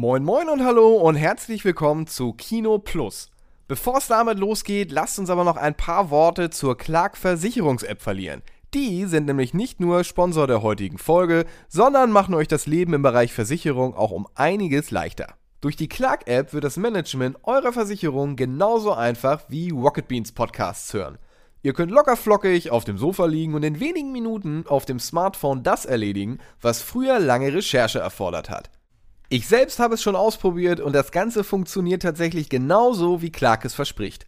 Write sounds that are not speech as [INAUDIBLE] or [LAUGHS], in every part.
Moin moin und hallo und herzlich willkommen zu Kino Plus. Bevor es damit losgeht, lasst uns aber noch ein paar Worte zur Clark Versicherungs-App verlieren. Die sind nämlich nicht nur Sponsor der heutigen Folge, sondern machen euch das Leben im Bereich Versicherung auch um einiges leichter. Durch die Clark-App wird das Management eurer Versicherung genauso einfach wie Rocket Beans Podcasts hören. Ihr könnt locker flockig auf dem Sofa liegen und in wenigen Minuten auf dem Smartphone das erledigen, was früher lange Recherche erfordert hat. Ich selbst habe es schon ausprobiert und das Ganze funktioniert tatsächlich genauso, wie Clark es verspricht.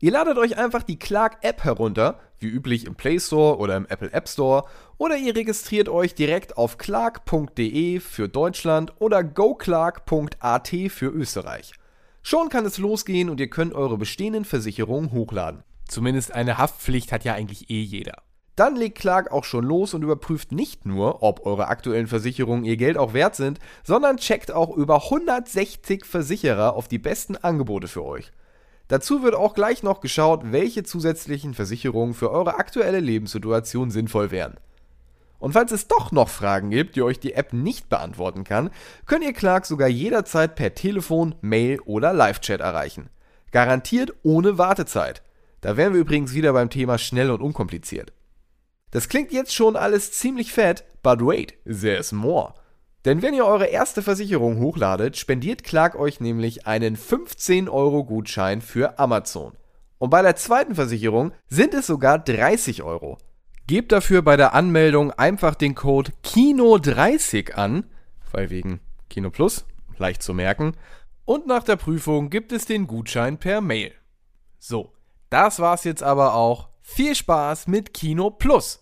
Ihr ladet euch einfach die Clark App herunter, wie üblich im Play Store oder im Apple App Store, oder ihr registriert euch direkt auf clark.de für Deutschland oder goclark.at für Österreich. Schon kann es losgehen und ihr könnt eure bestehenden Versicherungen hochladen. Zumindest eine Haftpflicht hat ja eigentlich eh jeder. Dann legt Clark auch schon los und überprüft nicht nur, ob eure aktuellen Versicherungen ihr Geld auch wert sind, sondern checkt auch über 160 Versicherer auf die besten Angebote für euch. Dazu wird auch gleich noch geschaut, welche zusätzlichen Versicherungen für eure aktuelle Lebenssituation sinnvoll wären. Und falls es doch noch Fragen gibt, die euch die App nicht beantworten kann, könnt ihr Clark sogar jederzeit per Telefon, Mail oder Live-Chat erreichen. Garantiert ohne Wartezeit. Da wären wir übrigens wieder beim Thema schnell und unkompliziert. Das klingt jetzt schon alles ziemlich fett, but wait, there's more. Denn wenn ihr eure erste Versicherung hochladet, spendiert Clark euch nämlich einen 15 Euro Gutschein für Amazon. Und bei der zweiten Versicherung sind es sogar 30 Euro. Gebt dafür bei der Anmeldung einfach den Code KINO30 an, weil wegen Kino Plus, leicht zu merken. Und nach der Prüfung gibt es den Gutschein per Mail. So, das war's jetzt aber auch. Viel Spaß mit Kino Plus.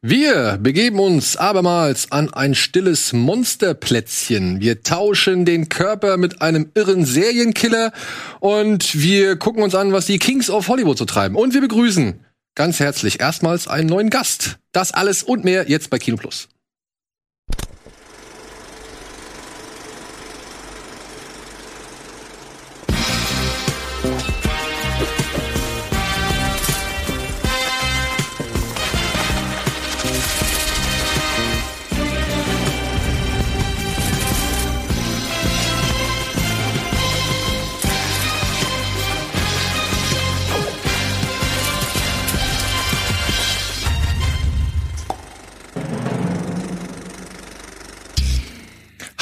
Wir begeben uns abermals an ein stilles Monsterplätzchen. Wir tauschen den Körper mit einem irren Serienkiller und wir gucken uns an, was die Kings of Hollywood so treiben. Und wir begrüßen ganz herzlich erstmals einen neuen Gast. Das alles und mehr jetzt bei Kino Plus.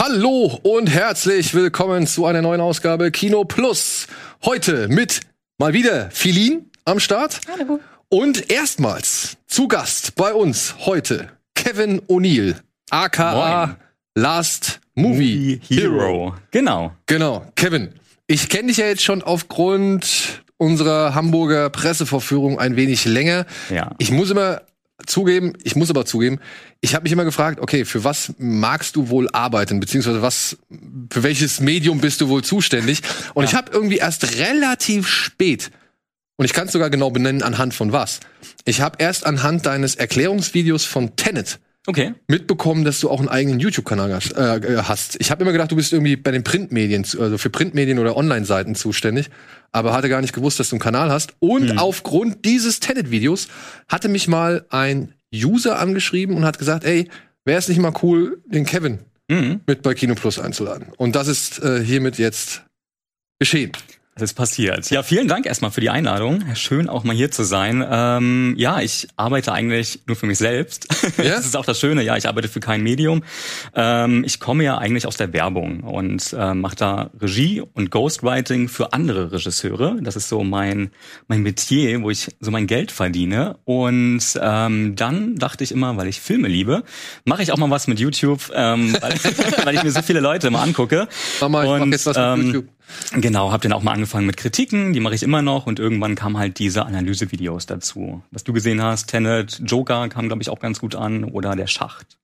Hallo und herzlich willkommen zu einer neuen Ausgabe Kino Plus. Heute mit mal wieder Filin am Start. Hallo. Und erstmals zu Gast bei uns heute Kevin O'Neill, aka Moin. Last Movie, Movie Hero. Hero. Genau. Genau. Kevin, ich kenne dich ja jetzt schon aufgrund unserer Hamburger Pressevorführung ein wenig länger. Ja. Ich muss immer zugeben, ich muss aber zugeben, ich habe mich immer gefragt, okay, für was magst du wohl arbeiten, beziehungsweise was, für welches Medium bist du wohl zuständig? Und ja. ich habe irgendwie erst relativ spät, und ich kann es sogar genau benennen, anhand von was. Ich habe erst anhand deines Erklärungsvideos von Tenet okay. mitbekommen, dass du auch einen eigenen YouTube-Kanal hast. Äh, hast. Ich habe immer gedacht, du bist irgendwie bei den Printmedien, also für Printmedien oder Online-Seiten zuständig, aber hatte gar nicht gewusst, dass du einen Kanal hast. Und mhm. aufgrund dieses Tenet-Videos hatte mich mal ein User angeschrieben und hat gesagt, ey, wäre es nicht mal cool, den Kevin mhm. mit bei Kino Plus einzuladen. Und das ist äh, hiermit jetzt geschehen. Es ist passiert. Ja, vielen Dank erstmal für die Einladung. Schön auch mal hier zu sein. Ähm, ja, ich arbeite eigentlich nur für mich selbst. [LAUGHS] Ja? Das ist auch das Schöne. Ja, ich arbeite für kein Medium. Ähm, ich komme ja eigentlich aus der Werbung und äh, mache da Regie und Ghostwriting für andere Regisseure. Das ist so mein mein Metier, wo ich so mein Geld verdiene. Und ähm, dann dachte ich immer, weil ich Filme liebe, mache ich auch mal was mit YouTube, ähm, weil, [LAUGHS] weil ich mir so viele Leute mal angucke. Mama, ich und, mach jetzt was mit ähm, YouTube. Genau, habe dann auch mal angefangen mit Kritiken, die mache ich immer noch und irgendwann kamen halt diese Analysevideos dazu. Was du gesehen hast, Tenet, Joker kam glaube ich auch ganz gut an oder der Schacht.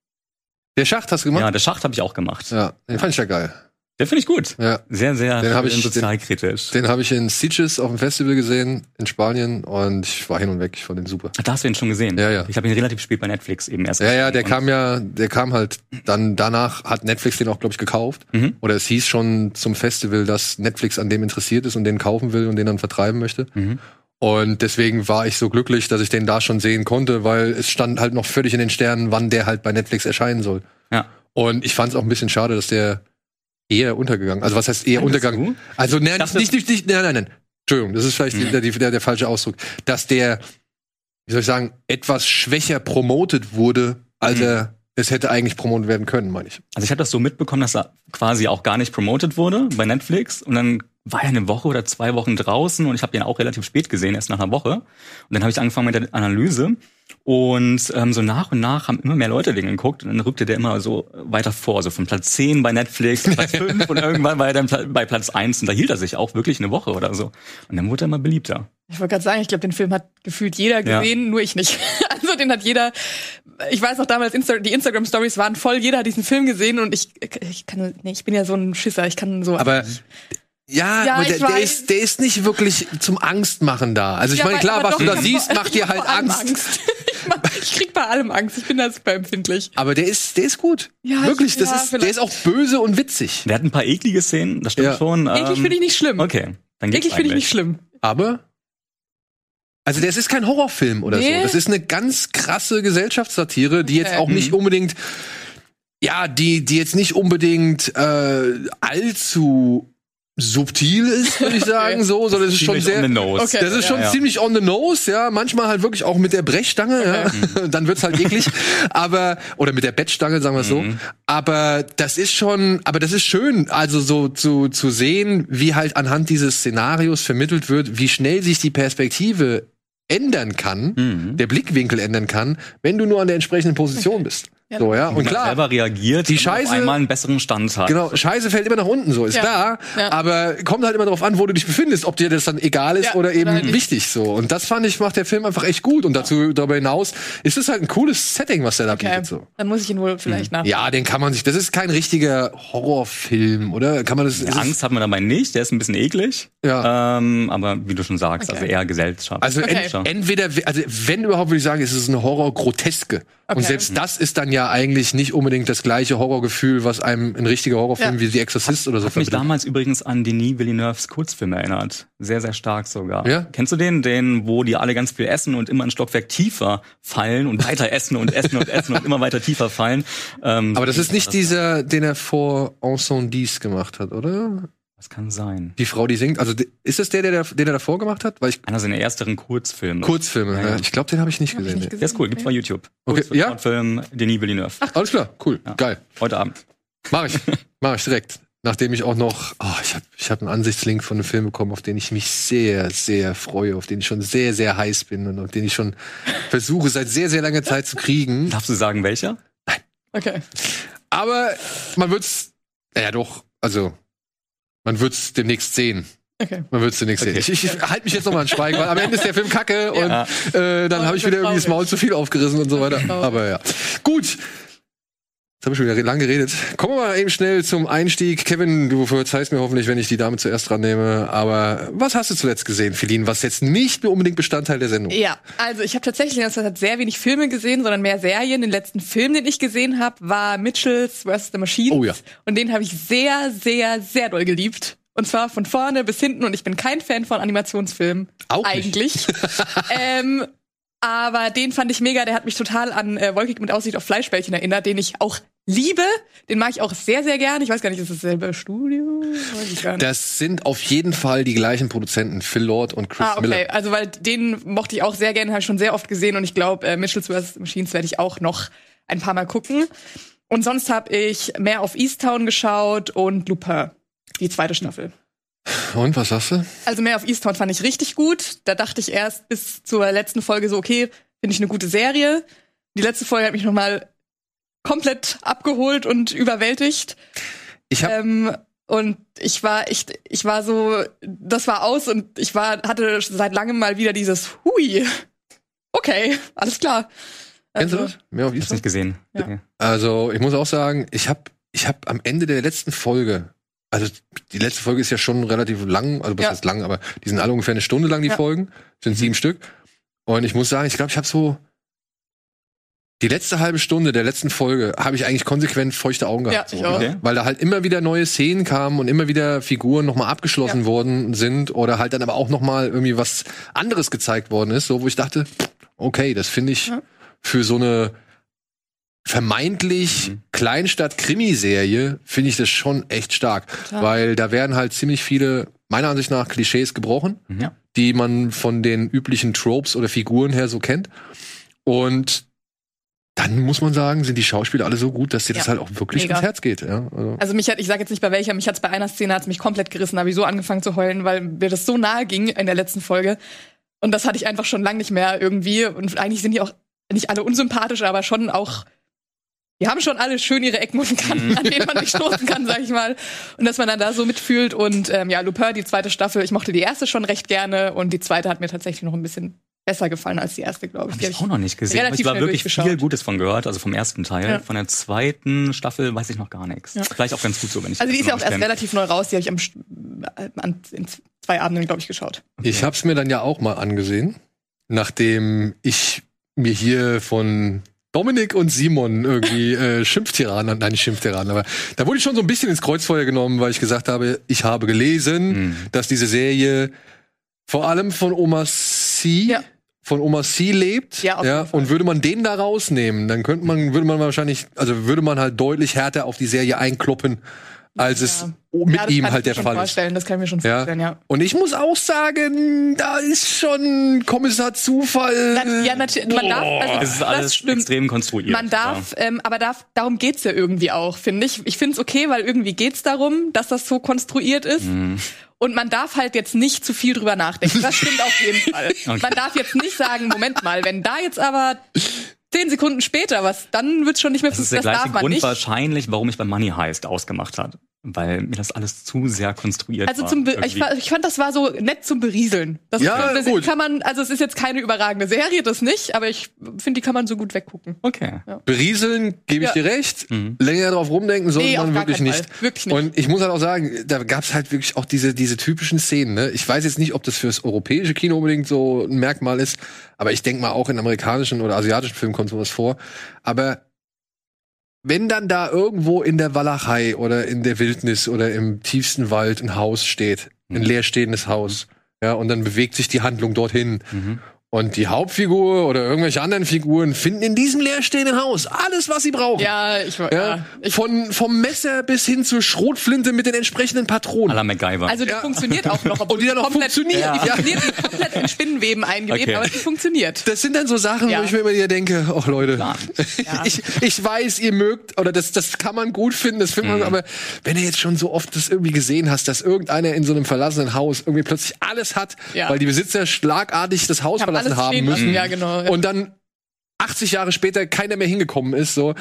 Der Schacht hast du gemacht? Ja, der Schacht habe ich auch gemacht. Ja, den fand ich ja geil. Den finde ich gut. Ja. Sehr, sehr den ich, sozialkritisch. Den, den habe ich in Sitges auf dem Festival gesehen in Spanien und ich war hin und weg. Ich fand den super. Ach, da hast du ihn schon gesehen? Ja, ja. Ich habe ihn relativ spät bei Netflix eben erst Ja, ja, der kam ja, der kam halt dann danach hat Netflix den auch, glaube ich, gekauft. Mhm. Oder es hieß schon zum Festival, dass Netflix an dem interessiert ist und den kaufen will und den dann vertreiben möchte. Mhm. Und deswegen war ich so glücklich, dass ich den da schon sehen konnte, weil es stand halt noch völlig in den Sternen, wann der halt bei Netflix erscheinen soll. Ja. Und ich fand es auch ein bisschen schade, dass der eher untergegangen. Also was heißt eher untergegangen? Also nein, nicht, nicht, nicht, nein, nein, nein. Entschuldigung, das ist vielleicht mhm. der, der, der falsche Ausdruck. Dass der, wie soll ich sagen, etwas schwächer promotet wurde, als mhm. er es hätte eigentlich promotet werden können, meine ich. Also ich habe das so mitbekommen, dass er quasi auch gar nicht promotet wurde bei Netflix und dann war er eine Woche oder zwei Wochen draußen und ich habe den auch relativ spät gesehen, erst nach einer Woche. Und dann habe ich angefangen mit der Analyse und ähm, so nach und nach haben immer mehr Leute den geguckt und dann rückte der immer so weiter vor, so von Platz 10 bei Netflix, Platz 5 und irgendwann war er dann bei Platz 1 und da hielt er sich auch wirklich eine Woche oder so. Und dann wurde er immer beliebter. Ich wollte gerade sagen, ich glaube, den Film hat gefühlt jeder gesehen, ja. nur ich nicht. [LAUGHS] Also den hat jeder, ich weiß noch damals, Insta die Instagram-Stories waren voll, jeder hat diesen Film gesehen und ich, ich kann, nee, ich bin ja so ein Schisser, ich kann so. Aber ja, ja der, der, ist, der ist nicht wirklich zum Angstmachen da. Also ich ja, meine, klar, was doch, du da siehst, macht dir [LAUGHS] halt Angst. Angst. [LAUGHS] ich, ich krieg bei allem Angst. Ich bin da super empfindlich. Aber der ist, der ist gut. Ja, wirklich. Das ja, ist, der ist auch böse und witzig. Der hat ein paar eklige Szenen. Das stimmt ja. schon. Eklig ähm, finde ich nicht schlimm. Okay, dann geht's Eklig finde ich nicht schlimm. Aber also das ist kein Horrorfilm oder nee. so. Das ist eine ganz krasse Gesellschaftssatire, die okay. jetzt auch nicht mhm. unbedingt, ja, die, die jetzt nicht unbedingt äh, allzu subtil ist, würde ich [LAUGHS] sagen, okay. so, sondern es ist schon sehr, okay. das ist schon ja, ja. ziemlich on the nose, ja, manchmal halt wirklich auch mit der Brechstange, okay. ja, [LAUGHS] dann wird's halt eklig, aber, oder mit der Bettstange, sagen wir mhm. so, aber das ist schon, aber das ist schön, also so zu, zu sehen, wie halt anhand dieses Szenarios vermittelt wird, wie schnell sich die Perspektive ändern kann, mhm. der Blickwinkel ändern kann, wenn du nur an der entsprechenden Position bist. Ja, so, ja. Und klar. selber reagiert, die Scheiße, einmal einen besseren Stand hat. Genau. Scheiße fällt immer nach unten, so ist ja. klar. Ja. Aber kommt halt immer darauf an, wo du dich befindest, ob dir das dann egal ist ja, oder eben oder wichtig, so. Und das fand ich, macht der Film einfach echt gut. Und dazu, darüber hinaus ist es halt ein cooles Setting, was der da okay. bietet, so. Dann muss ich ihn wohl vielleicht mhm. nach. Ja, den kann man sich, das ist kein richtiger Horrorfilm, oder? Kann man das, Angst hat man dabei nicht, der ist ein bisschen eklig. Ja. Ähm, aber wie du schon sagst, okay. also eher Gesellschaft. Also okay. ent, entweder, also wenn überhaupt, würde ich sagen, ist es eine Horror-Groteske. Okay. Und selbst das ist dann ja eigentlich nicht unbedingt das gleiche Horrorgefühl, was einem ein richtiger Horrorfilm ja. wie The Exorcist oder so Hat mich damals übrigens an Denis Villeneuves Kurzfilm erinnert. Sehr, sehr stark sogar. Ja? Kennst du den? Den, wo die alle ganz viel essen und immer ein Stockwerk tiefer fallen und weiter essen und essen und essen und immer weiter tiefer fallen. Ähm, Aber das ist nicht dieser, den er vor Ensembles gemacht hat, oder? Das kann sein. Die Frau, die singt. Also ist das der, der, den er davor gemacht hat? Weil ich Einer seiner ersteren Kurzfilme. Kurzfilme, ja. ja. Ich glaube, den habe ich nicht gesehen. Ich nicht gesehen. Der ist cool, gibt's bei YouTube. Okay, ja. Film Denis Villeneuve. Ach, alles klar, cool, ja. geil. Heute Abend. Mach ich, [LAUGHS] mach ich direkt. Nachdem ich auch noch, oh, ich habe ich hab einen Ansichtslink von einem Film bekommen, auf den ich mich sehr, sehr freue, auf den ich schon sehr, sehr heiß bin und auf den ich schon versuche, seit sehr, sehr langer Zeit zu kriegen. Darfst du sagen, welcher? Nein. Okay. Aber man wird's, ja doch, also man wird es demnächst sehen. Okay. Man wird es demnächst okay. sehen. Ich, ich halte mich jetzt nochmal an Schweigen, weil am Ende ist der Film kacke und ja. äh, dann habe ich wieder irgendwie das Maul zu viel aufgerissen und so weiter. Aber ja. Gut. Jetzt habe ich schon wieder lang geredet. Kommen wir mal eben schnell zum Einstieg. Kevin, du verzeihst mir hoffentlich, wenn ich die Dame zuerst dran nehme. Aber was hast du zuletzt gesehen, Feline, was jetzt nicht unbedingt Bestandteil der Sendung Ja, also ich habe tatsächlich in letzter Zeit sehr wenig Filme gesehen, sondern mehr Serien. Den letzten Film, den ich gesehen habe, war Mitchells vs. The Machines. Oh ja. Und den habe ich sehr, sehr, sehr doll geliebt. Und zwar von vorne bis hinten. Und ich bin kein Fan von Animationsfilmen. Auch eigentlich. [LAUGHS] ähm, aber den fand ich mega. Der hat mich total an äh, Wolkig mit Aussicht auf Fleischbällchen erinnert, den ich auch liebe. Den mag ich auch sehr, sehr gern. Ich weiß gar nicht, ist das dasselbe Studio? Das sind auf jeden Fall die gleichen Produzenten, Phil Lord und Chris ah, okay. Miller. Also, weil den mochte ich auch sehr gerne, habe ich schon sehr oft gesehen und ich glaube, äh, Mitchell's vs. Machines werde ich auch noch ein paar Mal gucken. Und sonst habe ich mehr auf Easttown geschaut und Lupin, die zweite Staffel. Und was sagst du? Also mehr auf Easttown fand ich richtig gut. Da dachte ich erst bis zur letzten Folge so, okay, finde ich eine gute Serie. Die letzte Folge hat mich noch mal komplett abgeholt und überwältigt. Ich hab ähm, und ich war echt, ich war so, das war aus und ich war, hatte seit langem mal wieder dieses Hui. Okay, alles klar. Also, Kennst du das? Mehr auf ich nicht gesehen. Ja. Also ich muss auch sagen, ich habe ich hab am Ende der letzten Folge, also die letzte Folge ist ja schon relativ lang, also was ja. heißt lang, aber die sind alle ungefähr eine Stunde lang, die ja. Folgen, sind sieben Stück. Und ich muss sagen, ich glaube, ich habe so die letzte halbe Stunde der letzten Folge habe ich eigentlich konsequent feuchte Augen gehabt. Ja, ich auch. Okay. Weil da halt immer wieder neue Szenen kamen und immer wieder Figuren nochmal abgeschlossen ja. worden sind oder halt dann aber auch nochmal irgendwie was anderes gezeigt worden ist, so wo ich dachte, okay, das finde ich ja. für so eine vermeintlich mhm. Kleinstadt-Krimiserie finde ich das schon echt stark. Total. Weil da werden halt ziemlich viele, meiner Ansicht nach, Klischees gebrochen, mhm. ja. die man von den üblichen Tropes oder Figuren her so kennt. Und dann muss man sagen, sind die Schauspieler alle so gut, dass dir ja. das halt auch wirklich Mega. ins Herz geht. Ja, also. also mich hat, ich sage jetzt nicht bei welcher, mich hat's bei einer Szene hat's mich komplett gerissen, habe ich so angefangen zu heulen, weil mir das so nahe ging in der letzten Folge. Und das hatte ich einfach schon lange nicht mehr irgendwie. Und eigentlich sind die auch nicht alle unsympathisch, aber schon auch die haben schon alle schön ihre Ecken und Kanten, mhm. an denen man sich stoßen kann, sag ich mal. Und dass man dann da so mitfühlt. Und ähm, ja, Lupin, die zweite Staffel, ich mochte die erste schon recht gerne und die zweite hat mir tatsächlich noch ein bisschen besser gefallen als die erste, glaube ich. Hab ich auch noch nicht gesehen. Relativ ich war wirklich viel Gutes von gehört, also vom ersten Teil. Ja. Von der zweiten Staffel weiß ich noch gar nichts. Ja. Vielleicht auch ganz gut so, wenn ich Also die ist ja auch erst relativ neu raus, die habe ich am, äh, an, in zwei Abenden, glaube ich, geschaut. Okay. Ich habe es mir dann ja auch mal angesehen, nachdem ich mir hier von Dominik und Simon irgendwie äh, [LAUGHS] Schimpftiranen, nein, nicht Schimpftiranen, aber da wurde ich schon so ein bisschen ins Kreuzfeuer genommen, weil ich gesagt habe, ich habe gelesen, mhm. dass diese Serie vor allem von Oma C, ja. Von Oma C lebt, ja, ja und würde man den da rausnehmen, dann könnte man, würde man wahrscheinlich, also würde man halt deutlich härter auf die Serie einkloppen als ja. es mit ja, ihm halt der Fall vorstellen. ist. Das kann ich mir schon vorstellen, ja. ja. Und ich muss auch sagen, da ist schon Kommissar Zufall. Dann, ja, natürlich. Man darf, also, das ist alles das extrem konstruiert. Man darf, ähm, aber darf, darum geht's ja irgendwie auch, finde ich. Ich finde es okay, weil irgendwie geht's darum, dass das so konstruiert ist. Mhm. Und man darf halt jetzt nicht zu viel drüber nachdenken. Das stimmt auf jeden [LAUGHS] Fall. Okay. Man darf jetzt nicht sagen, Moment mal, wenn da jetzt aber zehn Sekunden später was, dann wird's schon nicht mehr. Das ist der das gleiche Grund wahrscheinlich, warum ich bei Money Heist ausgemacht hat weil mir das alles zu sehr konstruiert also zum Be ich, ich, fand das war so nett zum berieseln das ja, gut. kann man also es ist jetzt keine überragende Serie das nicht aber ich finde die kann man so gut weggucken okay ja. berieseln gebe ich ja. dir recht mhm. länger drauf rumdenken sollte nee, man wirklich nicht. wirklich nicht und ich muss halt auch sagen da gab es halt wirklich auch diese diese typischen Szenen ne? ich weiß jetzt nicht ob das fürs europäische Kino unbedingt so ein Merkmal ist aber ich denke mal auch in amerikanischen oder asiatischen Filmen kommt sowas vor aber wenn dann da irgendwo in der Walachei oder in der Wildnis oder im tiefsten Wald ein Haus steht, ein mhm. leerstehendes Haus, ja, und dann bewegt sich die Handlung dorthin. Mhm. Und die Hauptfigur oder irgendwelche anderen Figuren finden in diesem leerstehenden Haus alles, was sie brauchen. Ja, ich war. Ja, ja, ich Von vom Messer bis hin zur Schrotflinte mit den entsprechenden Patronen. La MacGyver. Also die ja. funktioniert auch noch. [LAUGHS] Und die dann auch funktioniert. Ja. Die funktioniert komplett in Spinnenweben eingewebt, okay. aber die funktioniert. Das sind dann so Sachen, wo ich mir immer wieder denke, ach Leute, [LAUGHS] ich, ich weiß, ihr mögt, oder das, das kann man gut finden, das findet mhm. man, aber wenn du jetzt schon so oft das irgendwie gesehen hast, dass irgendeiner in so einem verlassenen Haus irgendwie plötzlich alles hat, weil die Besitzer schlagartig das Haus verlassen verlassen haben müssen. Ja, genau. Und dann 80 Jahre später keiner mehr hingekommen ist, so.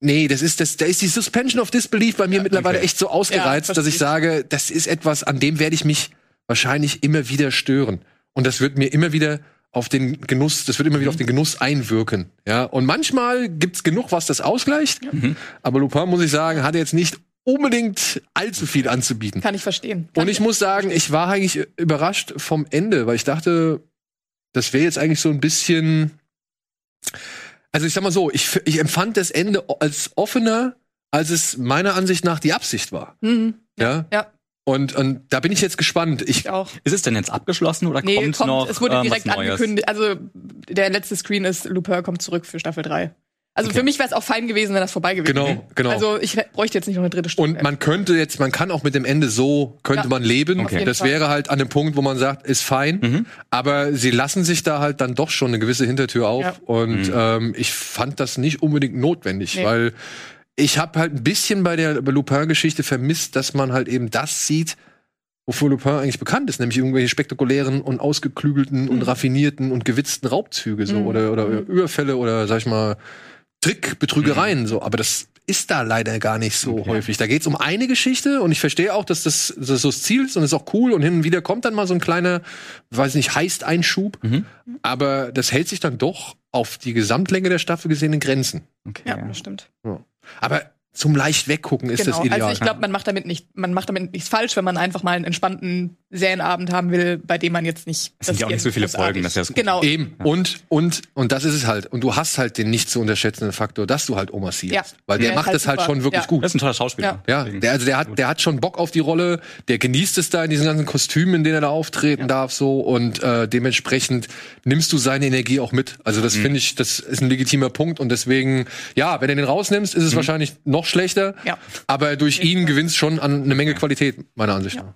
Nee, das ist das, da ist die Suspension of Disbelief bei mir ja, mittlerweile okay. echt so ausgereizt, ja, dass ich sage, das ist etwas, an dem werde ich mich wahrscheinlich immer wieder stören. Und das wird mir immer wieder auf den Genuss, das wird immer wieder mhm. auf den Genuss einwirken. Ja, und manchmal gibt's genug, was das ausgleicht. Mhm. Aber Lupin, muss ich sagen, hat jetzt nicht unbedingt allzu viel anzubieten. Kann ich verstehen. Kann und ich, ich muss sagen, ich war eigentlich überrascht vom Ende, weil ich dachte, das wäre jetzt eigentlich so ein bisschen. Also ich sag mal so, ich, ich empfand das Ende als offener, als es meiner Ansicht nach die Absicht war. Mhm. Ja. ja. Und, und da bin ich jetzt gespannt. Ich, ich auch. Ist es denn jetzt abgeschlossen oder nee, kommt, kommt noch? Es wurde direkt angekündigt. Also der letzte Screen ist Lupin kommt zurück für Staffel 3. Also okay. für mich wäre es auch fein gewesen, wenn das vorbei gewesen wäre. Genau, genau. Also ich bräuchte jetzt nicht noch eine dritte Stunde. Und man könnte jetzt, man kann auch mit dem Ende so, könnte ja, man leben. Okay. Das wäre halt an dem Punkt, wo man sagt, ist fein. Mhm. Aber sie lassen sich da halt dann doch schon eine gewisse Hintertür auf. Ja. Und mhm. ähm, ich fand das nicht unbedingt notwendig, nee. weil ich habe halt ein bisschen bei der Lupin-Geschichte vermisst, dass man halt eben das sieht, wofür Lupin eigentlich bekannt ist, nämlich irgendwelche spektakulären und ausgeklügelten mhm. und raffinierten und gewitzten Raubzüge so mhm. oder oder mhm. Überfälle oder sag ich mal Trickbetrügereien, mhm. so, aber das ist da leider gar nicht so okay. häufig. Da geht's um eine Geschichte und ich verstehe auch, dass das, das so das Ziel ist und ist auch cool und hin und wieder kommt dann mal so ein kleiner, weiß nicht, heißt Einschub, mhm. aber das hält sich dann doch auf die Gesamtlänge der Staffel gesehen in Grenzen. Okay. Ja, das stimmt. Ja. Aber zum leicht weggucken ist genau. das ideal. Also ich glaube, man macht damit nicht, man macht damit nichts falsch, wenn man einfach mal einen entspannten Serienabend haben will, bei dem man jetzt nicht. Es sind ja auch nicht so viele Folgen, das ist ja so Genau. Eben. Ja. Und, und, und das ist es halt. Und du hast halt den nicht zu unterschätzenden Faktor, dass du halt Oma siehst. Ja. Weil der, der macht halt das halt schon wirklich gut. Das ist ein toller Schauspieler. Ja. ja. Der, also der hat, der hat schon Bock auf die Rolle, der genießt es da in diesen ganzen Kostümen, in denen er da auftreten darf, so. Und äh, dementsprechend nimmst du seine Energie auch mit. Also das mhm. finde ich, das ist ein legitimer Punkt. Und deswegen, ja, wenn du den rausnimmst, ist es mhm. wahrscheinlich noch schlechter. Ja. Aber durch ihn gewinnst schon an eine Menge Qualität, meiner Ansicht nach.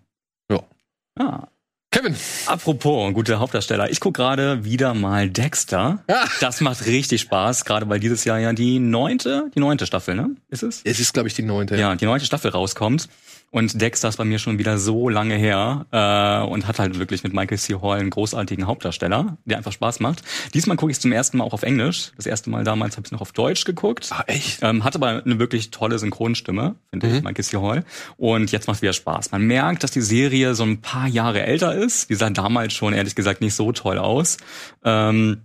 Ah. Kevin. Apropos, gute Hauptdarsteller. Ich gucke gerade wieder mal Dexter. Ja. Das macht richtig Spaß, gerade weil dieses Jahr ja die neunte, die neunte Staffel, ne? Ist es? Es ist, glaube ich, die neunte. Ja, die neunte Staffel rauskommt. Und Dexter ist bei mir schon wieder so lange her äh, und hat halt wirklich mit Michael C. Hall einen großartigen Hauptdarsteller, der einfach Spaß macht. Diesmal gucke ich zum ersten Mal auch auf Englisch. Das erste Mal damals habe ich noch auf Deutsch geguckt. Ah, echt? Ähm, hatte aber eine wirklich tolle Synchronstimme, finde mhm. ich, Michael C. Hall. Und jetzt macht wieder Spaß. Man merkt, dass die Serie so ein paar Jahre älter ist. Die sah damals schon, ehrlich gesagt, nicht so toll aus. Ähm,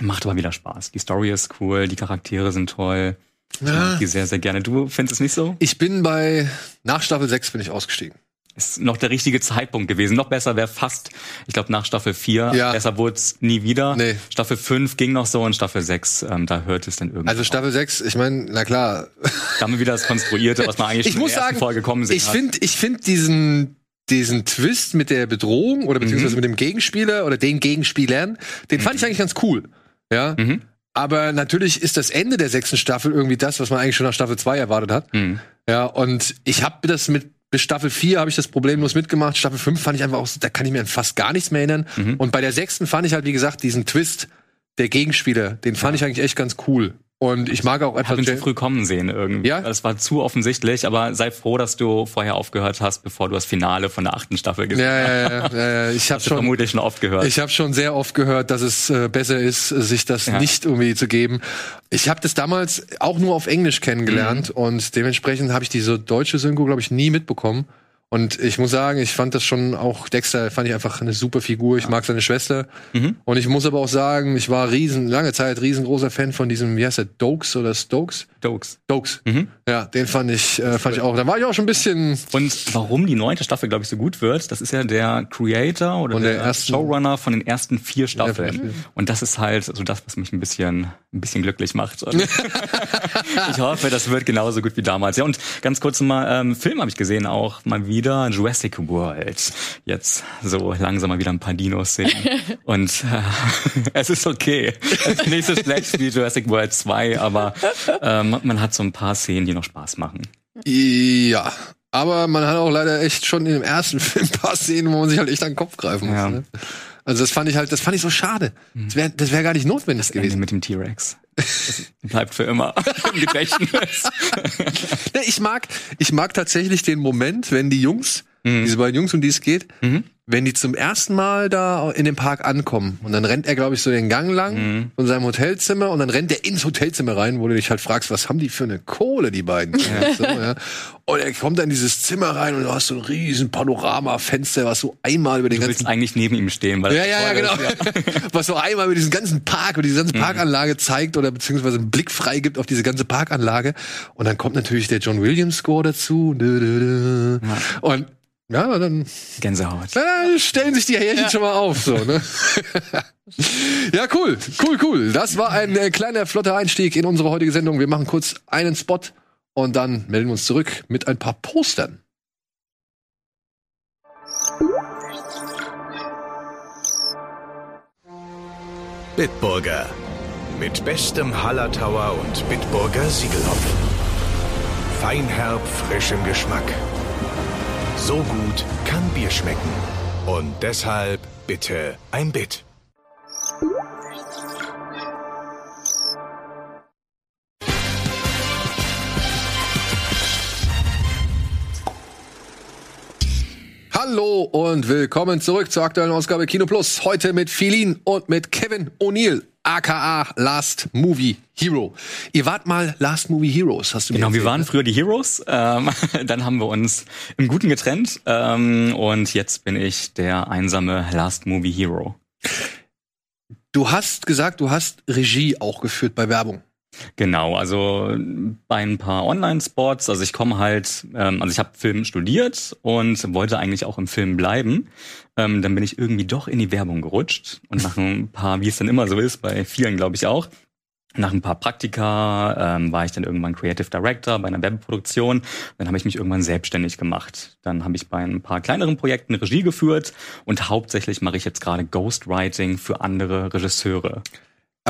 macht aber wieder Spaß. Die Story ist cool, die Charaktere sind toll. Ich ja. mag die sehr, sehr gerne. Du findest es nicht so? Ich bin bei, nach Staffel 6 bin ich ausgestiegen. Ist noch der richtige Zeitpunkt gewesen. Noch besser wäre fast, ich glaube, nach Staffel 4. Ja. Besser wurde es nie wieder. Nee. Staffel 5 ging noch so und Staffel 6, ähm, da hört es dann irgendwie. Also Staffel auf. 6, ich meine, na klar. Da haben wir wieder das Konstruierte, was man eigentlich ich schon muss in der sagen, Folge kommen sehen Ich finde, ich finde diesen, diesen Twist mit der Bedrohung oder beziehungsweise mhm. mit dem Gegenspieler oder den Gegenspielern, den mhm. fand ich eigentlich ganz cool. Ja. Mhm. Aber natürlich ist das Ende der sechsten Staffel irgendwie das, was man eigentlich schon nach Staffel 2 erwartet hat. Mhm. Ja, und ich habe das mit bis Staffel 4 habe ich das problemlos mitgemacht. Staffel 5 fand ich einfach auch, da kann ich mir an fast gar nichts mehr erinnern. Mhm. Und bei der sechsten fand ich halt, wie gesagt, diesen Twist der Gegenspieler, den fand ja. ich eigentlich echt ganz cool. Und ich mag auch etwas. Ich ihn zu früh kommen sehen irgendwie. Ja. Das war zu offensichtlich, aber sei froh, dass du vorher aufgehört hast, bevor du das Finale von der achten Staffel gesehen ja, ja, ja, ja, ja. Ich habe schon vermutlich schon oft gehört. Ich habe schon sehr oft gehört, dass es äh, besser ist, sich das ja. nicht irgendwie zu geben. Ich habe das damals auch nur auf Englisch kennengelernt mhm. und dementsprechend habe ich diese deutsche Synchro, glaube ich, nie mitbekommen. Und ich muss sagen, ich fand das schon auch, Dexter fand ich einfach eine super Figur. Ich mag seine Schwester. Mhm. Und ich muss aber auch sagen, ich war riesen, lange Zeit riesengroßer Fan von diesem, wie heißt der, Dokes oder Stokes? Dokes. Dokes. Mhm. Ja, den fand ich, äh, fand ich auch. Da war ich auch schon ein bisschen. Und warum die neunte Staffel, glaube ich, so gut wird, das ist ja der Creator oder der, der ersten, Showrunner von den ersten vier Staffeln. Und das ist halt so das, was mich ein bisschen, ein bisschen glücklich macht. [LAUGHS] ich hoffe, das wird genauso gut wie damals. Ja, und ganz kurz mal, ähm, Film habe ich gesehen auch mal wieder wieder Jurassic World. Jetzt so langsam mal wieder ein paar Dinos sehen. [LAUGHS] Und äh, [LAUGHS] es ist okay. Es ist nicht so schlecht wie Jurassic World 2, aber ähm, man hat so ein paar Szenen, die noch Spaß machen. Ja, aber man hat auch leider echt schon in dem ersten [LAUGHS] Film ein paar Szenen, wo man sich halt echt an den Kopf greifen muss. Ja. Ne? Also das fand ich halt, das fand ich so schade. Das wäre das wär gar nicht notwendig das gewesen. Mit dem T-Rex. Bleibt für immer [LAUGHS] im Gedächtnis. ich mag, ich mag tatsächlich den Moment, wenn die Jungs, mhm. diese beiden Jungs, um die es geht, mhm wenn die zum ersten Mal da in den Park ankommen und dann rennt er, glaube ich, so den Gang lang mhm. von seinem Hotelzimmer und dann rennt er ins Hotelzimmer rein, wo du dich halt fragst, was haben die für eine Kohle, die beiden? Ja. [LAUGHS] So, ja. Und er kommt dann in dieses Zimmer rein und du hast so ein riesen Panoramafenster, was so einmal über den du ganzen... Du eigentlich neben ihm stehen, weil... Ja, ja, ja, genau. Ist, ja. [LAUGHS] was so einmal über diesen ganzen Park, über diese ganze mhm. Parkanlage zeigt oder beziehungsweise einen Blick frei gibt auf diese ganze Parkanlage. Und dann kommt natürlich der John Williams Score dazu. Und ja, dann. Gänsehaut. Dann stellen sich die Härchen ja. schon mal auf, so, ne? [LAUGHS] ja, cool, cool, cool. Das war ein äh, kleiner flotter Einstieg in unsere heutige Sendung. Wir machen kurz einen Spot und dann melden wir uns zurück mit ein paar Postern. Bitburger. Mit bestem Hallertauer und Bitburger Siegelhopfen. Feinherb, frischem Geschmack so gut kann Bier schmecken. Und deshalb bitte ein Bit. Hallo und willkommen zurück zur aktuellen Ausgabe Kino Plus. Heute mit Philin und mit Kevin O'Neill aka Last Movie Hero. Ihr wart mal Last Movie Heroes, hast du Genau, wir waren ne? früher die Heroes, ähm, [LAUGHS] dann haben wir uns im Guten getrennt ähm, und jetzt bin ich der einsame Last Movie Hero. Du hast gesagt, du hast Regie auch geführt bei Werbung. Genau, also bei ein paar Online-Spots, also ich komme halt, ähm, also ich habe Film studiert und wollte eigentlich auch im Film bleiben. Ähm, dann bin ich irgendwie doch in die Werbung gerutscht und nach ein paar, wie es dann immer so ist, bei vielen glaube ich auch, nach ein paar Praktika ähm, war ich dann irgendwann Creative Director bei einer Werbeproduktion. Dann habe ich mich irgendwann selbstständig gemacht. Dann habe ich bei ein paar kleineren Projekten Regie geführt und hauptsächlich mache ich jetzt gerade Ghostwriting für andere Regisseure.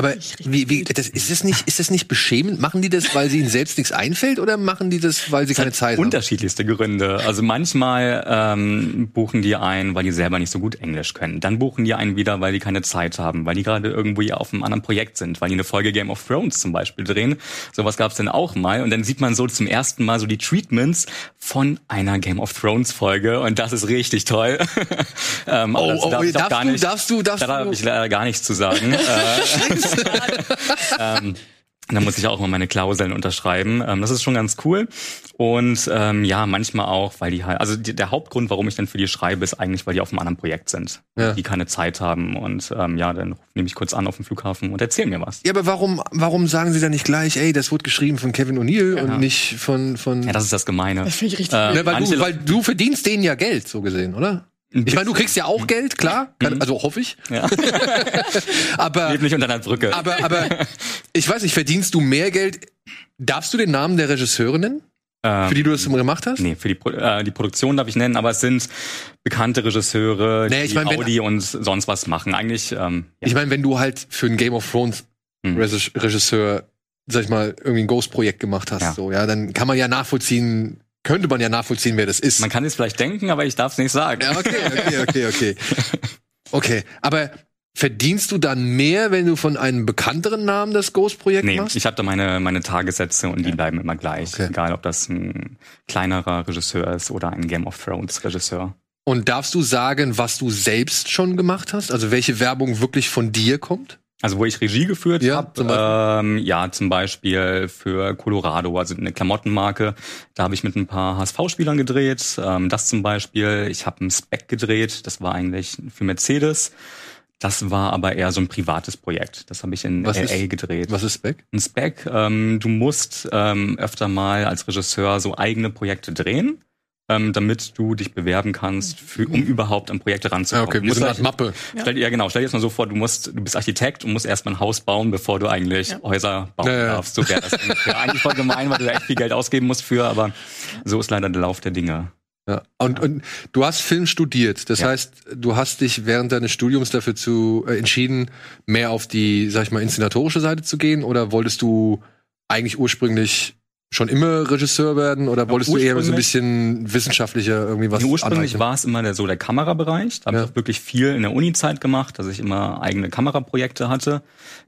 Aber wie, wie, das, ist das nicht, ist das nicht beschämend? Machen die das, weil sie ihnen selbst nichts einfällt, oder machen die das, weil sie keine Zeit haben? Unterschiedlichste Gründe. Also manchmal ähm, buchen die ein, weil die selber nicht so gut Englisch können. Dann buchen die einen wieder, weil die keine Zeit haben, weil die gerade irgendwie auf einem anderen Projekt sind, weil die eine Folge Game of Thrones zum Beispiel drehen. Sowas gab's dann auch mal. Und dann sieht man so zum ersten Mal so die Treatments von einer Game of Thrones Folge und das ist richtig toll. [LAUGHS] ähm, oh, oh, darf, darfst, du, nicht, darfst du, darfst da du, darf ich leider gar nichts zu sagen. [LAUGHS] äh, [LAUGHS] ähm, da muss ich auch mal meine Klauseln unterschreiben. Ähm, das ist schon ganz cool. Und ähm, ja, manchmal auch, weil die halt, also die, der Hauptgrund, warum ich dann für die schreibe, ist eigentlich, weil die auf einem anderen Projekt sind, ja. die keine Zeit haben. Und ähm, ja, dann nehme ich kurz an auf dem Flughafen und erzähl mir was. Ja, aber warum, warum sagen sie dann nicht gleich, ey, das wurde geschrieben von Kevin O'Neill ja. und nicht von, von. Ja, das ist das Gemeine. Das finde ich richtig. Äh, ne, weil, du, weil du verdienst denen ja Geld, so gesehen, oder? Ich meine, du kriegst ja auch Geld, klar, kann, also hoffe ich. Ja. [LAUGHS] aber Leb nicht unter einer Brücke. Aber, aber ich weiß nicht, verdienst du mehr Geld? Darfst du den Namen der Regisseurin nennen? Ähm, für die du das gemacht hast? Nee, für die, äh, die Produktion darf ich nennen, aber es sind bekannte Regisseure, nee, die mein, Audi wenn, und sonst was machen. Eigentlich. Ähm, ja. Ich meine, wenn du halt für ein Game of Thrones hm. Regisseur, sag ich mal, irgendwie ein Ghost-Projekt gemacht hast, ja. so, ja, dann kann man ja nachvollziehen, könnte man ja nachvollziehen, wer das ist. Man kann es vielleicht denken, aber ich darf es nicht sagen. Ja, okay, okay, okay, okay. [LAUGHS] Okay, aber verdienst du dann mehr, wenn du von einem bekannteren Namen das Ghost-Projekt nee, machst? ich habe da meine, meine Tagessätze und die bleiben immer gleich. Okay. Egal, ob das ein kleinerer Regisseur ist oder ein Game of Thrones Regisseur. Und darfst du sagen, was du selbst schon gemacht hast? Also welche Werbung wirklich von dir kommt? Also wo ich Regie geführt ja, habe, ähm, ja zum Beispiel für Colorado, also eine Klamottenmarke. Da habe ich mit ein paar HSV-Spielern gedreht. Ähm, das zum Beispiel. Ich habe einen Spec gedreht. Das war eigentlich für Mercedes. Das war aber eher so ein privates Projekt. Das habe ich in was LA ist, gedreht. Was ist Spec? Ein Spec. Ähm, du musst ähm, öfter mal als Regisseur so eigene Projekte drehen ähm, damit du dich bewerben kannst, für, um überhaupt an Projekte ranzukommen. Ja, okay, wie so eine Mappe. [LAUGHS] Stell, ja. genau, stell dir jetzt mal so vor, du musst, du bist Architekt und musst erstmal ein Haus bauen, bevor du eigentlich ja. Häuser bauen ja, darfst. So wäre das eigentlich voll gemein, weil du da echt viel Geld ausgeben musst für, aber so ist leider der Lauf der Dinge. Ja. Und, und du hast Film studiert. Das ja. heißt, du hast dich während deines Studiums dafür zu äh, entschieden, mehr auf die, sag ich mal, inszenatorische Seite zu gehen? Oder wolltest du eigentlich ursprünglich schon immer Regisseur werden oder wolltest du eher so ein bisschen wissenschaftlicher irgendwie was nee, Ursprünglich war es immer der, so der Kamerabereich. Da habe ja. ich wirklich viel in der Uni-Zeit gemacht, dass ich immer eigene Kameraprojekte hatte.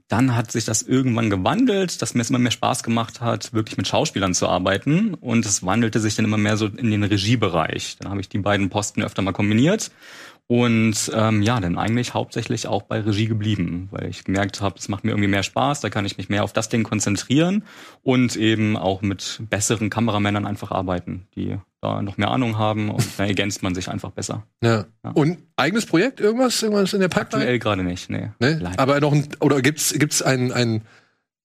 Dann hat sich das irgendwann gewandelt, dass mir es immer mehr Spaß gemacht hat, wirklich mit Schauspielern zu arbeiten. Und es wandelte sich dann immer mehr so in den Regiebereich. Dann habe ich die beiden Posten öfter mal kombiniert und ähm, ja, dann eigentlich hauptsächlich auch bei Regie geblieben, weil ich gemerkt habe, es macht mir irgendwie mehr Spaß, da kann ich mich mehr auf das Ding konzentrieren und eben auch mit besseren Kameramännern einfach arbeiten, die da noch mehr Ahnung haben und dann ergänzt man sich einfach besser. Ja. ja. Und eigenes Projekt, irgendwas, irgendwas in der Pipeline? Aktuell gerade nicht, nee. nee? Aber noch ein, oder gibt's gibt's ein, ein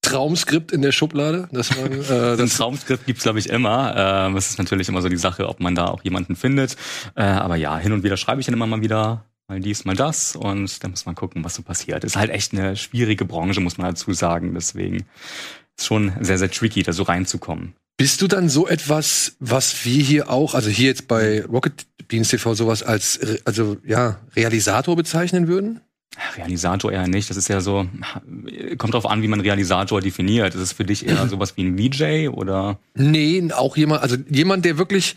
Traumskript in der Schublade? Dass man, äh, [LAUGHS] das ein Traumskript gibt's glaube ich immer. Ähm, es ist natürlich immer so die Sache, ob man da auch jemanden findet. Äh, aber ja, hin und wieder schreibe ich dann immer mal wieder mal dies, mal das und dann muss man gucken, was so passiert. Ist halt echt eine schwierige Branche, muss man dazu sagen. Deswegen ist schon sehr, sehr tricky, da so reinzukommen. Bist du dann so etwas, was wir hier auch, also hier jetzt bei Rocket Beans TV sowas als, also ja, Realisator bezeichnen würden? Realisator eher nicht. Das ist ja so, kommt drauf an, wie man Realisator definiert. Ist es für dich eher [CLEARS THROAT] sowas wie ein VJ oder? Nee, auch jemand, also jemand, der wirklich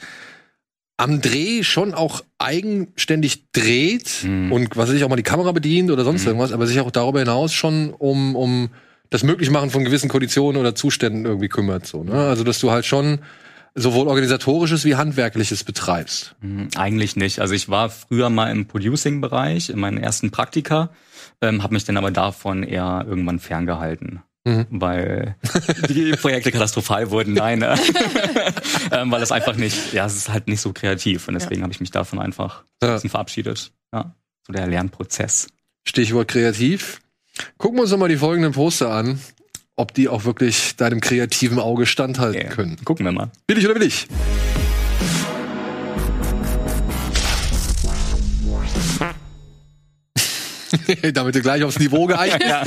am Dreh schon auch eigenständig dreht mhm. und was weiß ich auch mal die Kamera bedient oder sonst mhm. irgendwas, aber sich auch darüber hinaus schon um, um das Möglichmachen von gewissen Konditionen oder Zuständen irgendwie kümmert. So, ne? Also dass du halt schon sowohl organisatorisches wie handwerkliches betreibst? Mhm, eigentlich nicht. Also ich war früher mal im Producing-Bereich, in meinen ersten Praktika, ähm, habe mich dann aber davon eher irgendwann ferngehalten. Mhm. Weil [LAUGHS] die Projekte katastrophal wurden, nein, äh, [LAUGHS] ähm, weil es einfach nicht, ja, es ist halt nicht so kreativ und deswegen ja. habe ich mich davon einfach ja. ein bisschen verabschiedet. Ja, so der Lernprozess. Stichwort kreativ. Gucken wir uns doch mal die folgenden Poster an. Ob die auch wirklich deinem kreativen Auge standhalten yeah. können. Gucken wir mal. Billig oder billig? [LAUGHS] Damit du gleich aufs Niveau geeicht ja, [LAUGHS]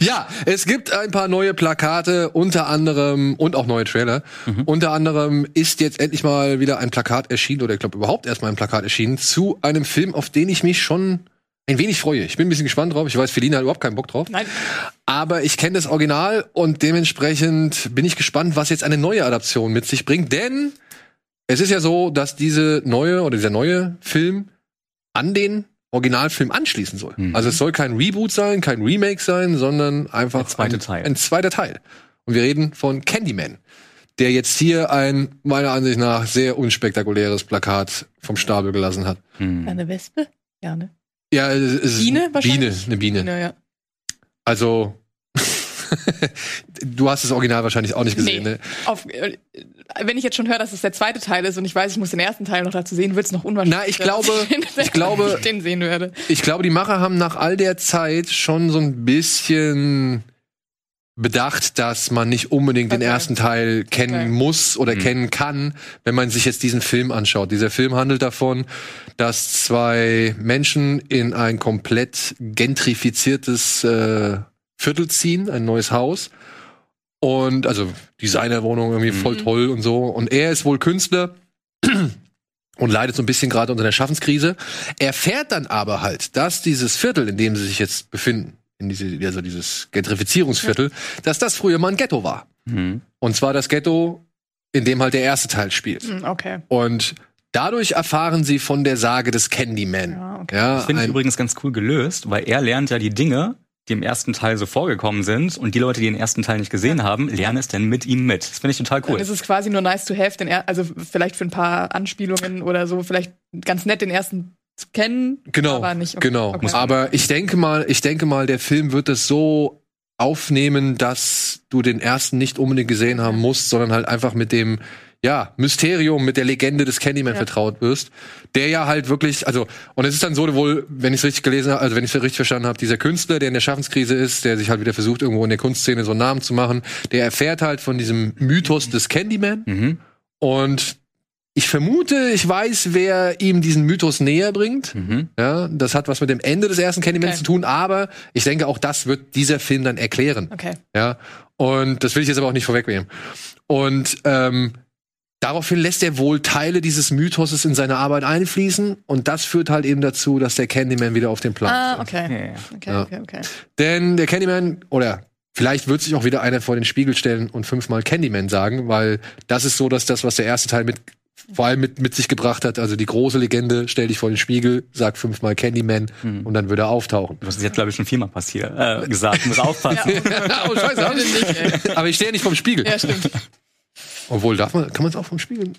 ja, es gibt ein paar neue Plakate, unter anderem und auch neue Trailer. Mhm. Unter anderem ist jetzt endlich mal wieder ein Plakat erschienen, oder ich glaube überhaupt erstmal ein Plakat erschienen, zu einem Film, auf den ich mich schon ein wenig freue. Ich bin ein bisschen gespannt drauf. Ich weiß, Felina hat überhaupt keinen Bock drauf. Nein. Aber ich kenne das Original und dementsprechend bin ich gespannt, was jetzt eine neue Adaption mit sich bringt. Denn es ist ja so, dass diese neue oder dieser neue Film an den Originalfilm anschließen soll. Mhm. Also es soll kein Reboot sein, kein Remake sein, sondern einfach ein zweiter Teil. Ein zweiter Teil. Und wir reden von Candyman, der jetzt hier ein meiner Ansicht nach sehr unspektakuläres Plakat vom Stapel gelassen hat. Mhm. Eine Wespe? Ja, ne? Ja, es ist Biene wahrscheinlich. Biene, eine Biene. Biene ja. Also [LAUGHS] du hast das Original wahrscheinlich auch nicht gesehen, nee. ne? Auf, äh, wenn ich jetzt schon höre, dass es der zweite Teil ist und ich weiß, ich muss den ersten Teil noch dazu sehen, wird es noch unwahrscheinlich. Na, ich glaube, ich glaube, [LAUGHS] den sehen werde. Ich glaube, die Macher haben nach all der Zeit schon so ein bisschen bedacht, dass man nicht unbedingt okay. den ersten Teil kennen okay. muss oder mhm. kennen kann, wenn man sich jetzt diesen Film anschaut. Dieser Film handelt davon, dass zwei Menschen in ein komplett gentrifiziertes äh, Viertel ziehen, ein neues Haus. Und also Designerwohnung irgendwie mhm. voll toll und so. Und er ist wohl Künstler [CLEARS THROAT] und leidet so ein bisschen gerade unter der Schaffenskrise. Er fährt dann aber halt, dass dieses Viertel, in dem sie sich jetzt befinden, in diese, also dieses Gentrifizierungsviertel, ja. dass das früher mal ein Ghetto war. Mhm. Und zwar das Ghetto, in dem halt der erste Teil spielt. Mhm, okay. Und dadurch erfahren sie von der Sage des Candyman. Ja, okay. ja, das finde ich übrigens ganz cool gelöst, weil er lernt ja die Dinge, die im ersten Teil so vorgekommen sind und die Leute, die den ersten Teil nicht gesehen haben, lernen es denn mit ihm mit. Das finde ich total cool. Es ist quasi nur nice to have, den er also vielleicht für ein paar Anspielungen oder so, vielleicht ganz nett den ersten kennen, genau, aber nicht. Okay. Genau. Okay. Aber ich denke mal, ich denke mal, der Film wird es so aufnehmen, dass du den ersten nicht unbedingt gesehen haben musst, sondern halt einfach mit dem ja, Mysterium mit der Legende des Candyman ja. vertraut wirst, der ja halt wirklich, also, und es ist dann so wohl, wenn ich es richtig gelesen habe, also wenn ich es richtig verstanden habe, dieser Künstler, der in der Schaffenskrise ist, der sich halt wieder versucht, irgendwo in der Kunstszene so einen Namen zu machen, der erfährt halt von diesem Mythos des Candyman mhm. und ich vermute, ich weiß, wer ihm diesen Mythos näher bringt. Mhm. Ja, das hat was mit dem Ende des ersten Candyman okay. zu tun, aber ich denke, auch das wird dieser Film dann erklären. Okay. Ja, und das will ich jetzt aber auch nicht vorwegnehmen. Und ähm, Daraufhin lässt er wohl Teile dieses Mythoses in seine Arbeit einfließen und das führt halt eben dazu, dass der Candyman wieder auf den Plan Ah, okay. Okay, ja. okay, okay. Denn der Candyman, oder vielleicht wird sich auch wieder einer vor den Spiegel stellen und fünfmal Candyman sagen, weil das ist so, dass das, was der erste Teil mit vor allem mit, mit sich gebracht hat, also die große Legende, stell dich vor den Spiegel, sag fünfmal Candyman mhm. und dann würde er auftauchen. Das ist jetzt, glaube ich, schon viermal passiert, äh, gesagt, muss aufpassen. ja. [LAUGHS] oh, scheiße, [LAUGHS] Aber ich stehe nicht vom Spiegel. Ja, stimmt. Obwohl, darf man, kann man es auch vom Spiegel?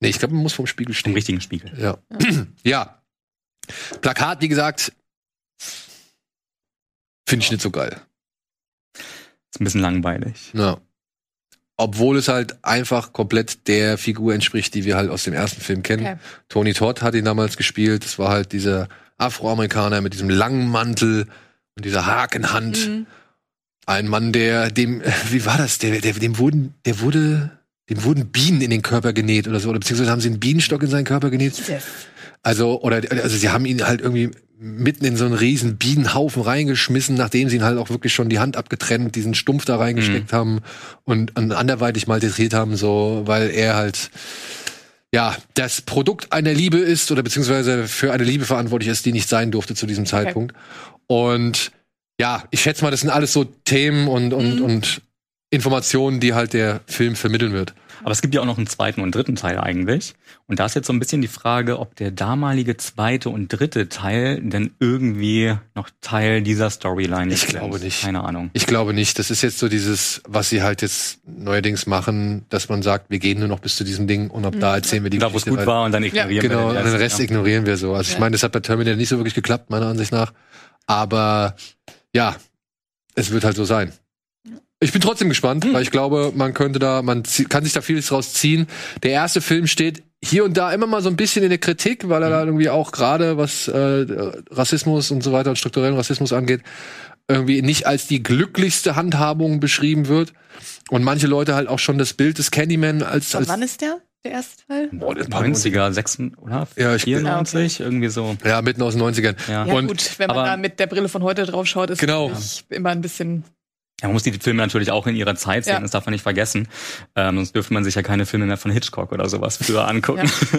Nee, ich glaube, man muss vom Spiegel stehen. Vom richtigen Spiegel. Ja. [CLEARS THROAT] ja. Plakat, wie gesagt, finde ich nicht so geil. Ist ein bisschen langweilig. Ja. Obwohl es halt einfach komplett der Figur entspricht, die wir halt aus dem ersten Film kennen. Okay. Tony Todd hat ihn damals gespielt. Das war halt dieser Afroamerikaner mit diesem langen Mantel und dieser Hakenhand. Mhm. Ein Mann, der dem, [LAUGHS] wie war das? Der, der, dem wurden, der wurde dem wurden Bienen in den Körper genäht oder so, oder beziehungsweise haben sie einen Bienenstock in seinen Körper genäht. Also, oder, also sie haben ihn halt irgendwie mitten in so einen riesen Bienenhaufen reingeschmissen, nachdem sie ihn halt auch wirklich schon die Hand abgetrennt, diesen Stumpf da reingesteckt mhm. haben und, anderweitig malträtiert haben, so, weil er halt, ja, das Produkt einer Liebe ist oder beziehungsweise für eine Liebe verantwortlich ist, die nicht sein durfte zu diesem Zeitpunkt. Okay. Und ja, ich schätze mal, das sind alles so Themen und, und, mhm. und Informationen, die halt der Film vermitteln wird. Aber es gibt ja auch noch einen zweiten und dritten Teil eigentlich. Und da ist jetzt so ein bisschen die Frage, ob der damalige zweite und dritte Teil denn irgendwie noch Teil dieser Storyline ist. Ich glaube nicht. Keine Ahnung. Ich glaube nicht. Das ist jetzt so dieses, was sie halt jetzt neuerdings machen, dass man sagt, wir gehen nur noch bis zu diesem Ding und ab mhm. da erzählen wir die Da, wo es gut war und dann ignorieren ja. wir Genau, den, den Rest ja. ignorieren wir so. Also ja. ich meine, das hat bei Terminator nicht so wirklich geklappt, meiner Ansicht nach. Aber ja, es wird halt so sein. Ich bin trotzdem gespannt, hm. weil ich glaube, man könnte da, man kann sich da vieles draus ziehen. Der erste Film steht hier und da immer mal so ein bisschen in der Kritik, weil er da hm. irgendwie auch gerade was äh, Rassismus und so weiter und strukturellen Rassismus angeht, irgendwie nicht als die glücklichste Handhabung beschrieben wird. Und manche Leute halt auch schon das Bild des Candyman als. als wann ist der? Der erste Teil? Boah, der 90er, 6 oder? Ja, ich 94, okay. irgendwie so. Ja, mitten aus den 90ern. Ja, ja und, gut, wenn man da mit der Brille von heute drauf schaut, ist genau. immer ein bisschen ja, man muss die Filme natürlich auch in ihrer Zeit sehen, ja. das darf man nicht vergessen. Ähm, sonst dürfte man sich ja keine Filme mehr von Hitchcock oder sowas früher [LAUGHS] angucken. Ja.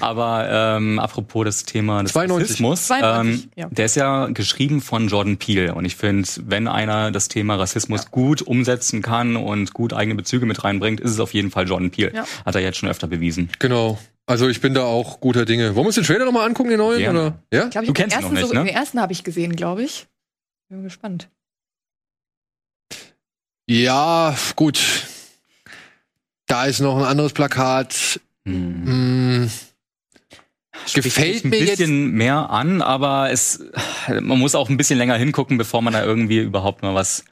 Aber ähm, apropos das Thema des 92. Rassismus, 92, ähm, ja. der ist ja geschrieben von Jordan Peele. Und ich finde, wenn einer das Thema Rassismus ja. gut umsetzen kann und gut eigene Bezüge mit reinbringt, ist es auf jeden Fall Jordan Peele. Hat er jetzt schon öfter bewiesen. Genau. Also ich bin da auch guter Dinge. Wollen wir uns den Trailer nochmal angucken, den neuen? Oder? Ja? Ich glaub, ich du kennst ihn noch nicht, so, ne? Den ersten habe ich gesehen, glaube ich. Bin gespannt. Ja, gut. Da ist noch ein anderes Plakat. Hm. Hm. Gefällt mir ein bisschen jetzt mehr an, aber es, man muss auch ein bisschen länger hingucken, bevor man da irgendwie überhaupt mal was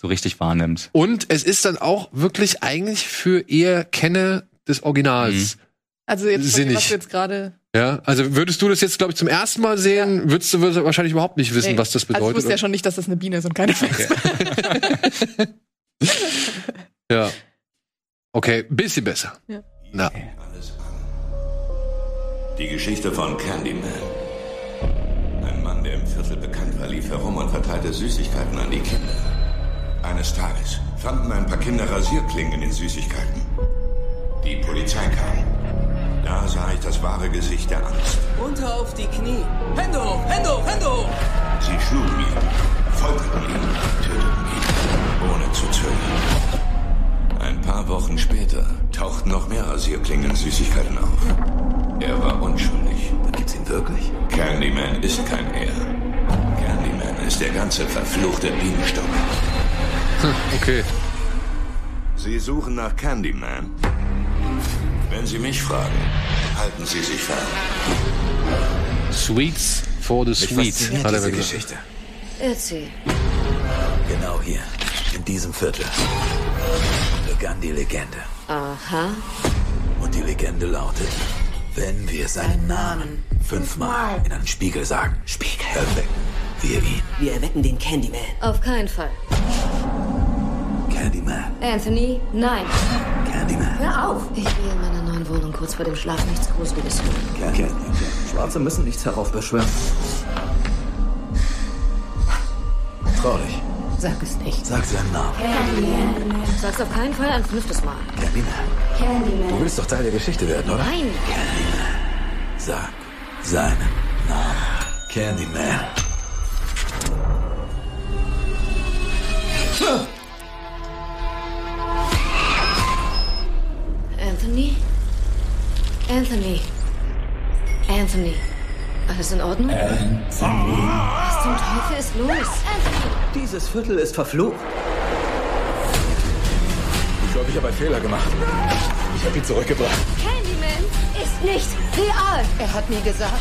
so richtig wahrnimmt. Und es ist dann auch wirklich eigentlich für eher Kenne des Originals. Mhm. Also jetzt, sinnig. was du jetzt gerade ja, also würdest du das jetzt, glaube ich, zum ersten Mal sehen, ja. würdest du würdest wahrscheinlich überhaupt nicht wissen, nee. was das bedeutet. Also ich wusste ja schon nicht, dass das eine Biene ist und keine Wespe. Okay. [LAUGHS] [LAUGHS] [LAUGHS] ja. Okay, bisschen besser. Ja. Na. Die Geschichte von Candyman. Ein Mann, der im Viertel bekannt war, lief herum und verteilte Süßigkeiten an die Kinder. Eines Tages fanden ein paar Kinder Rasierklingen in den Süßigkeiten. Die Polizei kam. Da sah ich das wahre Gesicht der Angst. Runter auf die Knie. Hände hoch, Hände hoch, Hände hoch! Sie schlugen ihn, folterten ihn, töteten ihn, zu zögern. Ein paar Wochen später tauchten noch mehr Rasierklingen-Süßigkeiten auf. Er war unschuldig. Dann gibt's ihn wirklich? Candyman ist kein Er. Candyman ist der ganze verfluchte Bienenstock. Hm, okay. Sie suchen nach Candyman? Wenn Sie mich fragen, halten Sie sich fern. Sweets for the Sweet, hat er Geschichte. Erzähl. Genau hier, in diesem Viertel, begann die Legende. Aha. Und die Legende lautet, wenn wir seinen Namen fünfmal in einen Spiegel sagen, Spiegel, erwecken wir ihn. Wir erwecken den Candyman. Auf keinen Fall. Candyman. Anthony, nein. Candyman. Hör auf. Ich will in meiner neuen Wohnung kurz vor dem Schlaf nichts Gruseliges hören. Candyman. Schwarze müssen nichts heraufbeschwören. Trau dich. Sag es nicht. Sag seinen Namen. Candyman. Sag's auf keinen Fall ein fünftes Mal. Candyman. Candyman. Du willst doch Teil der Geschichte werden, oder? Nein. Candyman. Sag seinen Namen. Candyman. Anthony? Anthony. Anthony. Alles in Ordnung? Anthony. Was zum Teufel ist los? Anthony! Dieses Viertel ist verflucht. Ich glaube, ich habe einen Fehler gemacht. Ich habe ihn zurückgebracht. Candyman ist nicht real. Er hat mir gesagt,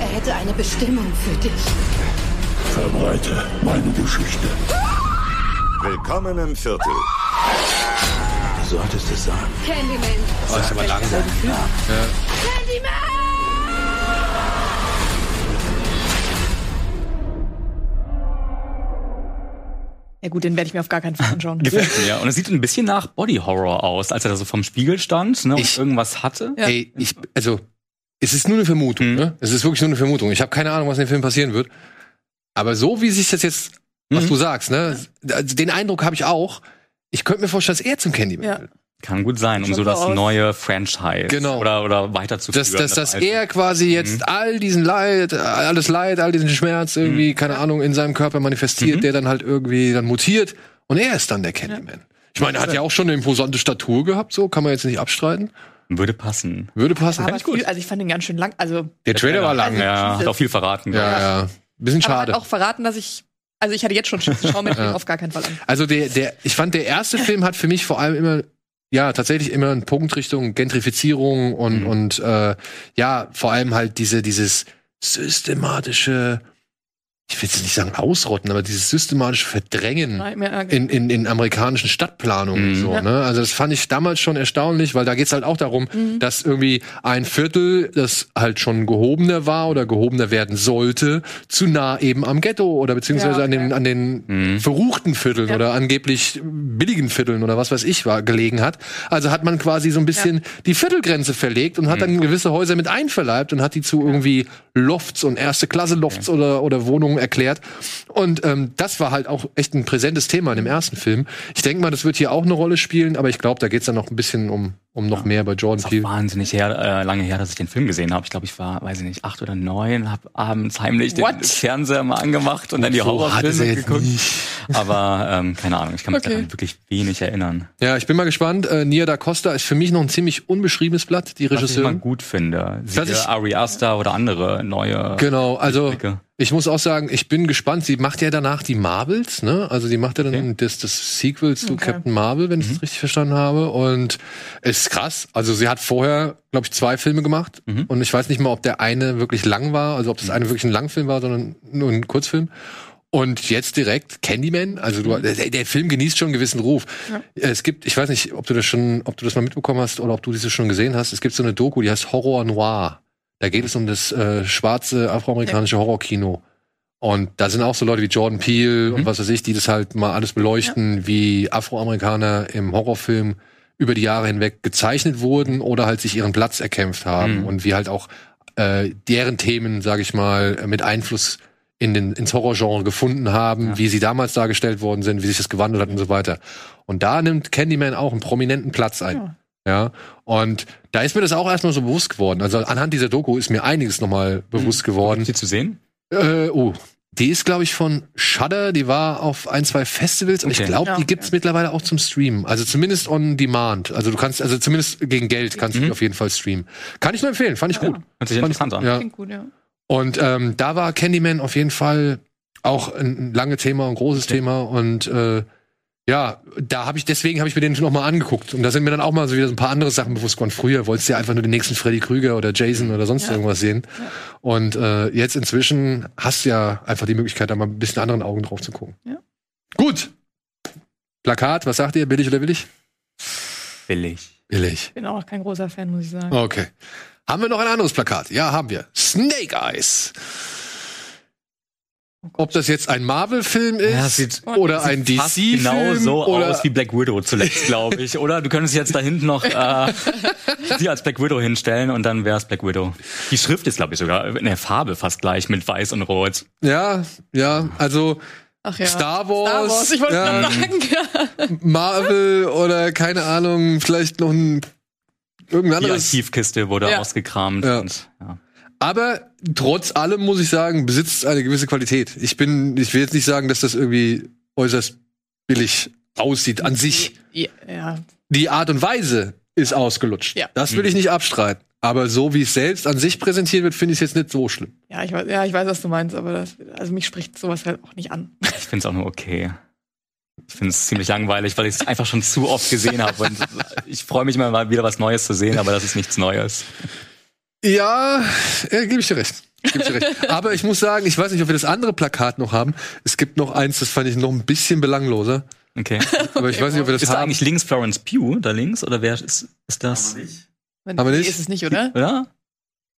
er hätte eine Bestimmung für dich. Verbreite meine Geschichte. Willkommen im Viertel. Du solltest es sagen. Candyman. Oh, ist aber langsam. Ja. Candyman! Ja gut, den werde ich mir auf gar keinen Fall anschauen. [LAUGHS] Gefällt mir. Und es sieht ein bisschen nach Body Horror aus, als er da so vom Spiegel stand ne, und ich, irgendwas hatte. Ja. Ey, ich, also, es ist nur eine Vermutung. Mhm. Ne? Es ist wirklich nur eine Vermutung. Ich habe keine Ahnung, was in dem Film passieren wird. Aber so wie sich das jetzt, was mhm. du sagst, ne, den Eindruck habe ich auch. Ich könnte mir vorstellen, dass er zum Candyman ja. will. Kann gut sein, um so das aus. neue Franchise genau. oder, oder weiterzuführen. Dass, dass, dass er quasi jetzt mhm. all diesen Leid, alles Leid, all diesen Schmerz irgendwie, mhm. keine Ahnung, in seinem Körper manifestiert, mhm. der dann halt irgendwie dann mutiert und er ist dann der Candyman. Ja. Ich meine, er hat ja auch schon eine imposante Statur gehabt, so kann man jetzt nicht abstreiten. Würde passen. Würde passen. Aber viel, also ich fand ihn ganz schön lang. Also der, Trailer war lang. Also ja, hat auch viel verraten. Ja, ja. ja. Bisschen schade. Aber auch verraten, dass ich also ich hatte jetzt schon Schiss, ich schaue mir ja. auf gar keinen Fall an. Also der, der, ich fand der erste Film hat für mich vor allem immer ja, tatsächlich immer ein Punkt Richtung Gentrifizierung und, mhm. und äh, ja, vor allem halt diese, dieses systematische ich will jetzt nicht sagen ausrotten, aber dieses systematische Verdrängen in, in, in amerikanischen Stadtplanungen. Mhm. So, ne? Also das fand ich damals schon erstaunlich, weil da geht's halt auch darum, mhm. dass irgendwie ein Viertel, das halt schon gehobener war oder gehobener werden sollte, zu nah eben am Ghetto oder beziehungsweise ja, okay. an den, an den mhm. verruchten Vierteln ja. oder angeblich billigen Vierteln oder was weiß ich war, gelegen hat. Also hat man quasi so ein bisschen ja. die Viertelgrenze verlegt und hat dann mhm. gewisse Häuser mit einverleibt und hat die zu irgendwie Lofts und erste Klasse Lofts oder, oder Wohnungen erklärt. Und ähm, das war halt auch echt ein präsentes Thema in dem ersten Film. Ich denke mal, das wird hier auch eine Rolle spielen, aber ich glaube, da geht's dann noch ein bisschen um um noch ja. mehr bei Jordan das ist Peele. wahnsinnig her, äh, lange her, dass ich den Film gesehen habe. Ich glaube, ich war, weiß ich nicht, acht oder neun, habe abends heimlich What? den Fernseher mal angemacht und dann die so Horrorfilme geguckt. Nicht. Aber ähm, keine Ahnung, ich kann mich okay. daran wirklich wenig erinnern. Ja, ich bin mal gespannt. Äh, Nia da Costa ist für mich noch ein ziemlich unbeschriebenes Blatt, die Regisseurin. Was ich mal gut finde. Siehe Ari Aster oder andere neue. Genau, also Blicke. Ich muss auch sagen, ich bin gespannt. Sie macht ja danach die Marvels, ne? Also die macht ja dann okay. das, das Sequel zu okay. Captain Marvel, wenn ich es mhm. richtig verstanden habe. Und es ist krass. Also sie hat vorher, glaube ich, zwei Filme gemacht. Mhm. Und ich weiß nicht mal, ob der eine wirklich lang war, also ob das eine wirklich ein Langfilm war, sondern nur ein Kurzfilm. Und jetzt direkt Candyman, also du, der, der Film genießt schon einen gewissen Ruf. Ja. Es gibt, ich weiß nicht, ob du das schon, ob du das mal mitbekommen hast oder ob du dieses schon gesehen hast. Es gibt so eine Doku, die heißt Horror Noir. Da geht es um das äh, schwarze afroamerikanische. Horrorkino. Und da sind auch so Leute wie Jordan Peele mhm. und was weiß ich, die das halt mal alles beleuchten, ja. wie Afroamerikaner im Horrorfilm über die Jahre hinweg gezeichnet wurden oder halt sich ihren Platz erkämpft haben mhm. und wie halt auch äh, deren Themen, sage ich mal, mit Einfluss in den, ins Horrorgenre gefunden haben, ja. wie sie damals dargestellt worden sind, wie sich das gewandelt hat und so weiter. Und da nimmt Candyman auch einen prominenten Platz ein. Ja. Ja, und da ist mir das auch erstmal so bewusst geworden. Also anhand dieser Doku ist mir einiges nochmal bewusst mhm. geworden. Ist die zu sehen? Äh, oh, die ist, glaube ich, von Shudder. Die war auf ein, zwei Festivals und okay. ich glaube, ja, die gibt's okay. mittlerweile auch zum Streamen. Also zumindest on Demand. Also du kannst, also zumindest gegen Geld kannst mhm. du die auf jeden Fall streamen. Kann ich nur empfehlen, fand ich ja, gut. Hört sich interessant an. Ja. Gut, ja. Und ähm, da war Candyman auf jeden Fall auch ein, ein langes Thema, ein großes okay. Thema und äh, ja, da habe ich deswegen habe ich mir den noch mal angeguckt und da sind mir dann auch mal so wieder so ein paar andere Sachen bewusst geworden. Früher wolltest du ja einfach nur den nächsten Freddy Krüger oder Jason oder sonst ja. irgendwas sehen. Ja. Und äh, jetzt inzwischen hast du ja einfach die Möglichkeit, da mal ein bisschen anderen Augen drauf zu gucken. Ja. Gut. Plakat, was sagt ihr? Billig oder willig? Billig. Billig. Ich bin auch kein großer Fan, muss ich sagen. Okay. Haben wir noch ein anderes Plakat? Ja, haben wir. Snake Eyes. Ob das jetzt ein Marvel-Film ist ja, oder ein DC-Film. Genau so oder aus wie Black Widow zuletzt, [LAUGHS] glaube ich. oder du könntest jetzt da hinten noch äh, sie als Black Widow hinstellen und dann wäre es Black Widow. Die Schrift ist, glaube ich, sogar in der Farbe fast gleich mit Weiß und Rot. Ja, ja, also Ach ja. Star Wars, Star Wars ich wollte ja, sagen. Marvel oder keine Ahnung, vielleicht noch ein irgendein anderes. Die Archivkiste wurde ja. ausgekramt. Ja. Und, ja. Aber trotz allem muss ich sagen, besitzt eine gewisse Qualität. Ich bin, ich will jetzt nicht sagen, dass das irgendwie äußerst billig aussieht an sich. Ja. Die Art und Weise ist ausgelutscht. Ja. Das will ich nicht abstreiten. Aber so wie es selbst an sich präsentiert wird, finde ich es jetzt nicht so schlimm. Ja, ich weiß, ja, ich weiß, was du meinst, aber das, also mich spricht sowas halt auch nicht an. Ich finde es auch nur okay. Ich finde es ziemlich langweilig, weil ich es einfach schon zu oft gesehen habe. Und ich freue mich immer mal wieder was Neues zu sehen, aber das ist nichts Neues. Ja, äh, gebe ich dir recht. Geb ich dir recht. [LAUGHS] Aber ich muss sagen, ich weiß nicht, ob wir das andere Plakat noch haben. Es gibt noch eins, das fand ich noch ein bisschen belangloser. Okay. Aber ich weiß nicht, ob wir das ist haben. Ist da eigentlich links Florence Pugh, da links? Oder wer ist, ist das? Aber nicht. Aber nicht? Ist es nicht, oder? Oder?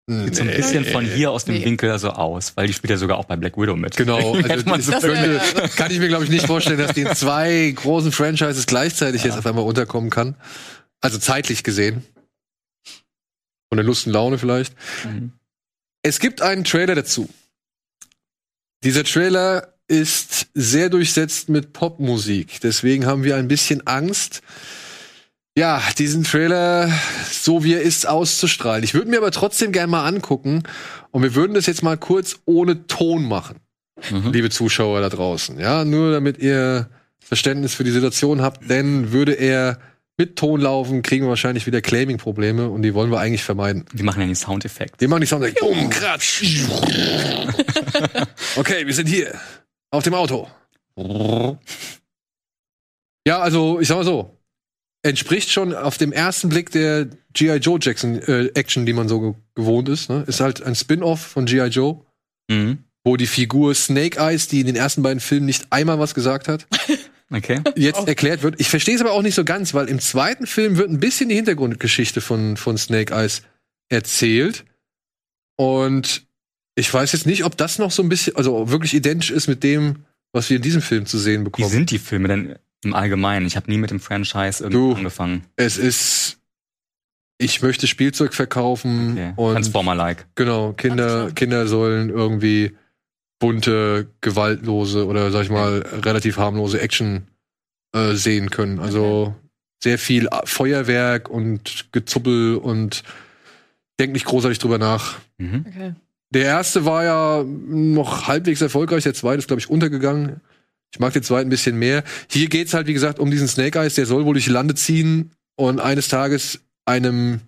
Nee. Sieht so ein bisschen von hier aus dem nee. Winkel so aus, weil die spielt ja sogar auch bei Black Widow mit. Genau. [LAUGHS] Also so könnte, [LAUGHS] kann ich mir, glaube ich, nicht vorstellen, dass die in zwei großen Franchises gleichzeitig ja. jetzt auf einmal unterkommen kann. Also zeitlich gesehen. Von der Lust und Laune vielleicht. Mhm. Es gibt einen Trailer dazu. Dieser Trailer ist sehr durchsetzt mit Popmusik. Deswegen haben wir ein bisschen Angst, ja, diesen Trailer, so wie er ist, auszustrahlen. Ich würde mir aber trotzdem gerne mal angucken und wir würden das jetzt mal kurz ohne Ton machen, mhm. liebe Zuschauer da draußen. Ja, nur damit ihr Verständnis für die Situation habt, denn würde er mit Ton laufen, kriegen wir wahrscheinlich wieder Claiming-Probleme und die wollen wir eigentlich vermeiden. Die machen ja die Soundeffekte. Die machen die Soundeffekte. Boom, kratsch. [LAUGHS] okay, wir sind hier. Auf dem Auto. Ja, also, ich sag mal so. Entspricht schon auf dem ersten Blick der G.I. Joe Jackson äh, Action, die man so gewohnt ist. Ne? Ist halt ein Spin-off von G.I. Joe. Mhm. wo die Figur Snake Eyes, die in den ersten beiden Filmen nicht einmal was gesagt hat, [LAUGHS] okay. jetzt oh. erklärt wird. Ich verstehe es aber auch nicht so ganz, weil im zweiten Film wird ein bisschen die Hintergrundgeschichte von, von Snake Eyes erzählt. Und ich weiß jetzt nicht, ob das noch so ein bisschen, also wirklich identisch ist mit dem, was wir in diesem Film zu sehen bekommen. Wie sind die Filme denn im Allgemeinen? Ich habe nie mit dem Franchise irgendwie du, angefangen. Es ist ich möchte Spielzeug verkaufen okay. und Transformer-like. Genau, Kinder, Kinder sollen irgendwie bunte, gewaltlose oder sag ich mal relativ harmlose Action äh, sehen können. Also sehr viel Feuerwerk und Gezuppel und denk nicht großartig drüber nach. Mhm. Okay. Der erste war ja noch halbwegs erfolgreich, der zweite ist, glaube ich, untergegangen. Ich mag den zweiten ein bisschen mehr. Hier geht's halt, wie gesagt, um diesen Snake Eyes, der soll wohl durch die Lande ziehen und eines Tages einem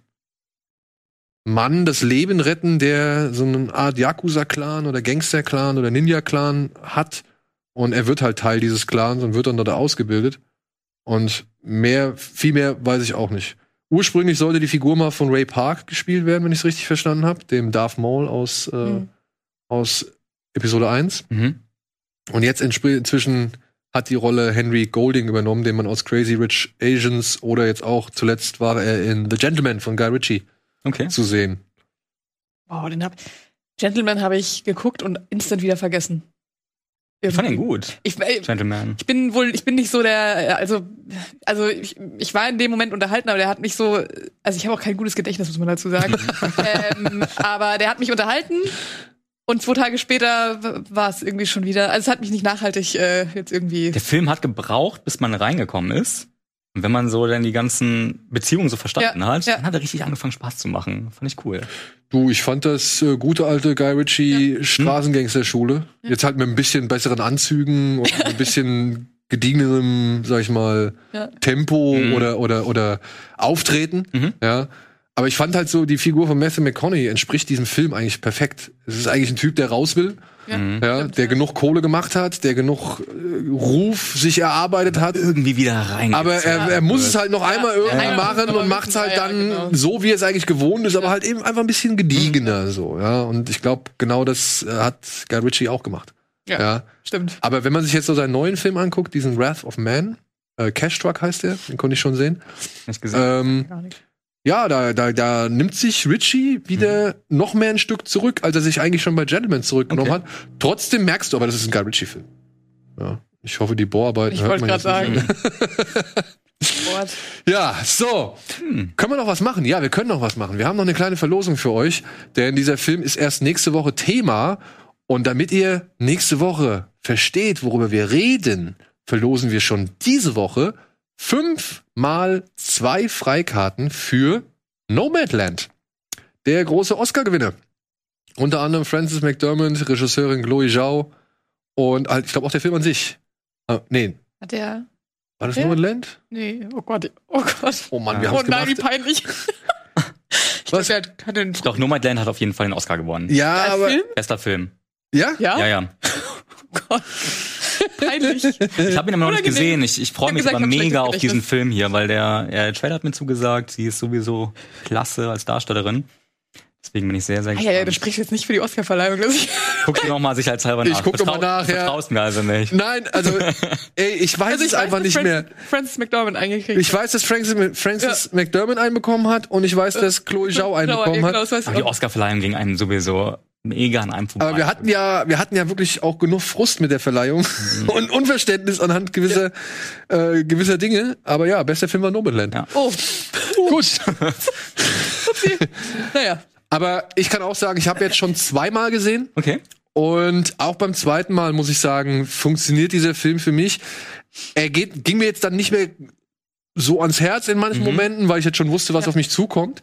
Mann das Leben retten, der so eine Art Yakuza-Clan oder Gangster-Clan oder Ninja-Clan hat. Und er wird halt Teil dieses Clans und wird dann dort ausgebildet. Und mehr, viel mehr weiß ich auch nicht. Ursprünglich sollte die Figur mal von Ray Park gespielt werden, wenn ich es richtig verstanden habe, dem Darth Maul aus, äh, mhm. aus Episode 1. Mhm. Und jetzt inzwischen hat die Rolle Henry Golding übernommen, den man aus Crazy Rich Asians oder jetzt auch zuletzt war er in The Gentleman von Guy Ritchie okay. zu sehen. Wow, den hab Gentleman habe ich geguckt und instant wieder vergessen. Ich fand ihn gut. Ich, äh, Gentleman. Ich bin wohl, ich bin nicht so der, also, also ich, ich war in dem Moment unterhalten, aber der hat mich so, also ich habe auch kein gutes Gedächtnis, muss man dazu sagen. [LAUGHS] ähm, aber der hat mich unterhalten und zwei Tage später war es irgendwie schon wieder. Also es hat mich nicht nachhaltig äh, jetzt irgendwie. Der Film hat gebraucht, bis man reingekommen ist. Und wenn man so dann die ganzen Beziehungen so verstanden ja, hat, ja. dann hat er richtig angefangen Spaß zu machen. Fand ich cool. Du, ich fand das äh, gute alte Guy Ritchie ja. Straßengangster-Schule. Ja. Jetzt halt mit ein bisschen besseren Anzügen und [LAUGHS] ein bisschen gediegenerem, sag ich mal, Tempo mhm. oder, oder, oder Auftreten. Mhm. Ja. Aber ich fand halt so, die Figur von Matthew McConaughey entspricht diesem Film eigentlich perfekt. Es ist eigentlich ein Typ, der raus will. Ja, mhm. ja der ja. genug Kohle gemacht hat, der genug äh, Ruf sich erarbeitet hat. Irgendwie wieder rein. Aber er, er muss es halt noch einmal irgendwie machen und macht es halt dann genau. so, wie es eigentlich gewohnt ist, aber halt eben einfach ein bisschen gediegener mhm. so. Ja, und ich glaube, genau das äh, hat Guy Ritchie auch gemacht. Ja, ja, stimmt. Aber wenn man sich jetzt so seinen neuen Film anguckt, diesen Wrath of Man, äh, Cash Truck heißt der, den konnte ich schon sehen. Nicht gesehen. Ähm, Gar nicht ja, da, da, da nimmt sich Richie wieder mhm. noch mehr ein Stück zurück, als er sich eigentlich schon bei Gentleman zurückgenommen okay. hat. Trotzdem merkst du aber, das ist ein Guy Ritchie-Film. Ja. Ich hoffe, die Bohrarbeiten ich hört man jetzt sagen. [LAUGHS] ja, so. Hm. Können wir noch was machen? Ja, wir können noch was machen. Wir haben noch eine kleine Verlosung für euch, denn dieser Film ist erst nächste Woche Thema. Und damit ihr nächste Woche versteht, worüber wir reden, verlosen wir schon diese Woche fünf mal zwei Freikarten für Nomadland. Der große Oscar-Gewinner. Unter anderem Francis McDermott, Regisseurin Chloe Zhao und halt, ich glaube auch der Film an sich. Ah, nee. Hat der. War das Nomadland? Nee, oh Gott, oh Gott. Oh Mann, wir haben Oh nein, wie peinlich. [LAUGHS] ich Was? Glaub, hat, hat den Doch, Nomadland hat auf jeden Fall einen Oscar gewonnen. Ja, Als aber. Film? Bester Film. Ja? Ja, ja. ja. [LAUGHS] oh Gott. Peinlich. Ich habe ihn aber noch nicht gesehen. Ich, ich freue mich gesagt, aber mega auf diesen Film hier, weil der, ja, der Trailer hat mir zugesagt, sie ist sowieso klasse als Darstellerin. Deswegen bin ich sehr, sehr gespannt. Ah, ja, ja, du sprichst jetzt nicht für die Oscarverleihung. Guck dir nochmal sicherheitshalber nach. Ich guck nochmal nach, ja. Vertraust mir also nicht. Nein, also, [LAUGHS] ey, ich weiß also ich es weiß, einfach nicht Francis, mehr. Francis McDormand eingekriegt Ich weiß, dass Francis, Francis ja. McDermott einbekommen hat und ich weiß, dass Chloe Zhao einbekommen hat. Genau, aber die Oscarverleihung ging einem sowieso mega an einem vorbei. Aber wir hatten ja, wir hatten ja wirklich auch genug Frust mit der Verleihung mhm. [LAUGHS] und Unverständnis anhand gewisser, ja. äh, gewisser Dinge. Aber ja, bester Film war Nomadland. Ja. Oh. Gut. [LAUGHS] okay. Naja. Aber ich kann auch sagen, ich habe jetzt schon zweimal gesehen. Okay. Und auch beim zweiten Mal muss ich sagen, funktioniert dieser Film für mich. Er geht, ging mir jetzt dann nicht mehr so ans Herz in manchen mhm. Momenten, weil ich jetzt schon wusste, was ja. auf mich zukommt.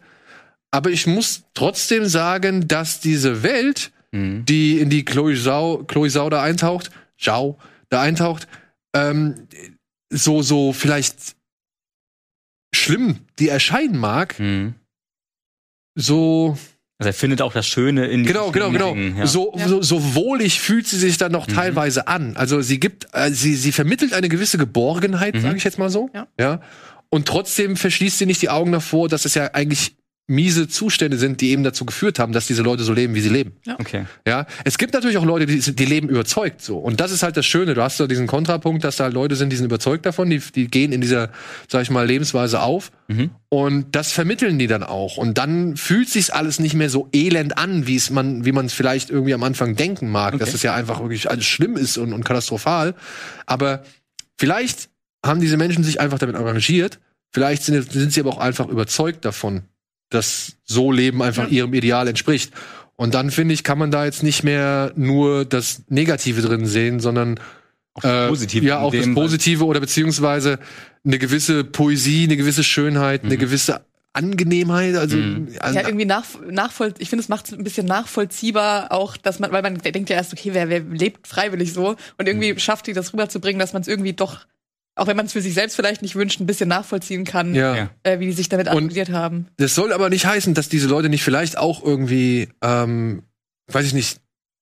Aber ich muss trotzdem sagen, dass diese Welt, mhm. die in die Chloe Zhao, Chloe Zhao da eintaucht, Zhao da eintaucht, ähm, so, so vielleicht schlimm die erscheinen mag, mhm. so also er findet auch das Schöne in genau genau genau ja. so, so so wohlig fühlt sie sich dann noch mhm. teilweise an also sie gibt äh, sie sie vermittelt eine gewisse Geborgenheit mhm. sage ich jetzt mal so ja. ja und trotzdem verschließt sie nicht die Augen davor dass es ja eigentlich miese Zustände sind, die eben dazu geführt haben, dass diese Leute so leben, wie sie leben. Ja. Okay. Ja, es gibt natürlich auch Leute, die, die leben überzeugt so. Und das ist halt das Schöne. Du hast so diesen Kontrapunkt, dass da Leute sind, die sind überzeugt davon, die, die gehen in dieser, sag ich mal, Lebensweise auf. Mhm. Und das vermitteln die dann auch. Und dann fühlt sich alles nicht mehr so elend an, wie es man, wie man es vielleicht irgendwie am Anfang denken mag, okay. dass es ja einfach wirklich alles schlimm ist und, und katastrophal. Aber vielleicht haben diese Menschen sich einfach damit arrangiert. Vielleicht sind, sind sie aber auch einfach überzeugt davon, dass so Leben einfach ja. ihrem Ideal entspricht. Und dann finde ich, kann man da jetzt nicht mehr nur das Negative drin sehen, sondern auch das Positive. Äh, ja, auch das Positive oder beziehungsweise eine gewisse Poesie, eine gewisse Schönheit, mhm. eine gewisse Angenehmheit, also, mhm. also ja irgendwie nach, nachvoll ich finde es macht es ein bisschen nachvollziehbar auch, dass man weil man denkt ja erst okay, wer, wer lebt freiwillig so und irgendwie mhm. schafft die das rüberzubringen, dass man es irgendwie doch auch wenn man es für sich selbst vielleicht nicht wünscht, ein bisschen nachvollziehen kann, ja. äh, wie die sich damit arrangiert haben. Das soll aber nicht heißen, dass diese Leute nicht vielleicht auch irgendwie, ähm, weiß ich nicht,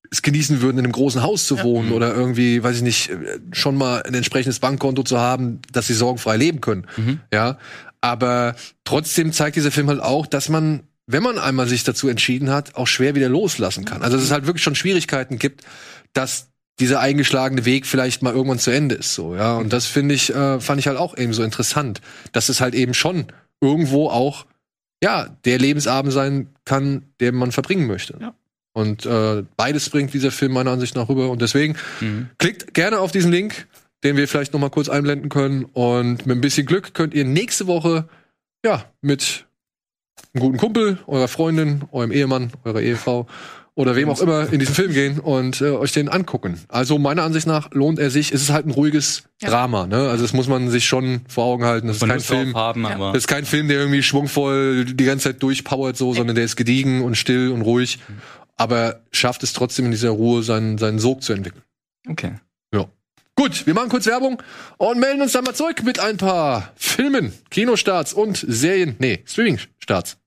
es genießen würden, in einem großen Haus zu ja. wohnen mhm. oder irgendwie, weiß ich nicht, schon mal ein entsprechendes Bankkonto zu haben, dass sie sorgenfrei leben können. Mhm. Ja, aber trotzdem zeigt dieser Film halt auch, dass man, wenn man einmal sich dazu entschieden hat, auch schwer wieder loslassen kann. Also dass es halt wirklich schon Schwierigkeiten gibt, dass dieser eingeschlagene Weg vielleicht mal irgendwann zu Ende ist, so, ja. Und das finde ich, äh, fand ich halt auch eben so interessant, dass es halt eben schon irgendwo auch, ja, der Lebensabend sein kann, den man verbringen möchte. Ja. Und äh, beides bringt dieser Film meiner Ansicht nach rüber. Und deswegen mhm. klickt gerne auf diesen Link, den wir vielleicht noch mal kurz einblenden können. Und mit ein bisschen Glück könnt ihr nächste Woche ja mit einem guten Kumpel, eurer Freundin, eurem Ehemann, eurer Ehefrau oder wem auch immer in diesen Film gehen und äh, euch den angucken. Also meiner Ansicht nach lohnt er sich. Es ist halt ein ruhiges ja. Drama. Ne? Also das muss man sich schon vor Augen halten. Das ist kein Film. Haben, ja. Das ist kein Film, der irgendwie schwungvoll die ganze Zeit durchpowert so, sondern der ist gediegen und still und ruhig. Aber schafft es trotzdem in dieser Ruhe seinen seinen Sog zu entwickeln. Okay. Ja. Gut, wir machen kurz Werbung und melden uns dann mal zurück mit ein paar Filmen, Kinostarts und Serien, nee, Streaming-Starts.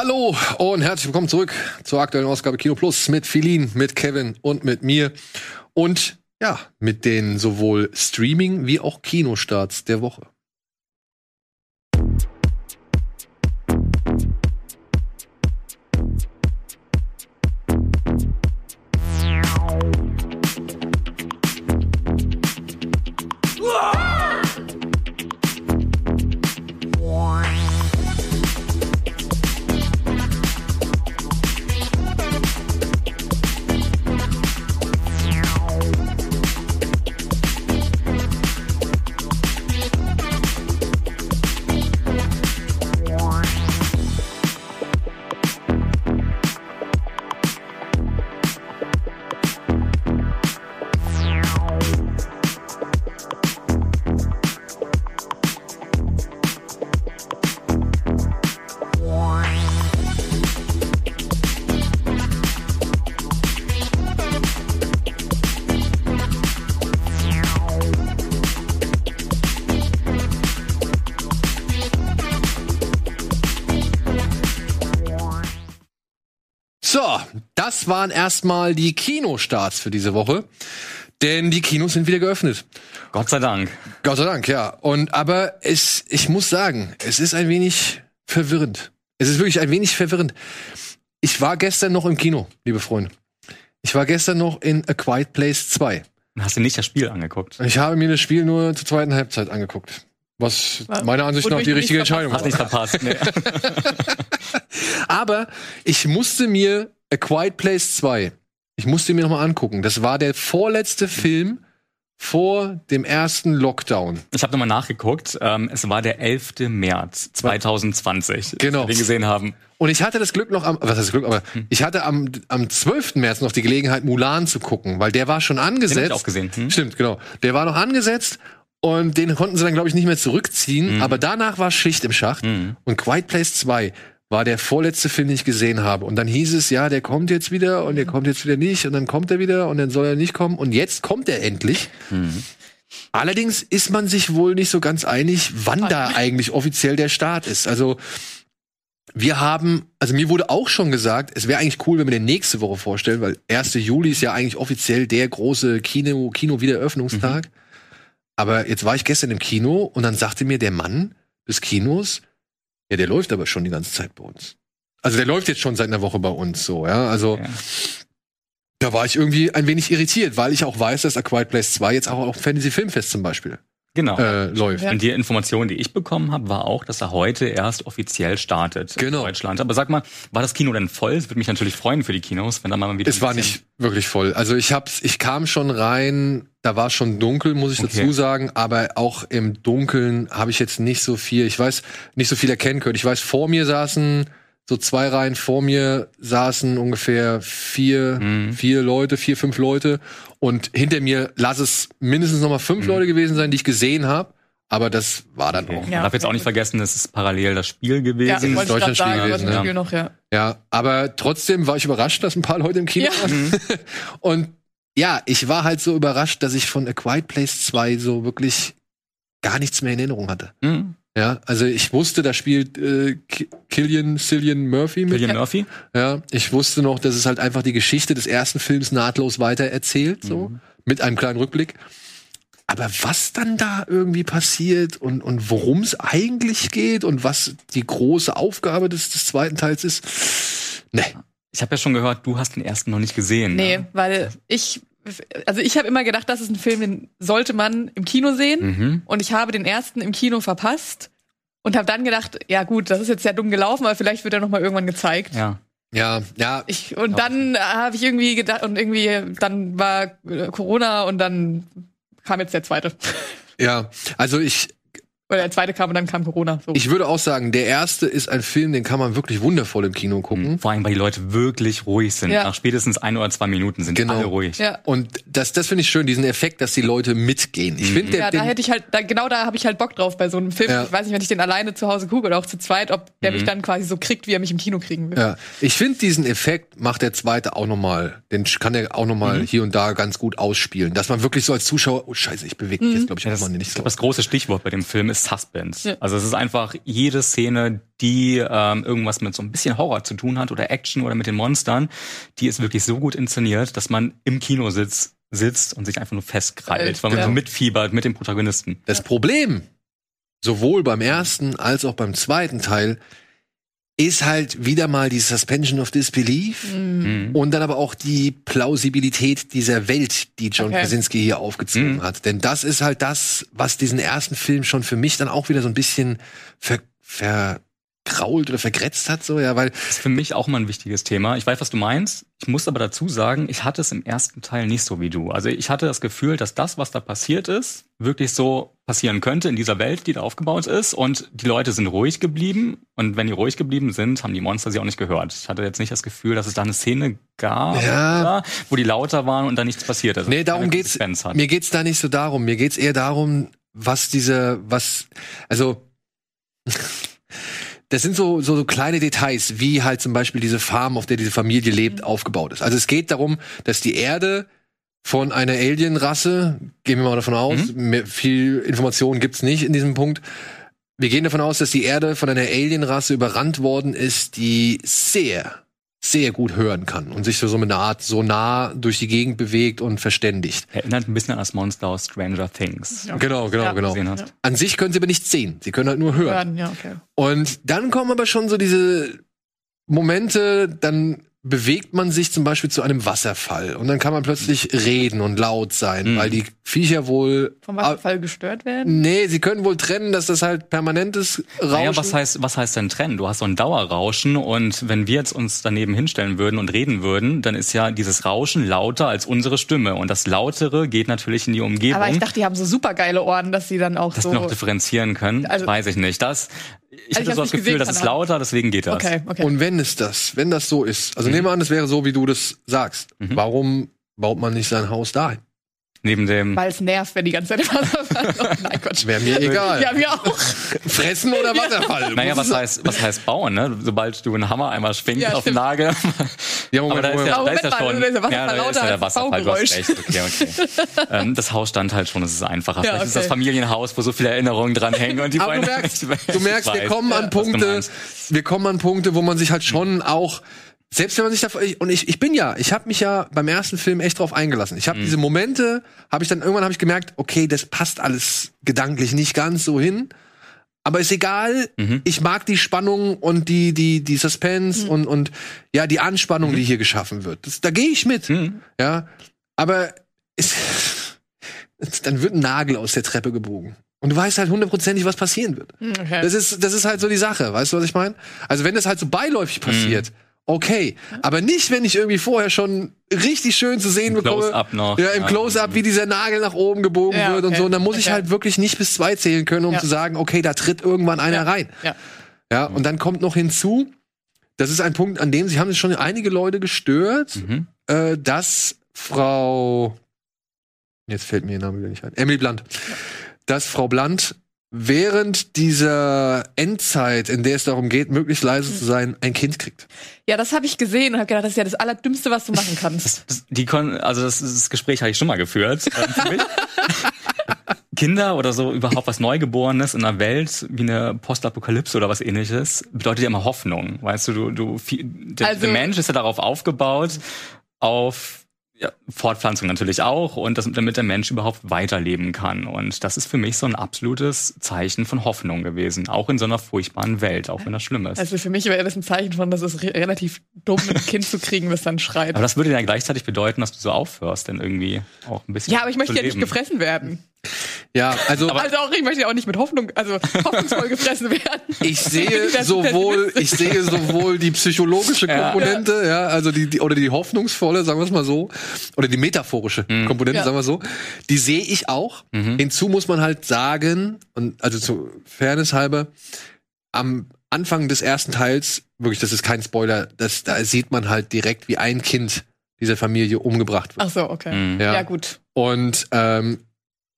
Hallo und herzlich willkommen zurück zur aktuellen Ausgabe Kino Plus mit Philin, mit Kevin und mit mir und ja, mit den sowohl Streaming wie auch Kinostarts der Woche. Das waren erstmal die Kinostarts für diese Woche. Denn die Kinos sind wieder geöffnet. Gott sei Dank. Gott sei Dank, ja. Und aber es, ich muss sagen, es ist ein wenig verwirrend. Es ist wirklich ein wenig verwirrend. Ich war gestern noch im Kino, liebe Freunde. Ich war gestern noch in A Quiet Place 2. Hast du nicht das Spiel angeguckt? Ich habe mir das Spiel nur zur zweiten Halbzeit angeguckt. Was meiner Ansicht nach die richtige Entscheidung war. Hast nicht verpasst. Nee. [LAUGHS] Aber ich musste mir A Quiet Place 2. Ich musste mir nochmal angucken. Das war der vorletzte Film vor dem ersten Lockdown. Ich habe nochmal nachgeguckt. Ähm, es war der 11. März 2020, genau. wir den gesehen haben. Und ich hatte das Glück noch am, was heißt Glück, aber hm. ich hatte am, am 12. März noch die Gelegenheit, Mulan zu gucken, weil der war schon angesetzt. Den hab ich auch gesehen. Hm? Stimmt, genau. Der war noch angesetzt und den konnten sie dann, glaube ich, nicht mehr zurückziehen. Hm. Aber danach war Schicht im Schacht. Hm. Und Quiet Place 2 war der vorletzte Film, den ich gesehen habe. Und dann hieß es, ja, der kommt jetzt wieder und der kommt jetzt wieder nicht und dann kommt er wieder und dann soll er nicht kommen und jetzt kommt er endlich. Mhm. Allerdings ist man sich wohl nicht so ganz einig, wann da eigentlich offiziell der Start ist. Also wir haben, also mir wurde auch schon gesagt, es wäre eigentlich cool, wenn wir den nächste Woche vorstellen, weil 1. Juli ist ja eigentlich offiziell der große Kino, Kino-Wiedereröffnungstag. Mhm. Aber jetzt war ich gestern im Kino und dann sagte mir der Mann des Kinos, ja, der läuft aber schon die ganze Zeit bei uns. Also der läuft jetzt schon seit einer Woche bei uns so, ja. Also ja. da war ich irgendwie ein wenig irritiert, weil ich auch weiß, dass A Quiet Place 2 jetzt auch auf Fantasy Filmfest zum Beispiel genau. äh, läuft. Und die Information, die ich bekommen habe, war auch, dass er heute erst offiziell startet genau. in Deutschland. Aber sag mal, war das Kino denn voll? Es würde mich natürlich freuen für die Kinos, wenn da mal wieder. Es war nicht wirklich voll. Also ich hab's, ich kam schon rein, da war schon dunkel, muss ich okay. dazu sagen, aber auch im Dunkeln habe ich jetzt nicht so viel, ich weiß, nicht so viel erkennen können. Ich weiß, vor mir saßen so zwei Reihen vor mir saßen ungefähr vier, mhm. vier Leute, vier, fünf Leute. Und hinter mir lass es mindestens noch mal fünf mhm. Leute gewesen sein, die ich gesehen habe. Aber das war dann okay. auch. Ja. Man darf jetzt auch nicht vergessen, es ist parallel das Spiel gewesen. Ja, das Deutschland-Spiel gewesen. Ja. Noch, ja. ja, aber trotzdem war ich überrascht, dass ein paar Leute im Kino ja. waren. Mhm. [LAUGHS] Und ja, ich war halt so überrascht, dass ich von A Quiet Place 2 so wirklich gar nichts mehr in Erinnerung hatte. Mhm. Ja, also ich wusste, da spielt äh, Killian, Cillian Murphy mit. Killian Murphy? Ja, ich wusste noch, dass es halt einfach die Geschichte des ersten Films nahtlos weiter erzählt, so, mhm. mit einem kleinen Rückblick. Aber was dann da irgendwie passiert und, und worum es eigentlich geht und was die große Aufgabe des, des zweiten Teils ist, ne. Ich habe ja schon gehört, du hast den ersten noch nicht gesehen. Nee, ne? weil ich also ich habe immer gedacht, das ist ein Film, den sollte man im Kino sehen. Mhm. Und ich habe den ersten im Kino verpasst und habe dann gedacht, ja gut, das ist jetzt sehr dumm gelaufen, aber vielleicht wird er noch mal irgendwann gezeigt. Ja. Ja, ja. Ich, und dann habe ich irgendwie gedacht, und irgendwie, dann war Corona und dann kam jetzt der zweite. Ja, also ich, oder der zweite kam und dann kam Corona. So. Ich würde auch sagen, der erste ist ein Film, den kann man wirklich wundervoll im Kino gucken. Mhm. Vor allem, weil die Leute wirklich ruhig sind. Ja. Nach spätestens ein oder zwei Minuten sind genau. alle ruhig. Ja. Und das, das finde ich schön, diesen Effekt, dass die Leute mitgehen. Ich mhm. finde, ja, da hätte ich halt, da, genau da habe ich halt Bock drauf bei so einem Film. Ja. Ich weiß nicht, wenn ich den alleine zu Hause gucke oder auch zu zweit, ob der mhm. mich dann quasi so kriegt, wie er mich im Kino kriegen will. Ja, ich finde diesen Effekt macht der zweite auch nochmal, den kann er auch nochmal mhm. hier und da ganz gut ausspielen, dass man wirklich so als Zuschauer, oh Scheiße, ich bewege mich jetzt, glaube ich, ja, das, nicht so. Das große Stichwort bei dem Film ist Suspense. Ja. Also es ist einfach jede Szene, die ähm, irgendwas mit so ein bisschen Horror zu tun hat oder Action oder mit den Monstern, die ist wirklich so gut inszeniert, dass man im Kino sitzt, sitzt und sich einfach nur festkrallt, weil man genau. so mitfiebert mit dem Protagonisten. Das Problem, sowohl beim ersten als auch beim zweiten Teil, ist halt wieder mal die Suspension of Disbelief mhm. und dann aber auch die Plausibilität dieser Welt, die John okay. Krasinski hier aufgezogen mhm. hat. Denn das ist halt das, was diesen ersten Film schon für mich dann auch wieder so ein bisschen ver, ver verkrault oder vergrätzt hat, so, ja, weil. Das ist für mich auch mal ein wichtiges Thema. Ich weiß, was du meinst. Ich muss aber dazu sagen, ich hatte es im ersten Teil nicht so wie du. Also ich hatte das Gefühl, dass das, was da passiert ist, wirklich so passieren könnte in dieser Welt, die da aufgebaut ist. Und die Leute sind ruhig geblieben. Und wenn die ruhig geblieben sind, haben die Monster sie auch nicht gehört. Ich hatte jetzt nicht das Gefühl, dass es da eine Szene gab, ja. oder, wo die lauter waren und da nichts passiert ist. Nee, darum geht's. Mir geht's da nicht so darum. Mir geht's eher darum, was diese, was, also, das sind so, so, so kleine Details, wie halt zum Beispiel diese Farm, auf der diese Familie lebt, mhm. aufgebaut ist. Also es geht darum, dass die Erde von einer Alien-Rasse, gehen wir mal davon aus, mhm. mehr, viel Informationen gibt's nicht in diesem Punkt. Wir gehen davon aus, dass die Erde von einer Alien-Rasse überrannt worden ist, die sehr sehr gut hören kann und sich so, so mit einer Art so nah durch die Gegend bewegt und verständigt. Erinnert ein bisschen an das Monster aus Stranger Things. Ja. Genau, genau, ja. genau. An sich können sie aber nichts sehen. Sie können halt nur hören. hören ja, okay. Und dann kommen aber schon so diese Momente, dann bewegt man sich zum Beispiel zu einem Wasserfall und dann kann man plötzlich reden und laut sein, mhm. weil die Viecher wohl vom Wasserfall gestört werden. Nee, sie können wohl trennen, dass das halt permanentes Rauschen. Naja, was heißt was heißt denn trennen? Du hast so ein Dauerrauschen und wenn wir jetzt uns daneben hinstellen würden und reden würden, dann ist ja dieses Rauschen lauter als unsere Stimme und das lautere geht natürlich in die Umgebung. Aber ich dachte, die haben so super geile Ohren, dass sie dann auch das so noch differenzieren können. Also, weiß ich nicht. Das ich also hatte so das Gefühl, das ist lauter, deswegen geht das. Okay, okay. Und wenn es das, wenn das so ist, also mhm. nehmen wir an, es wäre so, wie du das sagst. Mhm. Warum baut man nicht sein Haus dahin? Neben dem. Weil es nervt, wenn die ganze Zeit Wasserfall. Nein, Gott. Wäre mir egal. Ja, mir auch. Fressen oder Wasserfall? Naja, was heißt, was heißt bauen, ne? Sobald du einen Hammer einmal schwingst ja, auf den Nagel. Ja, Moment, [LAUGHS] aber da ist ja, da ist ja schon. Ist ja, ja, da ist ja der Wasserfall, du hast recht. Okay, okay. [LAUGHS] ähm, das Haus stand halt schon, es ist einfacher. Ja, Vielleicht okay. ist das Familienhaus, wo so viele Erinnerungen dran hängen und die aber du merkst, [LAUGHS] du merkst wir kommen an Punkte, wir kommen an Punkte, wo man sich halt schon auch selbst wenn man sich da und ich ich bin ja, ich habe mich ja beim ersten Film echt drauf eingelassen. Ich habe mhm. diese Momente, habe ich dann irgendwann habe ich gemerkt, okay, das passt alles gedanklich nicht ganz so hin. Aber ist egal, mhm. ich mag die Spannung und die die die Suspense mhm. und und ja, die Anspannung, die mhm. hier geschaffen wird. Das, da gehe ich mit. Mhm. Ja, aber ist, [LAUGHS] dann wird ein Nagel aus der Treppe gebogen. Und du weißt halt hundertprozentig, was passieren wird. Okay. Das ist, das ist halt so die Sache. Weißt du, was ich meine? Also wenn das halt so beiläufig passiert, mhm okay. Aber nicht, wenn ich irgendwie vorher schon richtig schön zu sehen Im bekomme. Close-up noch. Ja, im Close-up, wie dieser Nagel nach oben gebogen ja, wird und so. Und dann muss okay. ich halt wirklich nicht bis zwei zählen können, um ja. zu sagen, okay, da tritt irgendwann einer rein. Ja. ja, und dann kommt noch hinzu, das ist ein Punkt, an dem sich haben sich schon einige Leute gestört, mhm. äh, dass Frau, jetzt fällt mir ihr Name wieder nicht ein, Emily Blunt, dass Frau Blunt während dieser Endzeit, in der es darum geht, möglichst leise zu sein, ein Kind kriegt. Ja, das habe ich gesehen und habe gedacht, das ist ja das Allerdümmste, was du machen kannst. Das, [LAUGHS] das, die kon also das, das Gespräch habe ich schon mal geführt. Ähm, [LAUGHS] Kinder oder so überhaupt was Neugeborenes in einer Welt wie eine Postapokalypse oder was ähnliches bedeutet ja immer Hoffnung. Weißt du, du, du der, also, der Mensch ist ja darauf aufgebaut, auf ja, Fortpflanzung natürlich auch und das, damit der Mensch überhaupt weiterleben kann. Und das ist für mich so ein absolutes Zeichen von Hoffnung gewesen, auch in so einer furchtbaren Welt, auch wenn das schlimm ist. Also für mich wäre das ein Zeichen von, dass es re relativ dumm, ein Kind zu kriegen, was dann schreit. Aber das würde ja gleichzeitig bedeuten, dass du so aufhörst, denn irgendwie auch ein bisschen. Ja, aber ich möchte ja nicht gefressen werden. Ja, also, also auch ich möchte ja auch nicht mit Hoffnung, also hoffnungsvoll [LAUGHS] gefressen werden. Ich sehe sowohl, ich sehe sowohl die psychologische Komponente, ja, ja also die, die, oder die hoffnungsvolle, sagen wir es mal so, oder die metaphorische mhm. Komponente, ja. sagen wir so, die sehe ich auch. Mhm. Hinzu muss man halt sagen, und also zu Fairness halber, am Anfang des ersten Teils, wirklich, das ist kein Spoiler, das, da sieht man halt direkt, wie ein Kind dieser Familie umgebracht wird. Ach so, okay. Mhm. Ja. ja, gut. Und ähm,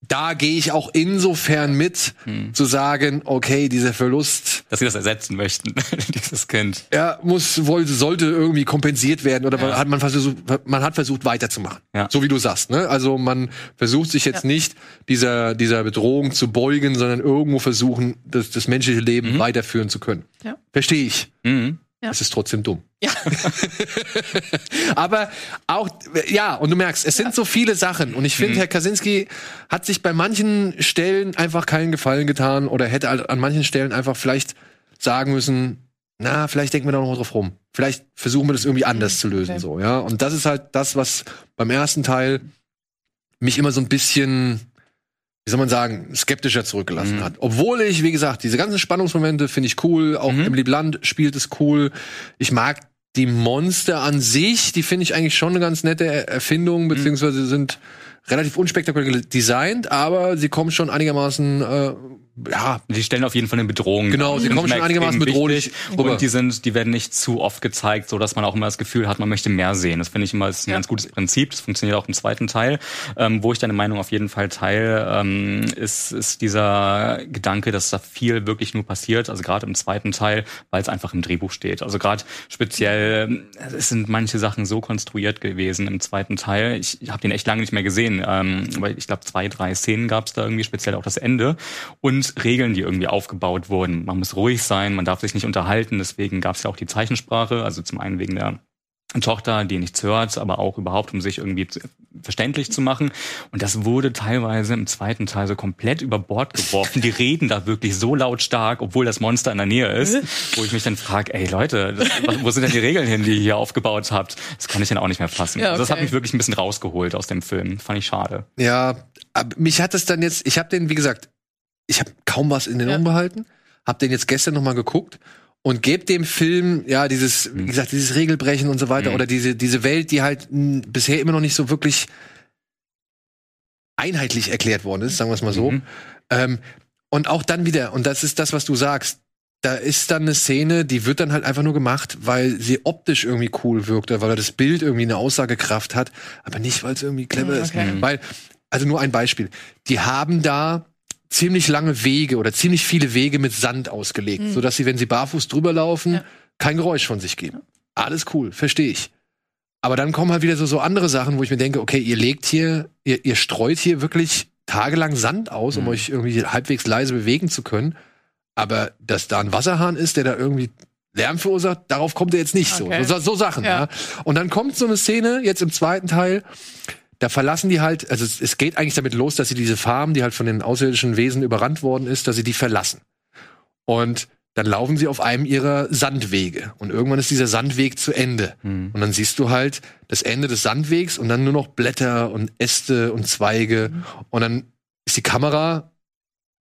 da gehe ich auch insofern mit, hm. zu sagen, okay, dieser Verlust. Dass sie das ersetzen möchten, [LAUGHS] dieses Kind. Ja, muss, wollte, sollte irgendwie kompensiert werden oder ja. hat man versucht, man hat versucht weiterzumachen. Ja. So wie du sagst, ne? Also man versucht sich jetzt ja. nicht dieser, dieser Bedrohung zu beugen, sondern irgendwo versuchen, das, das menschliche Leben mhm. weiterführen zu können. Ja. Verstehe ich. Mhm. Ja. Es ist trotzdem dumm. Ja. [LAUGHS] Aber auch, ja, und du merkst, es sind ja. so viele Sachen. Und ich finde, mhm. Herr Kaczynski hat sich bei manchen Stellen einfach keinen Gefallen getan oder hätte an manchen Stellen einfach vielleicht sagen müssen, na, vielleicht denken wir da noch drauf rum. Vielleicht versuchen wir das irgendwie anders mhm. zu lösen, okay. so, ja. Und das ist halt das, was beim ersten Teil mich immer so ein bisschen wie soll man sagen, skeptischer zurückgelassen mhm. hat. Obwohl ich, wie gesagt, diese ganzen Spannungsmomente finde ich cool. Auch mhm. Emily Blunt spielt es cool. Ich mag die Monster an sich, die finde ich eigentlich schon eine ganz nette Erfindung, mhm. beziehungsweise sind relativ unspektakulär designt, aber sie kommen schon einigermaßen äh, ja, die stellen auf jeden Fall eine Bedrohung. Genau, sie kommen schon einigermaßen bedrohlich. Und die sind, die werden nicht zu oft gezeigt, so dass man auch immer das Gefühl hat, man möchte mehr sehen. Das finde ich immer ist ein ja. ganz gutes Prinzip. Das funktioniert auch im zweiten Teil. Ähm, wo ich deine Meinung auf jeden Fall teile, ähm, ist, ist dieser Gedanke, dass da viel wirklich nur passiert. Also gerade im zweiten Teil, weil es einfach im Drehbuch steht. Also gerade speziell, es sind manche Sachen so konstruiert gewesen im zweiten Teil. Ich, ich habe den echt lange nicht mehr gesehen, ähm, weil ich glaube zwei, drei Szenen gab es da irgendwie, speziell auch das Ende. Und Regeln, die irgendwie aufgebaut wurden. Man muss ruhig sein, man darf sich nicht unterhalten, deswegen gab es ja auch die Zeichensprache, also zum einen wegen der Tochter, die nichts hört, aber auch überhaupt, um sich irgendwie verständlich zu machen. Und das wurde teilweise im zweiten Teil so komplett über Bord geworfen. Die reden da wirklich so lautstark, obwohl das Monster in der Nähe ist, wo ich mich dann frage, ey Leute, das, wo sind denn die Regeln hin, die ihr hier aufgebaut habt? Das kann ich dann auch nicht mehr fassen. Ja, okay. also das hat mich wirklich ein bisschen rausgeholt aus dem Film. Fand ich schade. Ja, mich hat es dann jetzt, ich habe den, wie gesagt, ich habe kaum was in Erinnerung ja. behalten, habe den jetzt gestern noch mal geguckt und gebe dem Film ja dieses, wie mhm. gesagt, dieses Regelbrechen und so weiter mhm. oder diese diese Welt, die halt mh, bisher immer noch nicht so wirklich einheitlich erklärt worden ist, sagen wir es mal so. Mhm. Ähm, und auch dann wieder, und das ist das, was du sagst, da ist dann eine Szene, die wird dann halt einfach nur gemacht, weil sie optisch irgendwie cool wirkt, weil das Bild irgendwie eine Aussagekraft hat, aber nicht, weil es irgendwie clever okay. ist. Weil also nur ein Beispiel. Die haben da ziemlich lange Wege oder ziemlich viele Wege mit Sand ausgelegt, mhm. sodass sie, wenn sie barfuß drüber laufen, ja. kein Geräusch von sich geben. Alles cool, verstehe ich. Aber dann kommen halt wieder so, so andere Sachen, wo ich mir denke, okay, ihr legt hier, ihr, ihr streut hier wirklich tagelang Sand aus, um mhm. euch irgendwie halbwegs leise bewegen zu können. Aber dass da ein Wasserhahn ist, der da irgendwie Lärm verursacht, darauf kommt er jetzt nicht okay. so. so. So Sachen, ja. ja. Und dann kommt so eine Szene, jetzt im zweiten Teil, da verlassen die halt, also es, es geht eigentlich damit los, dass sie diese Farm, die halt von den außerirdischen Wesen überrannt worden ist, dass sie die verlassen. Und dann laufen sie auf einem ihrer Sandwege. Und irgendwann ist dieser Sandweg zu Ende. Mhm. Und dann siehst du halt das Ende des Sandwegs und dann nur noch Blätter und Äste und Zweige. Mhm. Und dann ist die Kamera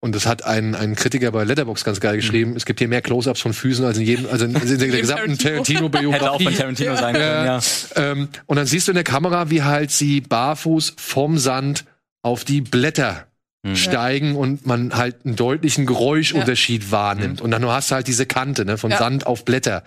und das hat ein, ein Kritiker bei Letterbox ganz geil geschrieben. Mhm. Es gibt hier mehr Close-ups von Füßen als in jedem, also in, in der [LAUGHS] gesamten Tarantino-Biografie. Hätte auch von Tarantino sein können, ja. Ähm, und dann siehst du in der Kamera, wie halt sie barfuß vom Sand auf die Blätter mhm. steigen und man halt einen deutlichen Geräuschunterschied ja. wahrnimmt. Mhm. Und dann hast du halt diese Kante, ne, von ja. Sand auf Blätter.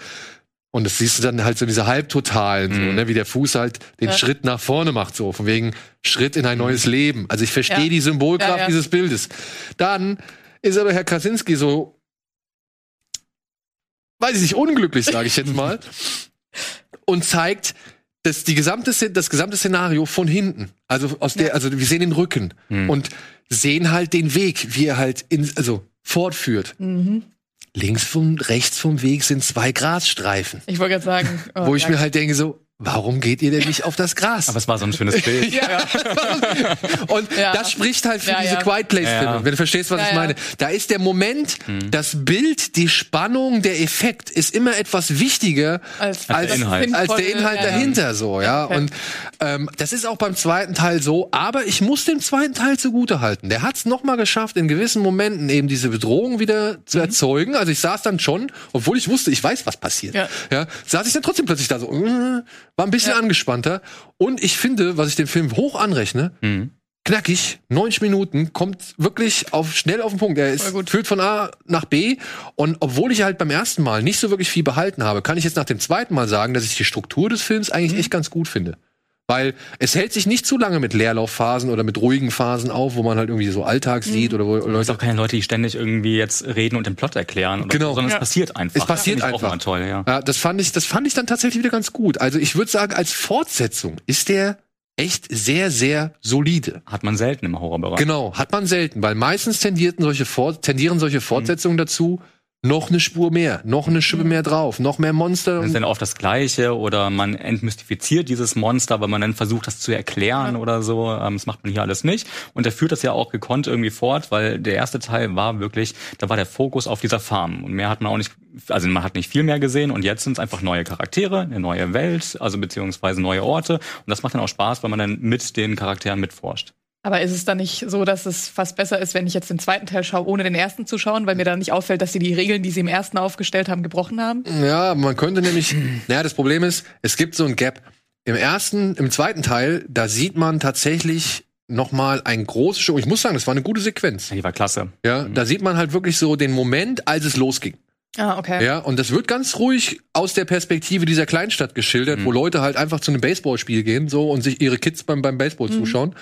Und das siehst du dann halt so in dieser Halbtotalen, mhm. so, ne, wie der Fuß halt den ja. Schritt nach vorne macht, so, von wegen Schritt in ein mhm. neues Leben. Also ich verstehe ja. die Symbolkraft ja, dieses Bildes. Dann ist aber Herr Krasinski so, weiß ich nicht, unglücklich, sage ich jetzt mal, [LAUGHS] und zeigt das, die gesamte, das gesamte Szenario von hinten. Also aus der, also wir sehen den Rücken mhm. und sehen halt den Weg, wie er halt in, also fortführt. Mhm links vom, rechts vom Weg sind zwei Grasstreifen. Ich wollte gerade sagen. Oh, wo ich mir halt denke so, warum geht ihr denn nicht auf das Gras? Aber es war so ein schönes Bild. [LAUGHS] ja. Und ja. das spricht halt für ja, diese Quiet Place Filme, wenn du verstehst, was ich meine. Da ist der Moment, mhm. das Bild, die Spannung, der Effekt ist immer etwas wichtiger als, als, der Inhalt, als der Inhalt dahinter so, ja. Und ähm, das ist auch beim zweiten Teil so, aber ich muss dem zweiten Teil zugute halten. Der hat es nochmal geschafft, in gewissen Momenten eben diese Bedrohung wieder zu mhm. erzeugen. Also ich saß dann schon, obwohl ich wusste, ich weiß, was passiert. Ja. ja saß ich dann trotzdem plötzlich da so, äh, war ein bisschen ja. angespannter. Und ich finde, was ich dem Film hoch anrechne, mhm. knackig, 90 Minuten, kommt wirklich auf, schnell auf den Punkt. Er ist, führt von A nach B. Und obwohl ich halt beim ersten Mal nicht so wirklich viel behalten habe, kann ich jetzt nach dem zweiten Mal sagen, dass ich die Struktur des Films eigentlich mhm. echt ganz gut finde. Weil es hält sich nicht zu lange mit Leerlaufphasen oder mit ruhigen Phasen auf, wo man halt irgendwie so Alltag mhm. sieht oder wo Leute. Es sind auch keine Leute, die ständig irgendwie jetzt reden und den Plot erklären. genau. So, sondern ja. es passiert einfach. Es passiert einfach. Auch toll, ja. ja. das fand ich, das fand ich dann tatsächlich wieder ganz gut. Also ich würde sagen, als Fortsetzung ist der echt sehr, sehr solide. Hat man selten im Horrorbereich. Genau, hat man selten, weil meistens tendierten solche Fort tendieren solche. Fortsetzungen mhm. dazu, noch eine Spur mehr, noch eine Schippe mehr drauf, noch mehr Monster. Das ist dann oft das Gleiche oder man entmystifiziert dieses Monster, weil man dann versucht, das zu erklären ja. oder so. Ähm, das macht man hier alles nicht. Und er führt das ja auch gekonnt irgendwie fort, weil der erste Teil war wirklich, da war der Fokus auf dieser Farm. Und mehr hat man auch nicht, also man hat nicht viel mehr gesehen und jetzt sind es einfach neue Charaktere, eine neue Welt, also beziehungsweise neue Orte. Und das macht dann auch Spaß, weil man dann mit den Charakteren mitforscht. Aber ist es dann nicht so, dass es fast besser ist, wenn ich jetzt den zweiten Teil schaue, ohne den ersten zu schauen, weil mir dann nicht auffällt, dass sie die Regeln, die sie im ersten aufgestellt haben, gebrochen haben? Ja, man könnte nämlich, naja, das Problem ist, es gibt so ein Gap. Im ersten, im zweiten Teil, da sieht man tatsächlich noch mal ein großes Show. Ich muss sagen, das war eine gute Sequenz. Die war klasse. Ja, mhm. da sieht man halt wirklich so den Moment, als es losging. Ah, okay. Ja, und das wird ganz ruhig aus der Perspektive dieser Kleinstadt geschildert, mhm. wo Leute halt einfach zu einem Baseballspiel gehen, so und sich ihre Kids beim, beim Baseball mhm. zuschauen.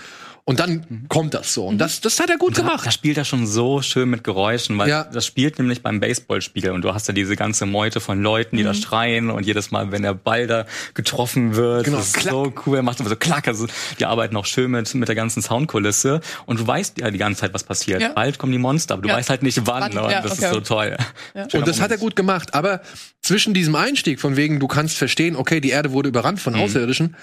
Und dann mhm. kommt das so. Und das, das hat er gut da, gemacht. Da spielt er schon so schön mit Geräuschen, weil ja. das spielt nämlich beim Baseballspiel und du hast ja diese ganze Meute von Leuten, die mhm. da schreien und jedes Mal, wenn der Ball da getroffen wird, genau, das ist klack. so cool, er macht immer so klack. Also die arbeiten auch schön mit, mit der ganzen Soundkulisse und du weißt ja die ganze Zeit, was passiert. Ja. Bald kommen die Monster, aber du ja. weißt halt nicht wann, wann? und das okay. ist so toll. Und das Moment. hat er gut gemacht. Aber zwischen diesem Einstieg von wegen, du kannst verstehen, okay, die Erde wurde überrannt von mhm. Außerirdischen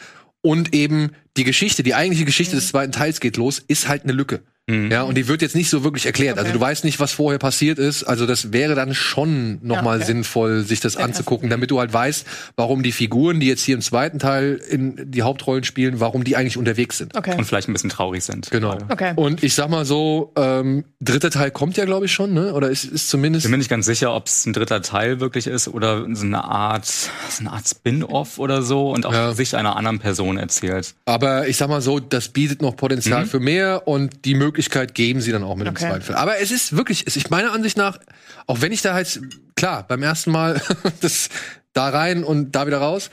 und eben die Geschichte, die eigentliche Geschichte mhm. des zweiten Teils geht los, ist halt eine Lücke. Mhm. Ja, und die wird jetzt nicht so wirklich erklärt. Also okay. Also du weißt nicht, was vorher passiert ist. Also das wäre dann schon nochmal ja, okay. sinnvoll, sich das ja, anzugucken, damit du halt weißt, warum die Figuren, die jetzt hier im zweiten Teil in die Hauptrollen spielen, warum die eigentlich unterwegs sind. Okay. Und vielleicht ein bisschen traurig sind. Genau. Okay. Und ich sag mal so, ähm, dritter Teil kommt ja, glaube ich, schon, ne? Oder ist, ist zumindest. Ich bin mir nicht ganz sicher, ob es ein dritter Teil wirklich ist oder so eine Art, so eine Art Spin-off oder so und auch ja. Sicht einer anderen Person erzählt. Aber ich sag mal so, das bietet noch Potenzial mhm. für mehr und die Möglichkeit Möglichkeit geben sie dann auch mit okay. dem zweiten Film. Aber es ist wirklich, es ist meiner Ansicht nach, auch wenn ich da halt, klar, beim ersten Mal [LAUGHS] das da rein und da wieder raus,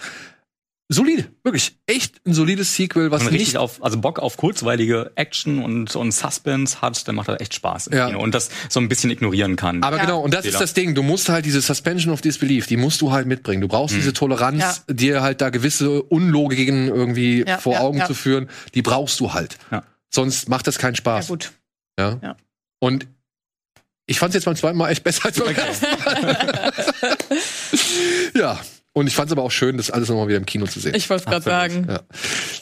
solide, wirklich echt ein solides Sequel, was Wenn man richtig auf also Bock auf kurzweilige Action und und Suspense hat, dann macht das echt Spaß Ja. Kino. und das so ein bisschen ignorieren kann. Aber genau, und das ist das Ding. Du musst halt diese Suspension of Disbelief, die musst du halt mitbringen. Du brauchst diese Toleranz, Ja. dir halt da gewisse Unlogiken irgendwie Ja, vor ja, Augen ja. zu führen. Die brauchst du halt. Ja. Sonst macht das keinen Ja, Spaß. gut. Ja. Ja. Und ich fand es jetzt beim zweiten Mal echt besser als beim ersten Mal. [LAUGHS] ja. Und ich fand es aber auch schön, das alles nochmal wieder im Kino zu sehen. Ich wollte es gerade sagen. Ja.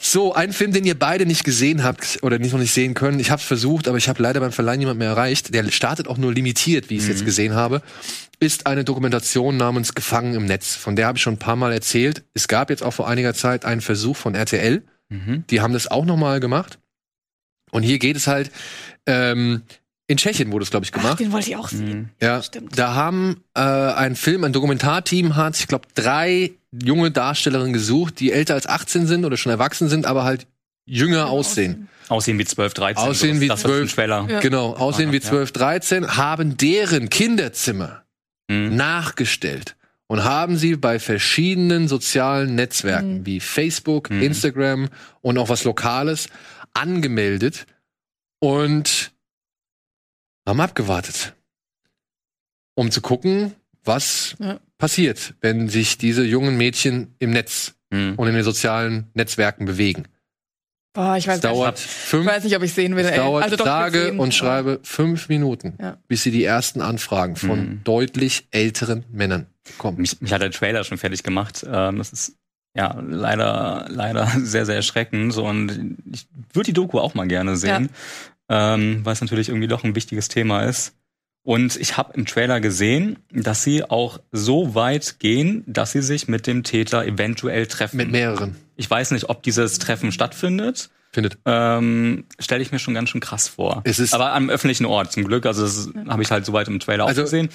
So, ein Film, den ihr beide nicht gesehen habt oder nicht noch nicht sehen können. Ich habe es versucht, aber ich habe leider beim Verleihen niemand mehr erreicht. Der startet auch nur limitiert, wie ich es jetzt gesehen habe. Ist eine Dokumentation namens Gefangen im Netz. Von der habe ich schon ein paar Mal erzählt. Es gab jetzt auch vor einiger Zeit einen Versuch von RTL. Die haben das auch noch mal gemacht. Und hier geht es halt ähm, in Tschechien wurde es glaube ich Ach, gemacht. den wollte ich auch sehen. Ja, stimmt. da haben äh, ein Film, ein Dokumentarteam hat, ich glaube, drei junge Darstellerinnen gesucht, die älter als 18 sind oder schon erwachsen sind, aber halt jünger aussehen. Aussehen wie 12, 13. Aussehen wie das, was 12. ein Trailer. Ja. Genau, aussehen wie Ja. 12, 13, haben deren Kinderzimmer Mhm. nachgestellt und haben sie bei verschiedenen sozialen Netzwerken wie Facebook, Mhm. Instagram und auch was Lokales angemeldet und haben abgewartet, um zu gucken, was Ja. passiert, wenn sich diese jungen Mädchen im Netz Mhm. und in den sozialen Netzwerken bewegen. Boah, ich weiß, Es dauert nicht. fünf Ich weiß nicht, ob ich sehen will. es ey. dauert also doch, sage sehen, und schreibe fünf Minuten, Ja. bis sie die ersten Anfragen von Mhm. deutlich älteren Männern bekommen. Mich, mich hat der Trailer schon fertig gemacht. Ähm, das ist ja leider, leider [LAUGHS] sehr, sehr erschreckend. So, und ich würde die Doku auch mal gerne sehen, ähm, weil es natürlich irgendwie doch ein wichtiges Thema ist. Und ich habe im Trailer gesehen, dass sie auch so weit gehen, dass sie sich mit dem Täter eventuell treffen. Mit mehreren. ich weiß nicht, ob dieses Treffen stattfindet. Findet. Ähm, Stelle ich mir schon ganz schön krass vor. Es ist- Aber am öffentlichen Ort zum Glück. Also das habe ich halt soweit im Trailer Also, auch gesehen.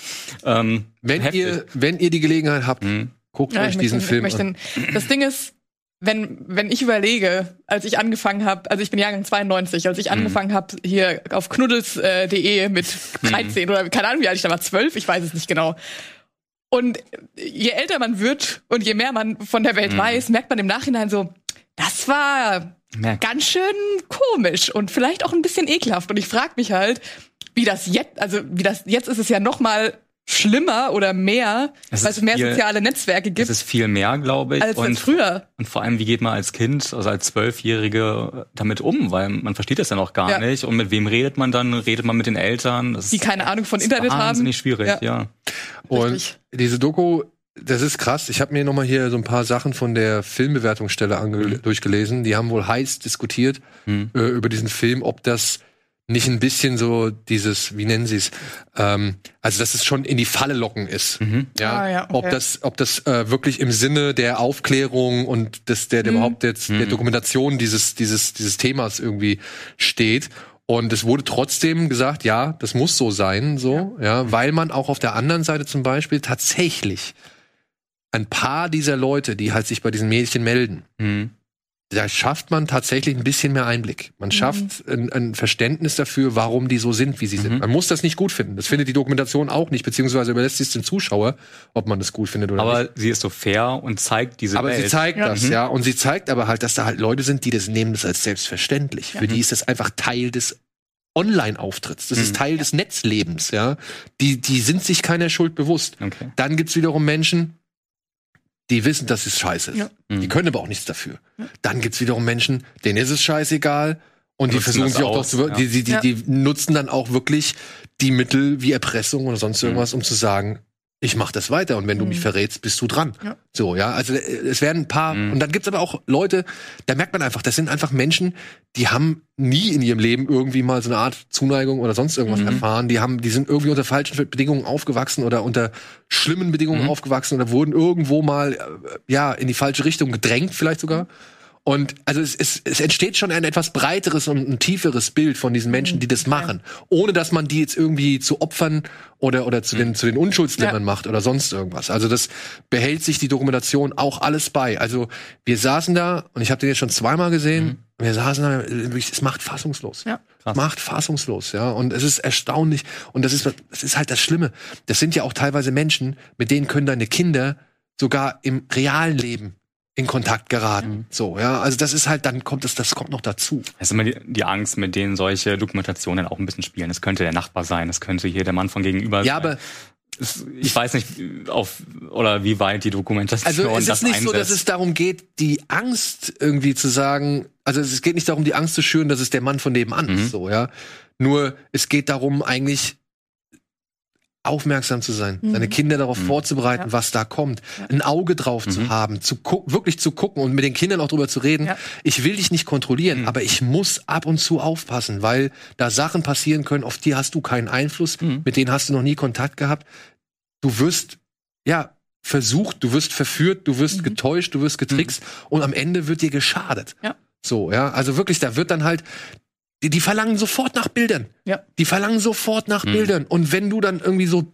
Ähm, Wenn heftig. ihr, wenn ihr die Gelegenheit habt, Mhm. Guckt Ja, euch diesen möchte, Film an. Das Ding ist, wenn, wenn ich überlege, als ich angefangen habe, also ich bin Jahrgang 92, als ich angefangen habe, hier auf knuddels.de mit 13 oder keine Ahnung, wie alt ich da war, 12, ich weiß es nicht genau. Und je älter man wird und je mehr man von der Welt weiß, merkt man im Nachhinein so, das war Merk- ganz schön komisch und vielleicht auch ein bisschen ekelhaft. Und ich frage mich halt, wie das jetzt, also wie das jetzt ist es ja noch mal schlimmer oder mehr, Es weil ist es mehr viel- soziale Netzwerke Es gibt ist viel mehr, glaube ich. als, als und, früher. und vor allem, wie geht man als Kind, also als Zwölfjährige damit um? Weil man versteht das ja noch gar Ja. nicht. Und mit wem redet man dann? Redet man mit den Eltern? Das Die ist keine Ahnung von ist Internet haben. wahnsinnig schwierig, Ja. ja. Und Richtig. diese Doku, das ist krass. Ich habe mir noch mal hier so ein paar Sachen von der Filmbewertungsstelle ange Mhm. durchgelesen. Die haben wohl heiß diskutiert Mhm. äh, über diesen Film, ob das nicht ein bisschen so dieses, wie nennen sie es, ähm, also dass es schon in die Falle locken ist. Mhm. Ja, Ah, ja, okay. ob das, ob das äh, wirklich im Sinne der Aufklärung und des, der, der Mhm. überhaupt jetzt der Dokumentation dieses, dieses, dieses Themas irgendwie steht. Und es wurde trotzdem gesagt, ja, das muss so sein, so, ja, weil man auch auf der anderen Seite zum Beispiel tatsächlich ein paar dieser Leute, die halt sich bei diesen Mädchen melden, Mhm. Da schafft man tatsächlich ein bisschen mehr Einblick. Man schafft ein, ein Verständnis dafür, warum die so sind, wie sie sind. Man muss das nicht gut finden. Das findet die Dokumentation auch nicht, beziehungsweise überlässt es dem Zuschauer, ob man das gut findet oder nicht. Aber sie ist so fair und zeigt diese Aber Welt. sie zeigt Ja. das, ja. Und sie zeigt aber halt, dass da halt Leute sind, die das nehmen das als selbstverständlich. Für die ist das einfach Teil des Online-Auftritts. Das ist Teil des Netzlebens, ja. Die, die sind sich keiner Schuld bewusst. Okay. Dann gibt's wiederum Menschen, die wissen, dass es scheiße ist. Ja. Die können aber auch nichts dafür. Dann gibt's wiederum Menschen, denen ist es scheißegal. Und die versuchen sich auch doch aus, zu, ja. die, die, die, Ja. die nutzen dann auch wirklich die Mittel wie Erpressung oder sonst irgendwas, um zu sagen, ich mach das weiter und wenn du mich verrätst, bist du dran. Ja. So, ja, also äh, es werden ein paar Mhm. und dann gibt's aber auch Leute, da merkt man einfach, das sind einfach Menschen, die haben nie in ihrem Leben irgendwie mal so eine Art Zuneigung oder sonst irgendwas erfahren. Die haben, die sind irgendwie unter falschen Bedingungen aufgewachsen oder unter schlimmen Bedingungen aufgewachsen oder wurden irgendwo mal äh, ja in die falsche Richtung gedrängt, vielleicht sogar. Und also es, es, es entsteht schon ein etwas breiteres und ein tieferes Bild von diesen Menschen, die das machen, ohne dass man die jetzt irgendwie zu Opfern oder oder zu den zu den Unschuldslämmern Ja. macht oder sonst irgendwas. Also das behält sich die Dokumentation auch alles bei. Also wir saßen da und ich habe den jetzt schon zweimal gesehen. Wir saßen da, es macht fassungslos. Ja. Es macht fassungslos, ja. Und es ist erstaunlich. Und das ist, das ist halt das Schlimme. Das sind ja auch teilweise Menschen, mit denen können deine Kinder sogar im realen Leben in Kontakt geraten. Mhm. So, ja. Also das ist halt, dann kommt es, das kommt noch dazu. Es ist immer die, die, Angst, mit denen solche Dokumentationen auch ein bisschen spielen. Es könnte der Nachbar sein, es könnte hier der Mann von gegenüber ja, sein. Ja, aber ich weiß nicht, auf oder wie weit die Dokumentation Also es ist nicht einsetzt. so, dass es darum geht, die Angst irgendwie zu sagen. Also es geht nicht darum, die Angst zu schüren, dass es der Mann von nebenan mhm. ist, so ja. Nur es geht darum, eigentlich aufmerksam zu sein, mhm. seine Kinder darauf mhm. vorzubereiten, ja. was da kommt, ja. ein Auge drauf mhm. zu haben, zu wirklich zu gucken und mit den Kindern auch drüber zu reden. Ja. Ich will dich nicht kontrollieren, mhm. aber ich muss ab und zu aufpassen, weil da Sachen passieren können, auf die hast du keinen Einfluss, mhm. mit denen hast du noch nie Kontakt gehabt. Du wirst ja versucht, du wirst verführt, du wirst mhm. getäuscht, du wirst getrickst und am Ende wird dir geschadet. Ja. So, ja, also wirklich, da wird dann halt die, die verlangen sofort nach Bildern. Ja. Die verlangen sofort nach mhm. Bildern. Und wenn du dann irgendwie so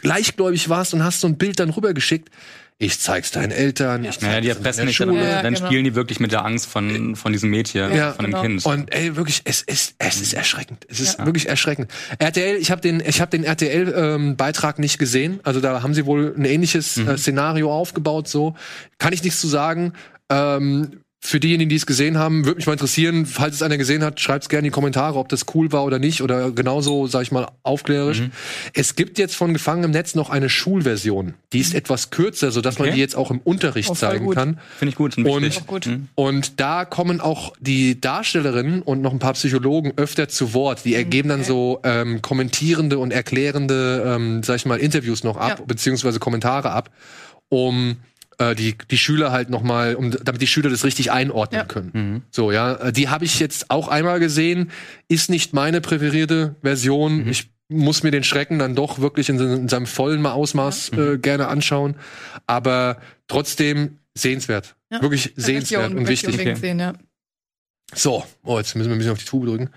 gleichgläubig warst und hast so ein Bild dann rübergeschickt, ich zeig's deinen Eltern. Ja, ich ja die erpressen nicht, dann, ja, dann genau. spielen die wirklich mit der Angst von, von diesem Mädchen, ja, von dem genau. Kind. Und ey, wirklich, es ist, es ist erschreckend. Es ist ja. wirklich erschreckend. RTL, ich habe den, ich habe den RTL-Beitrag ähm, nicht gesehen. Also da haben sie wohl ein ähnliches mhm. äh, Szenario aufgebaut. So kann ich nichts zu sagen. Ähm, für diejenigen, die es gesehen haben, würde mich mal interessieren, falls es einer gesehen hat, schreibt es gerne in die Kommentare, ob das cool war oder nicht oder genauso, sag ich mal, aufklärerisch. Mhm. Es gibt jetzt von Gefangen im Netz noch eine Schulversion. Die ist mhm. etwas kürzer, sodass okay. man die jetzt auch im Unterricht oh, zeigen gut. kann. Finde ich gut. Und, gut. Mhm. und da kommen auch die Darstellerinnen und noch ein paar Psychologen öfter zu Wort. Die ergeben okay. dann so ähm, kommentierende und erklärende, ähm, sag ich mal, Interviews noch ab, ja. beziehungsweise Kommentare ab, um äh, die, die Schüler halt nochmal, um, damit die Schüler das richtig einordnen ja. können. Mhm. So, ja. Äh, die habe ich jetzt auch einmal gesehen, ist nicht meine präferierte Version. Mhm. Ich muss mir den Schrecken dann doch wirklich in, in seinem vollen Ausmaß ja. äh, gerne anschauen. Aber trotzdem sehenswert. Ja. Wirklich sehenswert und wichtig. Sehen, ja. So, oh, jetzt müssen wir ein bisschen auf die Tube drücken.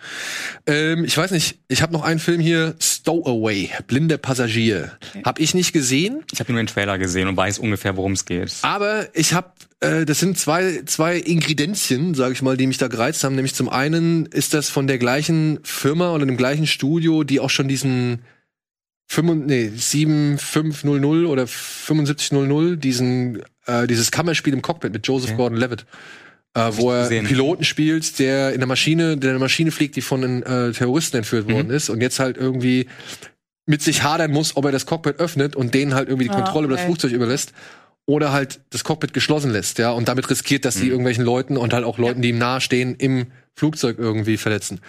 Ähm, ich weiß nicht, ich habe noch einen Film hier, Stowaway, Blinde Passagier. Okay. Hab ich nicht gesehen. Ich habe nur den Trailer gesehen und weiß ungefähr, worum es geht. Aber ich habe, äh, das sind zwei, zwei Ingredienzien, sage ich mal, die mich da gereizt haben. Nämlich zum einen ist das von der gleichen Firma oder dem gleichen Studio, die auch schon diesen 5, nee, 7500 oder 7500, diesen, äh, dieses Kammerspiel im Cockpit mit Joseph okay. Gordon-Levitt äh, wo er einen Piloten spielt, der in der Maschine, der in der Maschine fliegt, die von den äh, Terroristen entführt mhm. worden ist und jetzt halt irgendwie mit sich hadern muss, ob er das Cockpit öffnet und denen halt irgendwie die ah, Kontrolle über das Flugzeug überlässt oder halt das Cockpit geschlossen lässt, ja, und damit riskiert, dass sie mhm. irgendwelchen Leuten und halt auch Leuten, die ihm nahestehen, im Flugzeug irgendwie verletzen.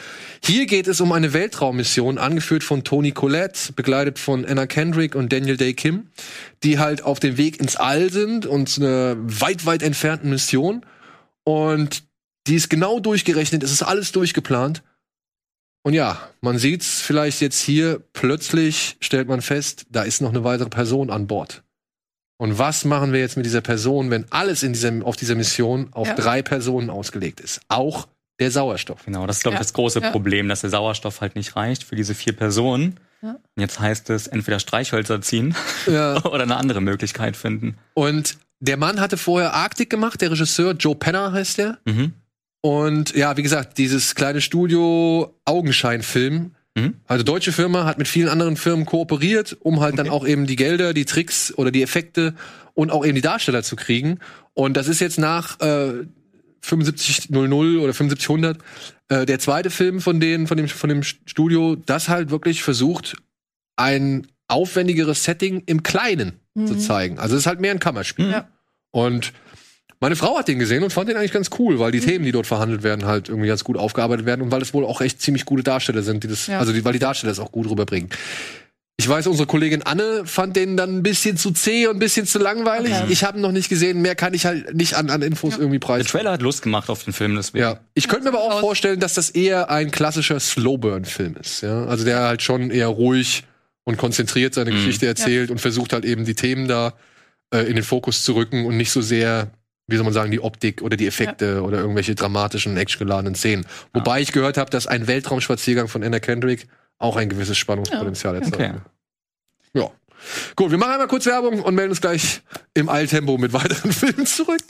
Hier geht es um eine Weltraummission, angeführt von Tony Collette, begleitet von Anna Kendrick und Daniel Day Kim, die halt auf dem Weg ins All sind und eine weit, weit entfernten Mission und die ist genau durchgerechnet, es ist alles durchgeplant. Und ja, man sieht's vielleicht jetzt hier, plötzlich stellt man fest, da ist noch eine weitere Person an Bord. Und was machen wir jetzt mit dieser Person, wenn alles in dieser, auf dieser Mission auf ja. drei Personen ausgelegt ist? Auch der Sauerstoff. Genau, das ist, glaube ich, ja. das große ja. Problem, dass der Sauerstoff halt nicht reicht für diese vier Personen. Ja. Jetzt heißt es entweder Streichhölzer ziehen [LAUGHS] oder eine andere Möglichkeit finden. Und der Mann hatte vorher Arctic gemacht, der Regisseur, Joe Penner heißt der. Mhm. Und ja, wie gesagt, dieses kleine Studio Augenscheinfilm. Mhm. Also deutsche Firma hat mit vielen anderen Firmen kooperiert, um halt okay. dann auch eben die Gelder, die Tricks oder die Effekte und auch eben die Darsteller zu kriegen. Und das ist jetzt nach äh, 7500 oder 7500 äh, der zweite Film von denen, von dem, von dem Studio, das halt wirklich versucht, ein aufwendigeres Setting im Kleinen mhm. zu zeigen. Also es ist halt mehr ein Kammerspiel. Ja. Und meine Frau hat den gesehen und fand den eigentlich ganz cool, weil die mhm. Themen, die dort verhandelt werden, halt irgendwie ganz gut aufgearbeitet werden und weil es wohl auch echt ziemlich gute Darsteller sind, die das, ja. also die, weil die Darsteller es auch gut rüberbringen. Ich weiß, unsere Kollegin Anne fand den dann ein bisschen zu zäh und ein bisschen zu langweilig. Okay. Ich habe ihn noch nicht gesehen. Mehr kann ich halt nicht an, an Infos ja. irgendwie preisen. Der Trailer hat Lust gemacht auf den Film, deswegen. Ja. Ich könnte mir aber auch vorstellen, dass das eher ein klassischer Slowburn-Film ist. Ja? Also der halt schon eher ruhig und konzentriert seine mhm. Geschichte erzählt ja. und versucht halt eben die Themen da äh, in den Fokus zu rücken und nicht so sehr, wie soll man sagen, die Optik oder die Effekte ja. oder irgendwelche dramatischen, actiongeladenen Szenen. Wobei ich gehört habe, dass ein Weltraumspaziergang von Anna Kendrick auch ein gewisses Spannungspotenzial ja. erzeugt. Okay. Ja. Gut, wir machen einmal kurz Werbung und melden uns gleich im Eiltempo mit weiteren [LAUGHS] Filmen zurück.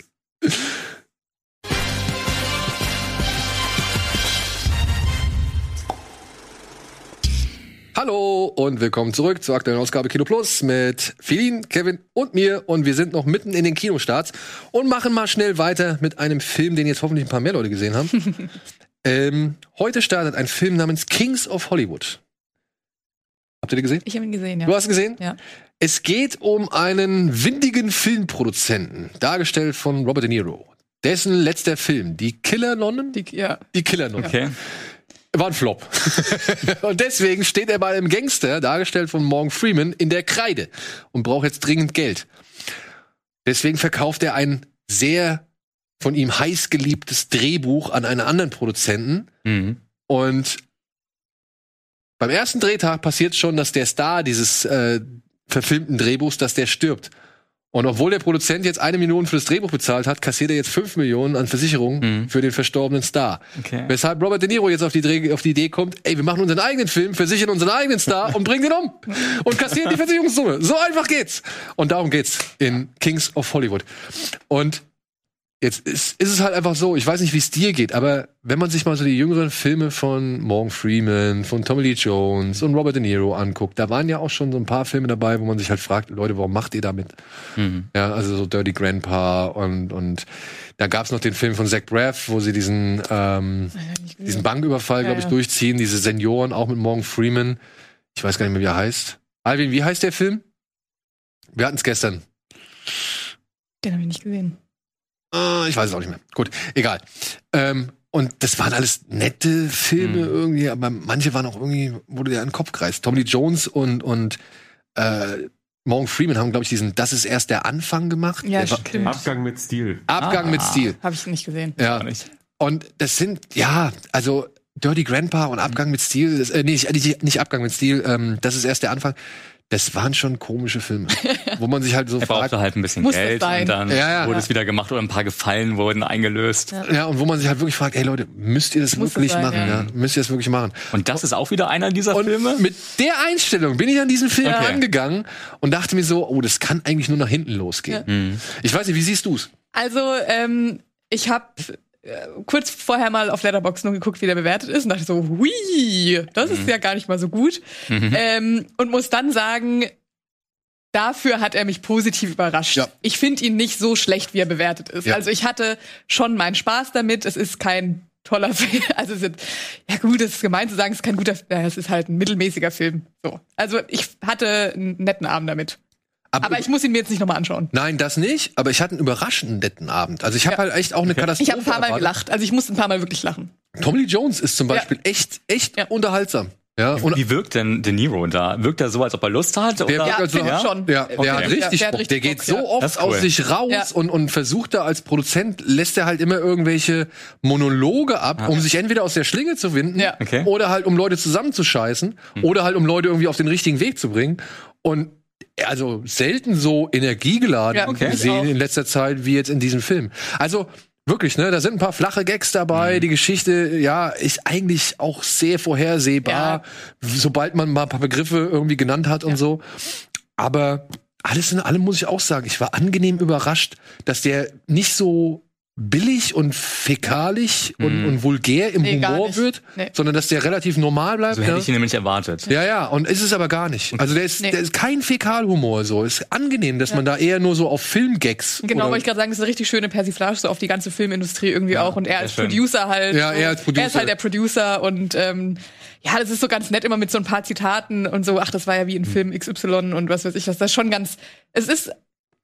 Hallo und willkommen zurück zur aktuellen Ausgabe Kino Plus mit Felin, Kevin und mir. Und wir sind noch mitten in den Kinostarts und machen mal schnell weiter mit einem Film, den jetzt hoffentlich ein paar mehr Leute gesehen haben. [LAUGHS] ähm, heute startet ein Film namens Kings of Hollywood. Habt ihr den gesehen? Ich habe ihn gesehen, ja. Du hast ihn gesehen? Ja. Es geht um einen windigen Filmproduzenten, dargestellt von Robert De Niro. Dessen letzter Film, Die Killernonnen? Die, ja. Die Killernonnen. Okay. War ein Flop. [LAUGHS] und deswegen steht er bei einem Gangster, dargestellt von Morgan Freeman, in der Kreide und braucht jetzt dringend Geld. Deswegen verkauft er ein sehr von ihm heiß geliebtes Drehbuch an einen anderen Produzenten. Mhm. Und beim ersten Drehtag passiert schon, dass der Star dieses äh, verfilmten Drehbuchs, dass der stirbt. Und obwohl der Produzent jetzt eine Million für das Drehbuch bezahlt hat, kassiert er jetzt fünf Millionen an Versicherungen mhm. für den verstorbenen Star. Okay. Weshalb Robert De Niro jetzt auf die, Dreh auf die Idee kommt, ey, wir machen unseren eigenen Film, versichern unseren eigenen Star und bringen den um. Und kassieren die [LAUGHS] Versicherungssumme. So einfach geht's. Und darum geht's in Kings of Hollywood. Und Jetzt ist, ist es halt einfach so, ich weiß nicht, wie es dir geht, aber wenn man sich mal so die jüngeren Filme von Morgan Freeman, von Tommy Lee Jones und Robert De Niro anguckt, da waren ja auch schon so ein paar Filme dabei, wo man sich halt fragt, Leute, warum macht ihr damit? Mhm. Ja, also so Dirty Grandpa und, und da gab's noch den Film von Zach Braff, wo sie diesen, ähm, diesen Banküberfall, ja, glaube ich, ja. durchziehen, diese Senioren, auch mit Morgan Freeman. Ich weiß gar nicht mehr, wie er heißt. Alvin, wie heißt der Film? Wir hatten's gestern. Den habe ich nicht gesehen. Äh, ich weiß es auch nicht mehr. Gut, egal. Ähm, und das waren alles nette Filme mhm. irgendwie, aber manche waren auch irgendwie, wurde der in den Kopf kreist. Tommy Jones und, und äh, Morgan Freeman haben, glaube ich, diesen Das ist erst der Anfang gemacht. Ja, der stimmt. Abgang mit Stil. Abgang ah, mit Stil. Habe ich nicht gesehen. Ja. Und das sind, ja, also Dirty Grandpa und Abgang mit Stil, das, äh, nee, nicht, nicht Abgang mit Stil, ähm, das ist erst der Anfang das waren schon komische Filme, wo man sich halt so [LAUGHS] er fragt. brauchte halt ein bisschen Geld und dann ja, ja. wurde es wieder gemacht oder ein paar Gefallen wurden eingelöst. Ja. ja. und wo man sich halt wirklich fragt, ey Leute, müsst ihr das Muss wirklich sein, machen? Ja. Müsst ihr das wirklich machen? Und das ist auch wieder einer dieser und Filme? Mit der Einstellung bin ich an diesen Film okay. angegangen und dachte mir so, oh, das kann eigentlich nur nach hinten losgehen. Mhm. Ich weiß nicht, wie siehst du's? Also, ähm, ich habe kurz vorher mal auf Letterbox nur geguckt, wie der bewertet ist und dachte so, hui, das ist mhm. ja gar nicht mal so gut. Mhm. Ähm, und muss dann sagen, dafür hat er mich positiv überrascht. Ja. Ich finde ihn nicht so schlecht, wie er bewertet ist. Ja. Also ich hatte schon meinen Spaß damit. Es ist kein toller [LAUGHS] Film. Also es ist, ja gut, es ist gemein zu sagen, es ist kein guter, es ist halt ein mittelmäßiger Film. So. Also ich hatte einen netten Abend damit. Aber, aber ich muss ihn mir jetzt nicht nochmal anschauen. Nein, das nicht. Aber ich hatte einen überraschenden netten Abend. Also ich habe ja. halt echt auch eine Katastrophe. Ich habe ein paar Mal erwartet. gelacht. Also ich musste ein paar Mal wirklich lachen. Tommy Jones ist zum Beispiel ja. echt, echt ja. unterhaltsam. Ja, und Wie wirkt denn De Niro da? Wirkt er so, als ob er Lust hat? Der, oder? Ja, also, ja? schon. Der, der okay. hat richtig der, der, Bock. Der geht Bock, so oft cool. aus sich raus und, und versucht da als Produzent, lässt er halt immer irgendwelche Monologe ab, ah. um sich entweder aus der Schlinge zu winden okay. oder halt um Leute zusammenzuscheißen hm. oder halt um Leute irgendwie auf den richtigen Weg zu bringen. Und also selten so energiegeladen ja, okay. gesehen in letzter Zeit wie jetzt in diesem Film. Also wirklich, ne, da sind ein paar flache Gags dabei. Mhm. Die Geschichte, ja, ist eigentlich auch sehr vorhersehbar, ja. sobald man mal ein paar Begriffe irgendwie genannt hat ja. und so. Aber alles in allem muss ich auch sagen, ich war angenehm überrascht, dass der nicht so billig und fäkalisch mm. und, mhm. und, vulgär im nee, Humor wird, nee. sondern dass der relativ normal bleibt. So hätte ich ihn nämlich erwartet. Ja, ja, und ist es aber gar nicht. Also der ist, nee. der ist kein Fäkalhumor so. Ist angenehm, dass ja. man da eher nur so auf Filmgags. Genau, wollte ich gerade sagen, das ist eine richtig schöne Persiflage so auf die ganze Filmindustrie irgendwie ja, auch. Und er als schön. Producer halt. Ja, er als Producer. Er ist halt der Producer und ähm, ja, das ist so ganz nett immer mit so ein paar Zitaten und so, ach, das war ja wie in Film XY und was weiß ich was. Das ist schon ganz, es ist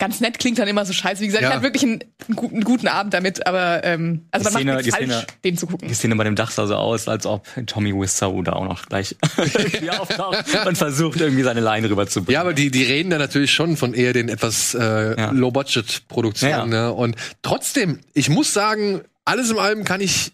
ganz nett klingt dann immer so scheiße. Wie gesagt, ja. ich hatte wirklich einen, einen, guten, einen, guten, Abend damit, aber ähm, also die man Szene, macht nichts falsch, Szene, den zu gucken. Die Szene bei dem Dach sah so aus, als ob Tommy Wiseau da auch noch gleich [LAUGHS] auftaucht und versucht irgendwie seine Line rüberzubringen. Ja, aber die, die reden da natürlich schon von eher den etwas äh, ja. Low-Budget-Produktionen. Ja. Ne? Und trotzdem, ich muss sagen, alles in allem kann ich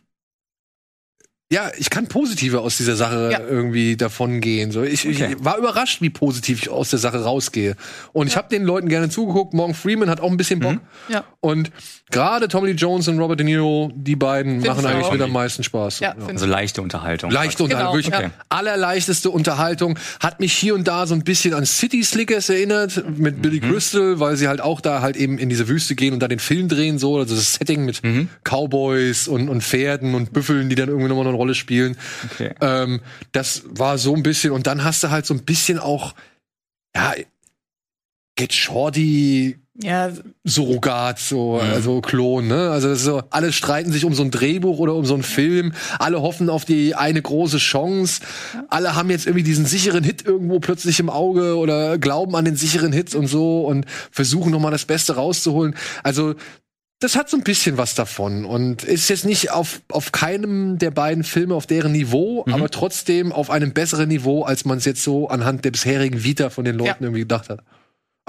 ja, ich kann positiver aus dieser Sache ja. irgendwie davon gehen. So, ich, okay. ich, war überrascht, wie positiv ich aus der Sache rausgehe. Und ja. ich habe den Leuten gerne zugeguckt. Morgan Freeman hat auch ein bisschen Bock. Mhm. Ja. Und gerade Tommy Lee Jones und Robert De Niro, die beiden Find machen eigentlich mit am meisten Spaß. Ja, Also leichte Unterhaltung. Leichte Unterhaltung, genau. wirklich okay. allerleichteste Unterhaltung. Hat mich hier und da so ein bisschen an City Slickers erinnert mit mhm. Billy Crystal, weil sie halt auch da halt eben in diese Wüste gehen und da den Film drehen so. Also das Setting mit mhm. Cowboys und, und Pferden und Büffeln, die dann irgendwie nochmal noch Rolle spielen. Okay. Ähm, das war so ein bisschen, und dann hast du halt so ein bisschen auch, ja, Get Shorty ja. Surrogat, so, mhm. also Klon, ne? Also so, alle streiten sich um so ein Drehbuch oder um so einen Film, alle hoffen auf die eine große Chance, ja. alle haben jetzt irgendwie diesen sicheren Hit irgendwo plötzlich im Auge oder glauben an den sicheren Hit und so und versuchen nochmal das Beste rauszuholen. Also das hat so ein bisschen was davon und ist jetzt nicht auf, auf keinem der beiden Filme auf deren Niveau, mhm. aber trotzdem auf einem besseren Niveau, als man es jetzt so anhand der bisherigen Vita von den Leuten ja. irgendwie gedacht hat.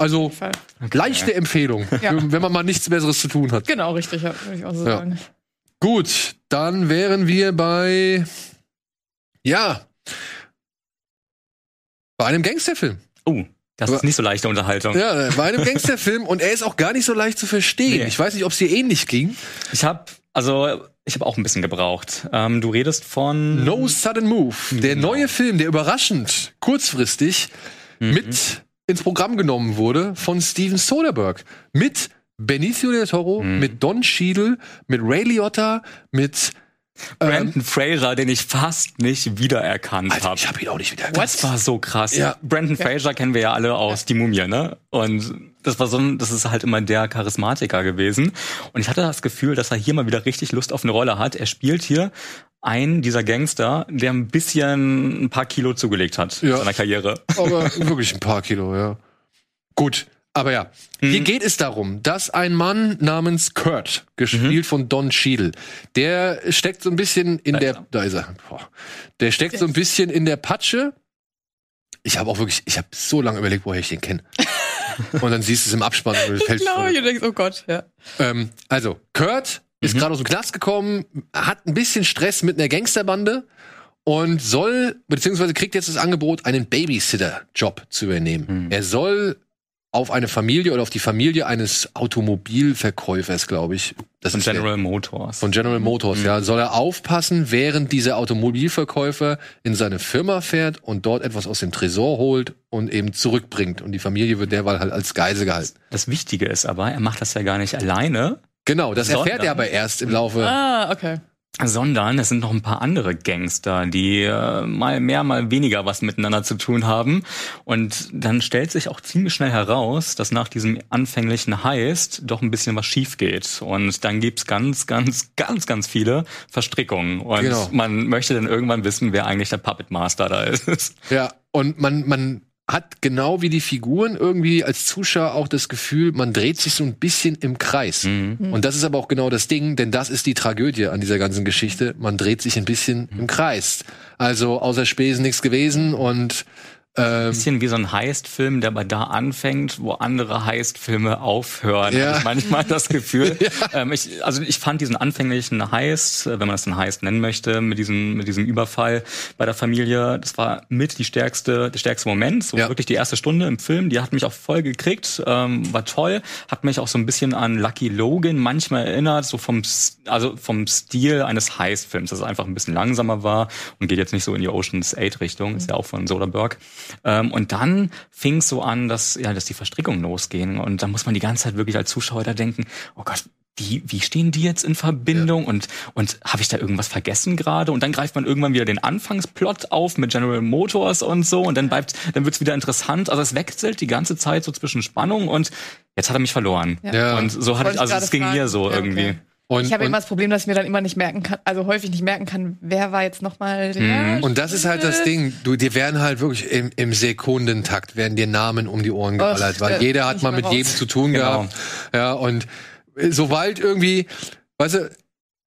Also okay. leichte Empfehlung, ja. wenn man mal nichts Besseres zu tun hat. Genau, richtig, ja, würde ich auch so ja. sagen. Gut, dann wären wir bei ja bei einem Gangsterfilm. Oh. Das ist nicht so leichte Unterhaltung. Ja, bei einem Gangsterfilm und er ist auch gar nicht so leicht zu verstehen. Nee. Ich weiß nicht, ob es dir ähnlich ging. Ich habe also ich habe auch ein bisschen gebraucht. Ähm, du redest von No Sudden Move, der genau. neue Film, der überraschend kurzfristig mhm. mit ins Programm genommen wurde von Steven Soderbergh mit Benicio del Toro, mhm. mit Don Cheadle, mit Ray Liotta, mit Brandon ähm, Fraser, den ich fast nicht wiedererkannt habe. Ich habe ihn auch nicht wiedererkannt. Das war so krass. Ja. Brandon ja. Fraser kennen wir ja alle aus Die Mumie, ne? Und das war so ein, das ist halt immer der Charismatiker gewesen. Und ich hatte das Gefühl, dass er hier mal wieder richtig Lust auf eine Rolle hat. Er spielt hier ein dieser Gangster, der ein bisschen ein paar Kilo zugelegt hat ja. in seiner Karriere. Aber wirklich ein paar Kilo, ja. Gut, aber ja, mhm. hier geht es darum, dass ein Mann namens Kurt, gespielt mhm. von Don Cheadle, der steckt so ein bisschen in da der, da ist er, boah, der steckt so ein bisschen in der Patsche. Ich habe auch wirklich, ich habe so lange überlegt, woher ich den kenne. [LAUGHS] und dann siehst du es im Abspann. Und ich glaube, du denkst, oh Gott, ja. Ähm, also, Kurt ist mhm. gerade aus dem Knast gekommen, hat ein bisschen Stress mit einer Gangsterbande und soll, beziehungsweise kriegt jetzt das Angebot, einen Babysitter-Job zu übernehmen. Mhm. Er soll auf eine Familie oder auf die Familie eines Automobilverkäufers, glaube ich. Das von General der, Motors. Von General Motors, mhm. ja. Soll er aufpassen, während dieser Automobilverkäufer in seine Firma fährt und dort etwas aus dem Tresor holt und eben zurückbringt. Und die Familie wird derweil halt als Geisel gehalten. Das Wichtige ist aber, er macht das ja gar nicht alleine, Genau, das sondern, erfährt er aber erst im Laufe. Ah, okay. Sondern es sind noch ein paar andere Gangster, die äh, mal mehr, mal weniger was miteinander zu tun haben. Und dann stellt sich auch ziemlich schnell heraus, dass nach diesem anfänglichen Heist doch ein bisschen was schief geht. Und dann gibt's ganz, ganz, ganz, ganz viele Verstrickungen. Und genau. man möchte dann irgendwann wissen, wer eigentlich der Puppet Master da ist. Ja, und man, man hat genau wie die Figuren irgendwie als Zuschauer auch das Gefühl, man dreht sich so ein bisschen im Kreis. Mhm. Und das ist aber auch genau das Ding, denn das ist die Tragödie an dieser ganzen Geschichte. Man dreht sich ein bisschen mhm. im Kreis. Also außer Spesen nichts gewesen und ähm, bisschen wie so ein Heist-Film, der aber da anfängt, wo andere Heist-Filme aufhören. Ja. ich manchmal das Gefühl. [LAUGHS] ja. ähm, ich, also ich fand diesen anfänglichen Heist, äh, wenn man das einen Heist nennen möchte, mit diesem, mit diesem Überfall bei der Familie, das war mit die stärkste, der stärkste Moment. So ja. wirklich die erste Stunde im Film, die hat mich auch voll gekriegt, ähm, war toll, hat mich auch so ein bisschen an Lucky Logan manchmal erinnert, so vom, also vom Stil eines Heist-Films, dass es einfach ein bisschen langsamer war und geht jetzt nicht so in die Ocean's 8 Richtung, ist ja auch von Soderbergh. Ähm, und dann fing es so an, dass, ja, dass die Verstrickungen losgingen. Und da muss man die ganze Zeit wirklich als Zuschauer da denken, oh Gott, wie, wie stehen die jetzt in Verbindung? Ja. und und habe ich da irgendwas vergessen gerade? Und dann greift man irgendwann wieder den Anfangsplot auf mit General Motors und so. Und dann bleibt dann wird's wieder interessant. Also es wechselt die ganze Zeit so zwischen Spannung und jetzt hat er mich verloren. Ja. und so hatte ich also es ging mir so ja, irgendwie. okay. Und, ich habe immer das Problem, dass ich mir dann immer nicht merken kann, also häufig nicht merken kann, wer war jetzt nochmal der. Mhm. Und das ist halt das Ding. Du, dir werden halt wirklich im, im Sekundentakt werden dir Namen um die Ohren geballert, weil äh, jeder hat mal mit raus. jedem zu tun genau. gehabt. Ja, und sobald irgendwie, weißt du,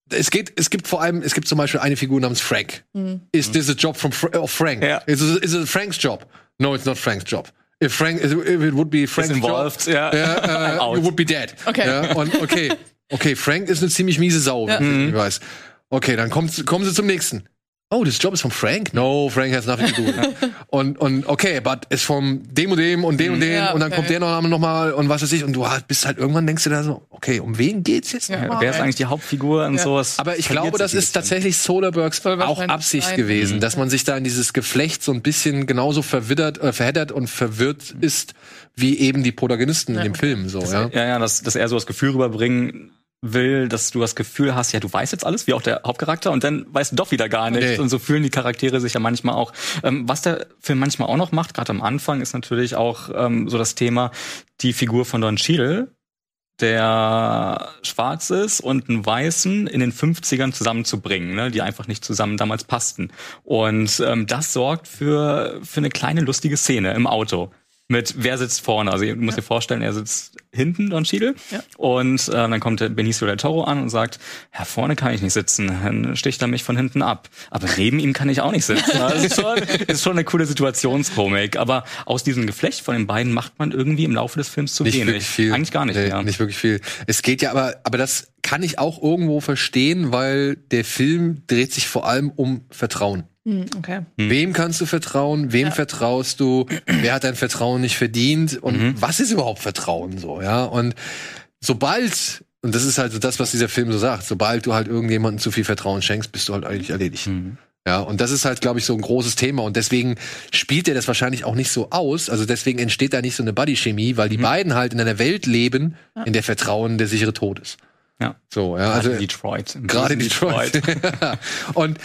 es geht, es gibt vor allem, es gibt zum Beispiel eine Figur namens Frank. Mhm. Is this a job from Fra of Frank? Yeah. Is, it, is it Frank's job? No, it's not Frank's job. If Frank, if it would be Frank's involved, job, yeah. uh, [LAUGHS] you would be dead. Okay. Ja, und okay. [LAUGHS] Okay, Frank ist eine ziemlich miese Sau, ja. ich mhm. weiß. Okay, dann kommt, kommen sie zum nächsten. Oh, this job is from Frank? No, Frank has nothing to do. und, und okay, but ist vom dem und dem und dem und mhm. dem ja, und dann kommt der noch, noch mal und was weiß ich und du bist halt irgendwann denkst du da so, okay, um wen geht's jetzt? Ja, wer ist eigentlich die Hauptfigur und ja. sowas? Aber ich glaube, das ist tatsächlich Soderberghs auch Absicht sein. gewesen, mhm. dass man sich da in dieses Geflecht so ein bisschen genauso verwittert, äh, verheddert und verwirrt ist, wie eben die Protagonisten in dem Film, so, das, ja. Ja, ja, dass, dass er so das Gefühl rüberbringen, will, dass du das Gefühl hast, ja, du weißt jetzt alles, wie auch der Hauptcharakter, und dann weißt du doch wieder gar nichts. Nee. Und so fühlen die Charaktere sich ja manchmal auch. Ähm, was der Film manchmal auch noch macht, gerade am Anfang, ist natürlich auch ähm, so das Thema, die Figur von Don Cheadle, der schwarz ist und einen weißen in den 50ern zusammenzubringen, ne, die einfach nicht zusammen damals passten. Und ähm, das sorgt für, für eine kleine lustige Szene im Auto mit wer sitzt vorne. Also du musst ja. dir vorstellen, er sitzt hinten, Don Cheadle. Ja. Und äh, dann kommt der Benicio del Toro an und sagt, ja, vorne kann ich nicht sitzen, dann sticht er mich von hinten ab. Aber neben ihm kann ich auch nicht sitzen. [LAUGHS] Das ist schon, ist schon eine coole Situationskomik. Aber aus diesem Geflecht von den beiden macht man irgendwie im Laufe des Films zu nicht wenig. Wirklich viel. Eigentlich gar nicht nee, mehr. Nicht wirklich viel. Es geht ja aber, aber das kann ich auch irgendwo verstehen, weil der Film dreht sich vor allem um Vertrauen. Hm, okay. Hm. Wem kannst du vertrauen? Wem ja. vertraust du? Wer hat dein Vertrauen nicht verdient? Und mhm. was ist überhaupt Vertrauen so, ja? Und sobald, und das ist halt so das, was dieser Film so sagt, sobald du halt irgendjemandem zu viel Vertrauen schenkst, bist du halt eigentlich erledigt. Mhm. Ja, und das ist halt, glaube ich, so ein großes Thema. Und deswegen spielt er das wahrscheinlich auch nicht so aus. Also deswegen entsteht da nicht so eine Buddy-Chemie, weil die mhm. beiden halt in einer Welt leben, ja. in der Vertrauen der sichere Tod ist. Ja. So, ja. Gerade also, Detroit. Gerade Detroit. Detroit. [LAUGHS] und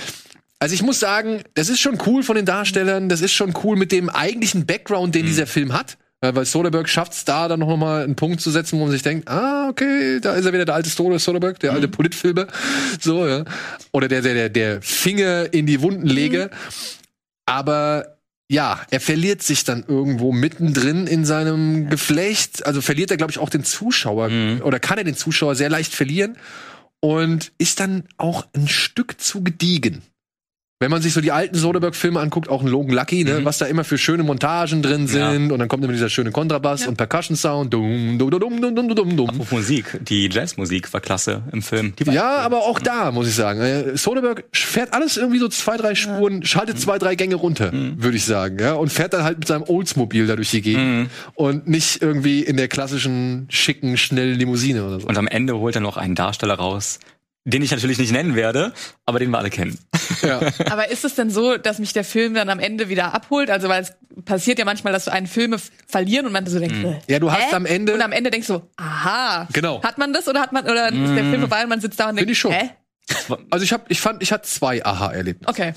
also ich muss sagen, das ist schon cool von den Darstellern, das ist schon cool mit dem eigentlichen Background, den mhm. dieser Film hat. Weil Soderbergh schafft es da dann noch mal einen Punkt zu setzen, wo man sich denkt, ah, okay, da ist er wieder der alte Soderbergh, der mhm. alte Politfilmer. So, ja. Oder der, der, der, der Finger in die Wunden lege. Mhm. Aber ja, er verliert sich dann irgendwo mittendrin in seinem Geflecht. Also verliert er, glaube ich, auch den Zuschauer mhm. oder kann er den Zuschauer sehr leicht verlieren und ist dann auch ein Stück zu gediegen wenn man sich so die alten Soderbergh-Filme anguckt, auch ein Logan Lucky, ne, mhm. was da immer für schöne Montagen drin sind ja. und dann kommt immer dieser schöne Kontrabass ja. und Percussion-Sound. Dum, dum, dum, dum, dum, dum, dum. Apropos Musik, die Jazzmusik war klasse im Film. ja, aber auch da, muss ich sagen. Äh, Soderbergh fährt alles irgendwie so zwei, drei Spuren, ja. schaltet mhm. zwei, drei Gänge runter, mhm. würde ich sagen, ja, und fährt dann halt mit seinem Oldsmobil da durch die Gegend mhm. und nicht irgendwie in der klassischen, schicken, schnellen Limousine oder so. Und am Ende holt er noch einen Darsteller raus, den ich natürlich nicht nennen werde, aber den wir alle kennen. Ja. [LAUGHS] aber ist es denn so, dass mich der Film dann am Ende wieder abholt? Also weil es passiert ja manchmal, dass du einen Film verlieren und man so denkt, mhm. ja, du hast äh? am Ende und am Ende denkst du, aha, genau. hat man das oder hat man oder mhm. ist der Film vorbei und man sitzt da und denkt, ich schon. Hä? Also ich habe, ich fand, ich hatte zwei Aha-Erlebnisse. Okay.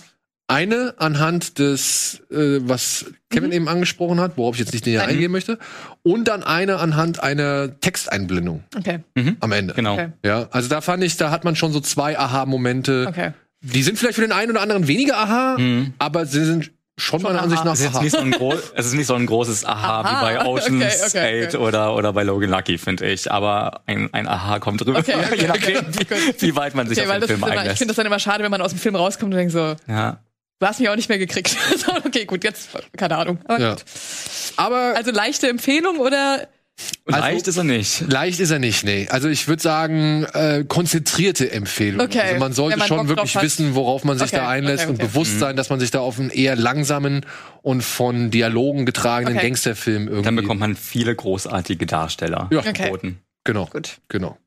Eine anhand des, äh, was Kevin mhm. eben angesprochen hat, worauf ich jetzt nicht näher eingehen möchte, und dann eine anhand einer Texteinblendung. Okay. Mhm. Am Ende. Genau. Okay. Ja, also da fand ich, da hat man schon so zwei Aha-Momente. Okay. Die sind vielleicht für den einen oder anderen weniger Aha, mhm. aber sie sind schon meiner Ansicht nach. Es ist, nicht so ein [LAUGHS] es ist nicht so ein großes Aha, Aha. wie bei [LAUGHS] Ocean's okay, okay, 8 okay. Oder, oder bei Logan Lucky, finde ich. Aber ein, ein Aha kommt drüber, [LAUGHS] okay, je nachdem, wie, wie, weit man sich auf den Film einlässt. Ich finde das dann immer schade, wenn man aus dem Film rauskommt und denkt so, ja. Du hast mich auch nicht mehr gekriegt. okay, gut, jetzt, keine Ahnung. Aber, ja. Aber also leichte Empfehlung oder? Also, leicht ist er nicht. Leicht ist er nicht, nee. Also ich würde sagen, äh, konzentrierte Empfehlung. Okay. Also man sollte schon wirklich wissen, worauf man sich okay. da einlässt okay, okay. und bewusst mhm. sein, dass man sich da auf einen eher langsamen und von Dialogen getragenen Gangsterfilm irgendwie. Dann bekommt man viele großartige Darsteller ja. geboten. Genau. Gut. Genau.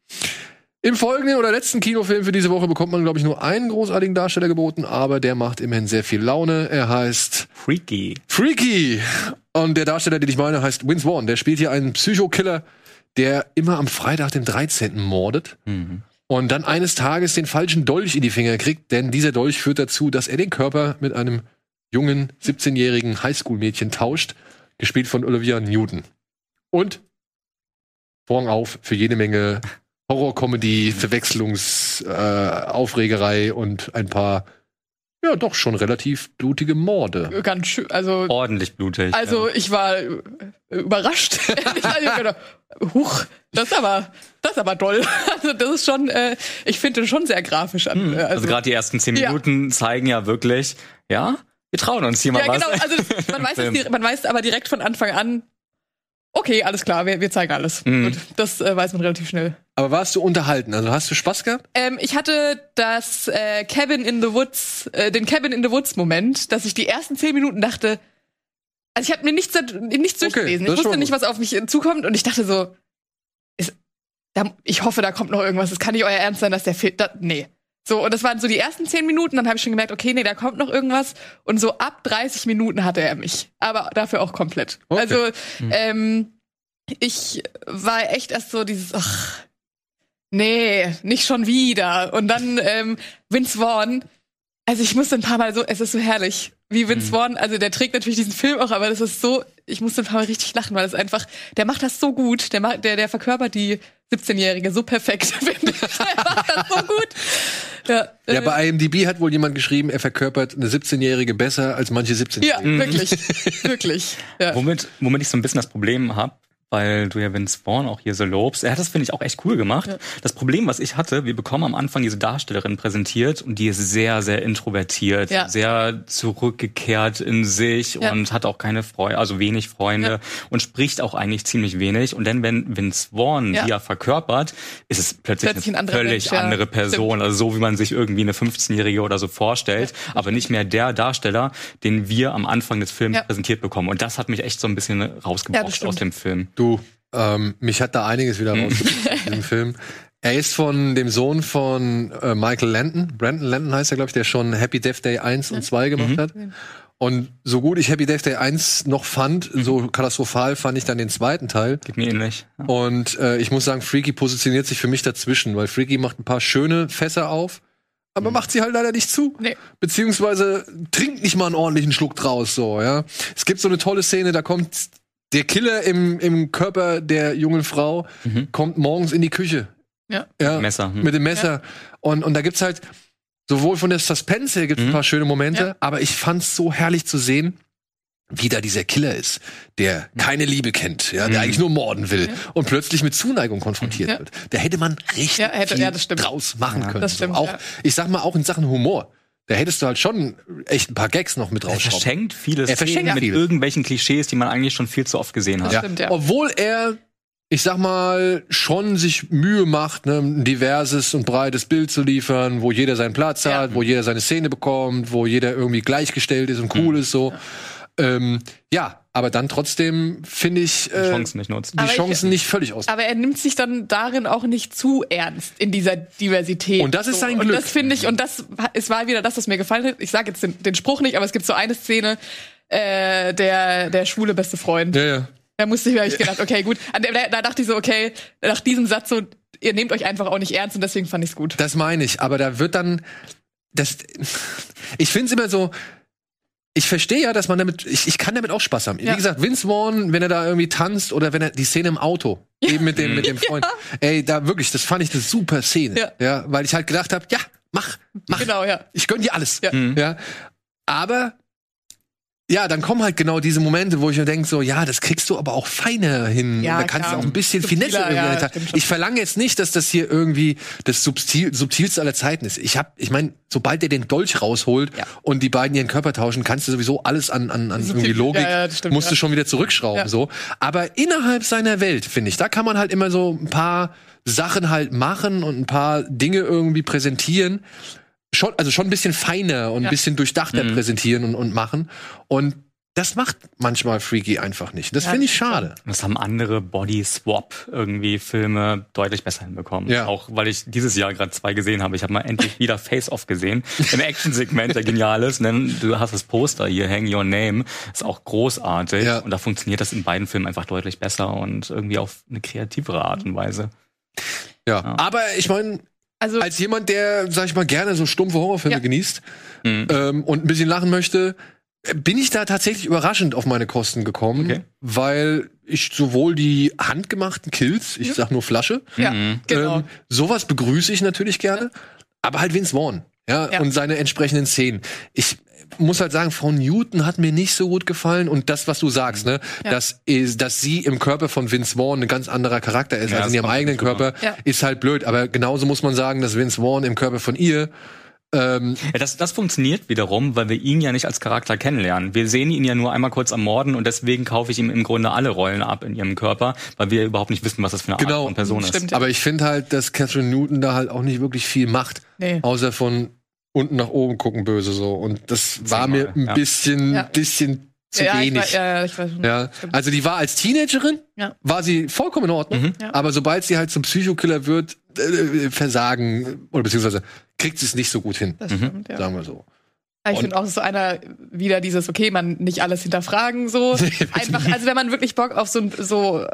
Im folgenden oder letzten Kinofilm für diese Woche bekommt man, glaube ich, nur einen großartigen Darsteller geboten, aber der macht immerhin sehr viel Laune. Er heißt Freaky. Freaky! Und der Darsteller, den ich meine, heißt Vince Vaughn. Der spielt hier einen Psychokiller, der immer am Freitag, den 13. mordet. Mhm. Und dann eines Tages den falschen Dolch in die Finger kriegt, denn dieser Dolch führt dazu, dass er den Körper mit einem jungen, 17-jährigen Highschool-Mädchen tauscht, gespielt von Olivia Newton. Und Vorhang auf für jede Menge Horror-Comedy, Verwechslungsaufregerei äh, und ein paar ja, doch schon relativ blutige Morde. Ganz schön, also ordentlich blutig. Also ja. ich war äh, überrascht. [LAUGHS] [LAUGHS] Huch, das ist aber, das ist aber toll. [LAUGHS] Also das ist schon, äh, ich finde schon sehr grafisch an. Hm. Also, also gerade die ersten zehn Minuten ja. zeigen ja wirklich, ja, wir trauen uns hier mal ja, was. Genau, also man weiß, es, man weiß aber direkt von Anfang an, okay, alles klar, wir, wir zeigen alles. Mhm. Gut, das äh, weiß man relativ schnell. Aber warst du unterhalten? Also hast du Spaß gehabt? Ähm, ich hatte das äh, Cabin in the Woods, äh, den Cabin in the Woods Moment, dass ich die ersten zehn Minuten dachte, also ich habe mir nichts, nichts durchgelesen. Okay, ich wusste nicht, was auf mich zukommt und ich dachte so, ist, da, ich hoffe, da kommt noch irgendwas. Es kann nicht euer Ernst sein, dass der Film, da, nee. So, und das waren so die ersten zehn Minuten, dann habe ich schon gemerkt, okay, nee, da kommt noch irgendwas. Und so ab 30 Minuten hatte er mich. Aber dafür auch komplett. Okay. Also, mhm. ähm, ich war echt erst so dieses, ach, Nee, nicht schon wieder. Und dann ähm, Vince Vaughn. Also ich musste ein paar Mal so, es ist so herrlich, wie Vince mhm. Vaughn, also der trägt natürlich diesen Film auch, aber das ist so, ich musste ein paar Mal richtig lachen, weil es einfach, der macht das so gut, der macht, der, der verkörpert die 17-Jährige so perfekt, finde [LAUGHS] ich. Der macht das so gut. Ja, ja, bei IMDb hat wohl jemand geschrieben, er verkörpert eine 17-Jährige besser als manche 17-Jährige. Ja, wirklich. [LAUGHS] wirklich. Ja. Womit, womit ich so ein bisschen das Problem habe, weil du ja Vince Vaughn auch hier so lobst. Er hat das, finde ich, auch echt cool gemacht. Ja. Das Problem, was ich hatte, wir bekommen am Anfang diese Darstellerin präsentiert und die ist sehr, sehr introvertiert, ja. sehr zurückgekehrt in sich ja. und hat auch keine Freunde, also wenig Freunde und spricht auch eigentlich ziemlich wenig. Und dann, wenn Vince Vaughn die ja verkörpert, ist es plötzlich, plötzlich eine völlig Mensch, andere Person. Stimmt. Also so, wie man sich irgendwie eine 15-Jährige oder so vorstellt, aber nicht mehr der Darsteller, den wir am Anfang des Films präsentiert bekommen. Und das hat mich echt so ein bisschen rausgebracht aus dem Film. Du Du, ähm, mich hat da einiges wieder mhm. rausgebracht in dem [LAUGHS] Film. Er ist von dem Sohn von äh, Michael Landon, Brandon Landon heißt er, glaube ich, der schon Happy Death Day 1 und 2 gemacht mhm. hat. Und so gut ich Happy Death Day 1 noch fand, mhm. so katastrophal fand ich dann den zweiten Teil. Geht mir ähnlich. Ja. Und äh, ich muss sagen, Freaky positioniert sich für mich dazwischen, weil Freaky macht ein paar schöne Fässer auf, aber mhm. macht sie halt leider nicht zu. Nee. Beziehungsweise trinkt nicht mal einen ordentlichen Schluck draus, so, ja. Es gibt so eine tolle Szene, da kommt der Killer im, im Körper der jungen Frau mhm. kommt morgens in die Küche. Ja. ja Messer. Hm. Mit dem Messer. Ja. Und, und da gibt's halt, sowohl von der Suspense her gibt's mhm. ein paar schöne Momente, ja. aber ich fand's so herrlich zu sehen, wie da dieser Killer ist, der mhm. keine Liebe kennt, ja, der mhm. eigentlich nur morden will ja. und plötzlich mit Zuneigung konfrontiert ja. wird. Da hätte man richtig ja, hätte, viel draus machen können. Das stimmt, so. Auch, ich sag mal, auch in Sachen Humor. Da hättest du halt schon echt ein paar Gags noch mit rausschrauben. Er verschenkt vieles er verschenkt mit irgendwelchen Klischees, die man eigentlich schon viel zu oft gesehen hat. Ja. Stimmt, ja. Obwohl er ich sag mal, schon sich Mühe macht, ne, ein diverses und breites Bild zu liefern, wo jeder seinen Platz ja. hat, wo jeder seine Szene bekommt, wo jeder irgendwie gleichgestellt ist und cool mhm. ist so. Ja. Ähm, ja, aber dann trotzdem finde ich äh, die Chancen nicht nutzt. Die Chancen nicht völlig aus. Aber er nimmt sich dann darin auch nicht zu ernst in dieser Diversität. Und das ist sein Glück. Und das finde ich und das es war wieder das, was mir gefallen hat. Ich sage jetzt den, den, Spruch nicht, aber es gibt so eine Szene äh, der der schwule beste Freund. Ja, ja. Da musste ich mir ich gedacht, okay, gut. Da, da dachte ich so, okay, nach diesem Satz so, ihr nehmt euch einfach auch nicht ernst und deswegen fand ich's gut. Das meine ich, aber da wird dann das [LAUGHS] ich finde es immer so ich verstehe ja, dass man damit, ich, ich kann damit auch Spaß haben. Ja. Wie gesagt, Vince Vaughn, wenn er da irgendwie tanzt oder wenn er die Szene im Auto, ja. eben mit dem, mit dem [LAUGHS] Freund. Ja. Ey, da wirklich, das fand ich eine super Szene. Ja. ja weil ich halt gedacht habe, ja, mach, mach. Genau, ja. Ich gönn dir alles. Ja. ja. Aber ja, dann kommen halt genau diese Momente, wo ich mir denke, so, ja, das kriegst du aber auch feiner hin. Ja, da kannst klar. du auch ein bisschen Finesse ja, Ich verlange jetzt nicht, dass das hier irgendwie das subtil, subtilste aller Zeiten ist. Ich hab, ich meine, sobald der den Dolch rausholt ja. und die beiden ihren Körper tauschen, kannst du sowieso alles an, an, an irgendwie Logik, ja, stimmt, musst du schon wieder zurückschrauben, so. Aber innerhalb seiner Welt, finde ich, da kann man halt immer so ein paar Sachen halt machen und ein paar Dinge irgendwie präsentieren, schon, also schon ein bisschen feiner und ein bisschen durchdachter mhm. präsentieren und, und machen. Und das macht manchmal Freaky einfach nicht. Das ja, finde ich schade. Das haben andere Body-Swap irgendwie Filme deutlich besser hinbekommen. Ja. Auch weil ich dieses Jahr gerade zwei gesehen habe. Ich habe mal endlich [LAUGHS] wieder Face-Off gesehen. Im Action-Segment, der genial ist. Denn du hast das Poster hier, Hang Your Name. Ist auch großartig. Ja. Und da funktioniert das in beiden Filmen einfach deutlich besser und irgendwie auf eine kreativere Art und Weise. Ja, ja. aber ich meine, also, Als jemand, der, sag ich mal, gerne so stumpfe Horrorfilme ja. genießt mhm. ähm, und ein bisschen lachen möchte, bin ich da tatsächlich überraschend auf meine Kosten gekommen, okay. weil ich sowohl die handgemachten Kills, ich sag nur Flasche, ja, mhm. genau. ähm, sowas begrüße ich natürlich gerne, aber halt Vince Vaughn. Ja, ja, und seine entsprechenden Szenen. Ich muss halt sagen, Frau Newton hat mir nicht so gut gefallen und das, was du sagst, ne, ja. dass, ist, dass sie im Körper von Vince Vaughn ein ganz anderer Charakter ist ja, als in ihrem eigenen Körper, ja. ist halt blöd. Aber genauso muss man sagen, dass Vince Vaughn im Körper von ihr ähm, ja, das, das funktioniert wiederum, weil wir ihn ja nicht als Charakter kennenlernen. Wir sehen ihn ja nur einmal kurz am Morden und deswegen kaufe ich ihm im Grunde alle Rollen ab in ihrem Körper, weil wir überhaupt nicht wissen, was das für eine genau, Art von Person stimmt, ist. Aber ich finde halt, dass Catherine Newton da halt auch nicht wirklich viel macht. Nee. Außer von unten nach oben gucken böse so. Und das war mir ein ja. bisschen, ja. bisschen zu ja, wenig. Weiß, ja, ich weiß schon. Ja. Also die war als Teenagerin, ja. war sie vollkommen in Ordnung. Mhm. Ja. Aber sobald sie halt zum Psychokiller wird, äh, versagen, oder beziehungsweise kriegt sie es nicht so gut hin. Das stimmt, ja. Sagen wir so. Ich finde auch so einer wieder dieses, okay, man nicht alles hinterfragen, so. [LAUGHS] Einfach, also wenn man wirklich Bock auf so, so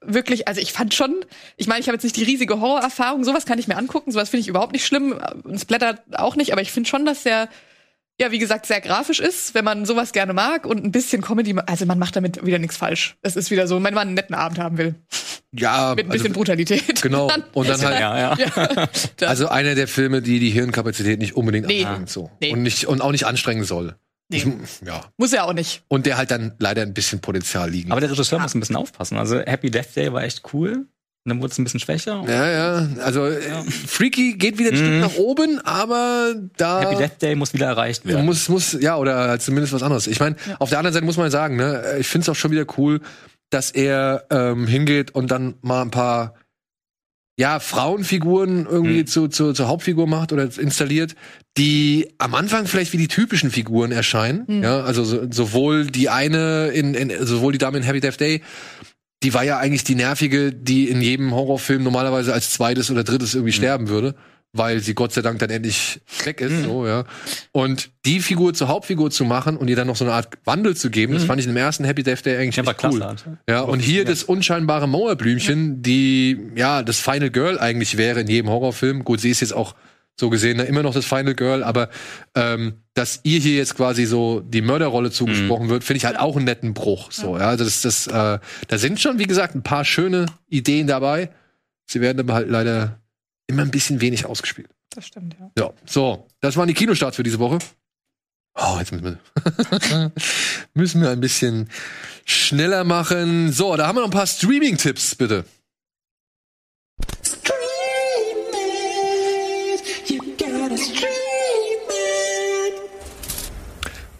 wirklich, also ich fand schon, ich meine, ich habe jetzt nicht die riesige Horrorerfahrung, sowas kann ich mir angucken, sowas finde ich überhaupt nicht schlimm, und Splatter auch nicht, aber ich finde schon, dass der ja, wie gesagt, sehr grafisch ist, wenn man sowas gerne mag und ein bisschen Comedy, also man macht damit wieder nichts falsch. Es ist wieder so, wenn man einen netten Abend haben will. Ja, mit ein bisschen also, Brutalität. [LAUGHS] Genau. Und dann halt, ja, ja. [LAUGHS] ja [LAUGHS] also einer der Filme, die die Hirnkapazität nicht unbedingt nee. anstrengt so nee. und nicht und auch nicht anstrengen soll. Nee. Ich, ja. Muss er auch nicht. Und der halt dann leider ein bisschen Potenzial liegen. Aber der Regisseur muss ein bisschen aufpassen. Also Happy Death Day war echt cool dann wurde es ein bisschen schwächer. Ja, ja. Also ja. Freaky geht wieder ein mhm. Stück nach oben, aber da. Happy Death Day muss wieder erreicht werden. Muss, muss, ja, oder zumindest was anderes. Ich meine, ja. auf der anderen Seite muss man sagen, ne, ich finde es auch schon wieder cool, dass er ähm, hingeht und dann mal ein paar ja, Frauenfiguren irgendwie mhm. zu, zu, zur Hauptfigur macht oder installiert, die am Anfang vielleicht wie die typischen Figuren erscheinen. Mhm. Ja, also so, sowohl die eine in, in sowohl die Dame in Happy Death Day die war ja eigentlich die nervige, die in jedem Horrorfilm normalerweise als zweites oder drittes irgendwie mhm. sterben würde, weil sie Gott sei Dank dann endlich weg ist, mhm. so, ja. Und die Figur zur Hauptfigur zu machen und ihr dann noch so eine Art Wandel zu geben, mhm. das fand ich im ersten Happy Death Day eigentlich ja, echt cool. Klasse, ja, und hier das unscheinbare Mauerblümchen, die, ja, das Final Girl eigentlich wäre in jedem Horrorfilm. Gut, sie ist jetzt auch so gesehen ne, immer noch das Final Girl, aber ähm, dass ihr hier jetzt quasi so die Mörderrolle zugesprochen mhm. wird, finde ich halt auch einen netten Bruch. So, ja, also das, das, äh, da sind schon, wie gesagt, ein paar schöne Ideen dabei. Sie werden aber halt leider immer ein bisschen wenig ausgespielt. Das stimmt, ja. Ja, so, das waren die Kinostarts für diese Woche. Oh, jetzt müssen wir, [LAUGHS] müssen wir ein bisschen schneller machen. So, da haben wir noch ein paar Streaming-Tipps, bitte.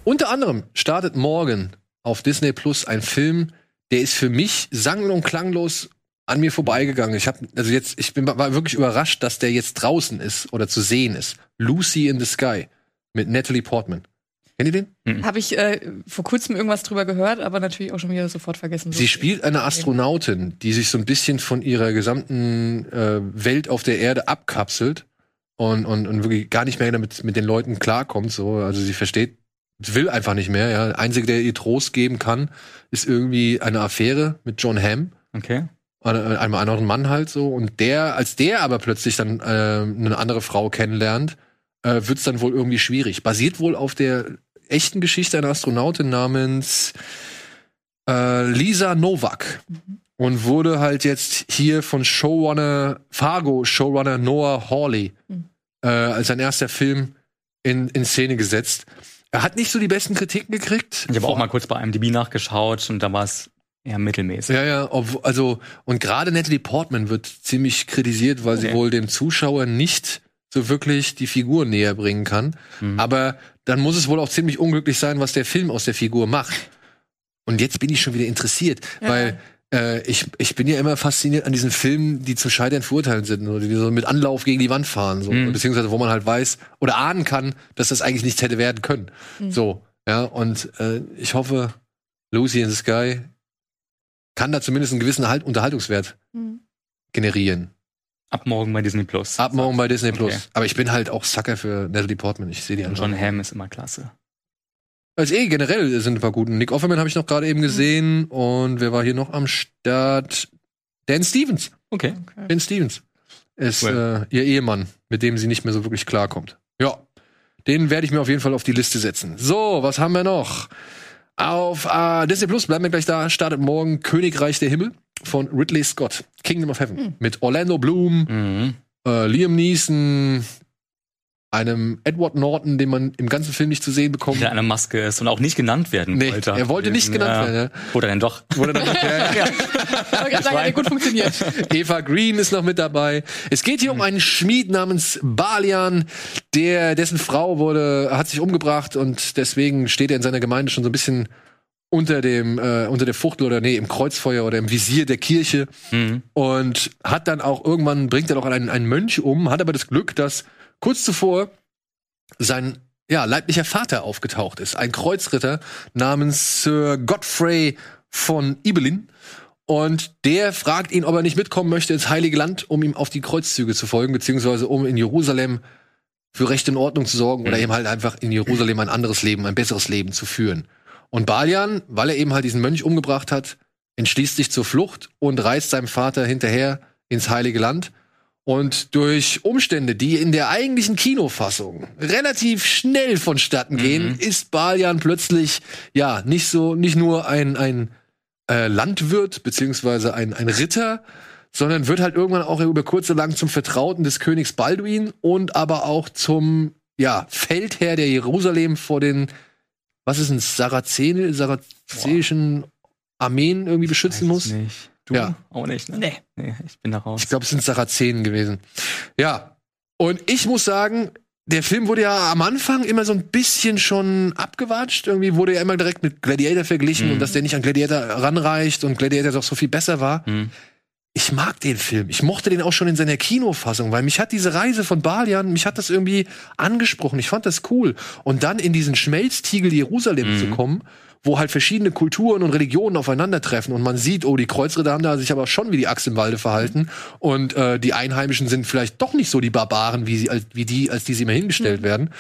Unter anderem startet morgen auf Disney Plus ein Film, der ist für mich sang- und klanglos an mir vorbeigegangen. Ich habe also jetzt ich bin war wirklich überrascht, dass der jetzt draußen ist oder zu sehen ist. Lucy in the Sky mit Natalie Portman. Kennt ihr den? Mhm. Habe ich äh, vor kurzem irgendwas drüber gehört, aber natürlich auch schon wieder sofort vergessen. Sie spielt eine Astronautin, die sich so ein bisschen von ihrer gesamten äh, Welt auf der Erde abkapselt und, und, und wirklich gar nicht mehr damit mit den Leuten klarkommt. So, also sie versteht will einfach nicht mehr. Ja. Der Einzige, der ihr Trost geben kann, ist irgendwie eine Affäre mit John Hamm. Okay. Einem anderen Mann halt so. Und der, als der aber plötzlich dann äh, eine andere Frau kennenlernt, äh, wird es dann wohl irgendwie schwierig. Basiert wohl auf der echten Geschichte einer Astronautin namens äh, Lisa Novak. Mhm. Und wurde halt jetzt hier von Showrunner, Fargo Showrunner Noah Hawley mhm. äh, als sein erster Film in, in Szene gesetzt. Er hat nicht so die besten Kritiken gekriegt. Ich habe auch mal kurz bei IMDb nachgeschaut und da war es eher mittelmäßig. Ja, ja, ob, also und gerade Natalie Portman wird ziemlich kritisiert, weil okay. sie wohl dem Zuschauer nicht so wirklich die Figur näher bringen kann. Mhm. Aber dann muss es wohl auch ziemlich unglücklich sein, was der Film aus der Figur macht. Und jetzt bin ich schon wieder interessiert, ja. weil äh, ich, ich bin ja immer fasziniert an diesen Filmen, die zum Scheitern verurteilt sind oder die so mit Anlauf gegen die Wand fahren, so. Mhm. beziehungsweise wo man halt weiß oder ahnen kann, dass das eigentlich nichts hätte werden können. Mhm. So, ja, und äh, ich hoffe, Lucy in the Sky kann da zumindest einen gewissen halt Unterhaltungswert mhm. generieren. Ab morgen bei Disney Plus. Ab morgen bei Disney Plus. Okay. Aber ich bin halt auch Sucker für Natalie Portman. Ich sehe die an. John Hamm ist immer klasse. Also eh, generell sind ein paar guten. Nick Offerman habe ich noch gerade eben gesehen. Und wer war hier noch am Start? Dan Stevens. Okay. Dan Stevens ist well. äh, ihr Ehemann, mit dem sie nicht mehr so wirklich klarkommt. Ja. Den werde ich mir auf jeden Fall auf die Liste setzen. So, was haben wir noch? Auf äh, Disney Plus bleiben wir gleich da. Startet morgen Königreich der Himmel von Ridley Scott. Kingdom of Heaven. Mhm. Mit Orlando Bloom, mhm. äh, Liam Neeson, einem Edward Norton, den man im ganzen Film nicht zu sehen bekommt. Der eine Maske ist und auch nicht genannt werden nee, wollte. Er wollte nicht genannt ja. werden. Ja. Oder denn doch? Oder dann doch? ja, ja. [LAUGHS] ja. sagen, hat gut funktioniert. [LAUGHS] Eva Green ist noch mit dabei. Es geht hier um einen Schmied namens Balian, der dessen Frau wurde hat sich umgebracht und deswegen steht er in seiner Gemeinde schon so ein bisschen unter dem äh, unter der Fuchtel oder nee im Kreuzfeuer oder im Visier der Kirche mhm. und hat dann auch irgendwann bringt er doch einen, einen Mönch um, hat aber das Glück, dass kurz zuvor sein ja, leiblicher Vater aufgetaucht ist, ein Kreuzritter namens Sir Godfrey von Ibelin. Und der fragt ihn, ob er nicht mitkommen möchte ins Heilige Land, um ihm auf die Kreuzzüge zu folgen, beziehungsweise um in Jerusalem für Recht und Ordnung zu sorgen oder mhm. eben halt einfach in Jerusalem ein anderes Leben, ein besseres Leben zu führen. Und Balian, weil er eben halt diesen Mönch umgebracht hat, entschließt sich zur Flucht und reist seinem Vater hinterher ins Heilige Land. Und durch Umstände, die in der eigentlichen Kinofassung relativ schnell vonstatten gehen, mhm. ist Balian plötzlich ja nicht so nicht nur ein ein äh, Landwirt beziehungsweise ein ein Ritter, sondern wird halt irgendwann auch über kurz oder lang zum Vertrauten des Königs Balduin und aber auch zum ja Feldherr der Jerusalem vor den was ist ein Sarazene, sarazischen Armeen irgendwie beschützen muss. Nicht. Du ja. auch nicht, ne? Nee. nee ich bin da raus. Ich glaube, es sind Sarazenen gewesen. Ja. Und ich muss sagen, der Film wurde ja am Anfang immer so ein bisschen schon abgewatscht. Irgendwie wurde ja immer direkt mit Gladiator verglichen mhm. und dass der nicht an Gladiator ranreicht und Gladiator doch so viel besser war. Mhm. Ich mag den Film. Ich mochte den auch schon in seiner Kinofassung, weil mich hat diese Reise von Balian, mich hat das irgendwie angesprochen. Ich fand das cool. Und dann in diesen Schmelztiegel Jerusalem mhm. zu kommen wo halt verschiedene Kulturen und Religionen aufeinandertreffen und man sieht, oh, die Kreuzritter haben da sich aber schon wie die Axt im Walde verhalten und äh, die Einheimischen sind vielleicht doch nicht so die Barbaren, wie, sie, als, wie die, als die sie immer hingestellt mhm. werden.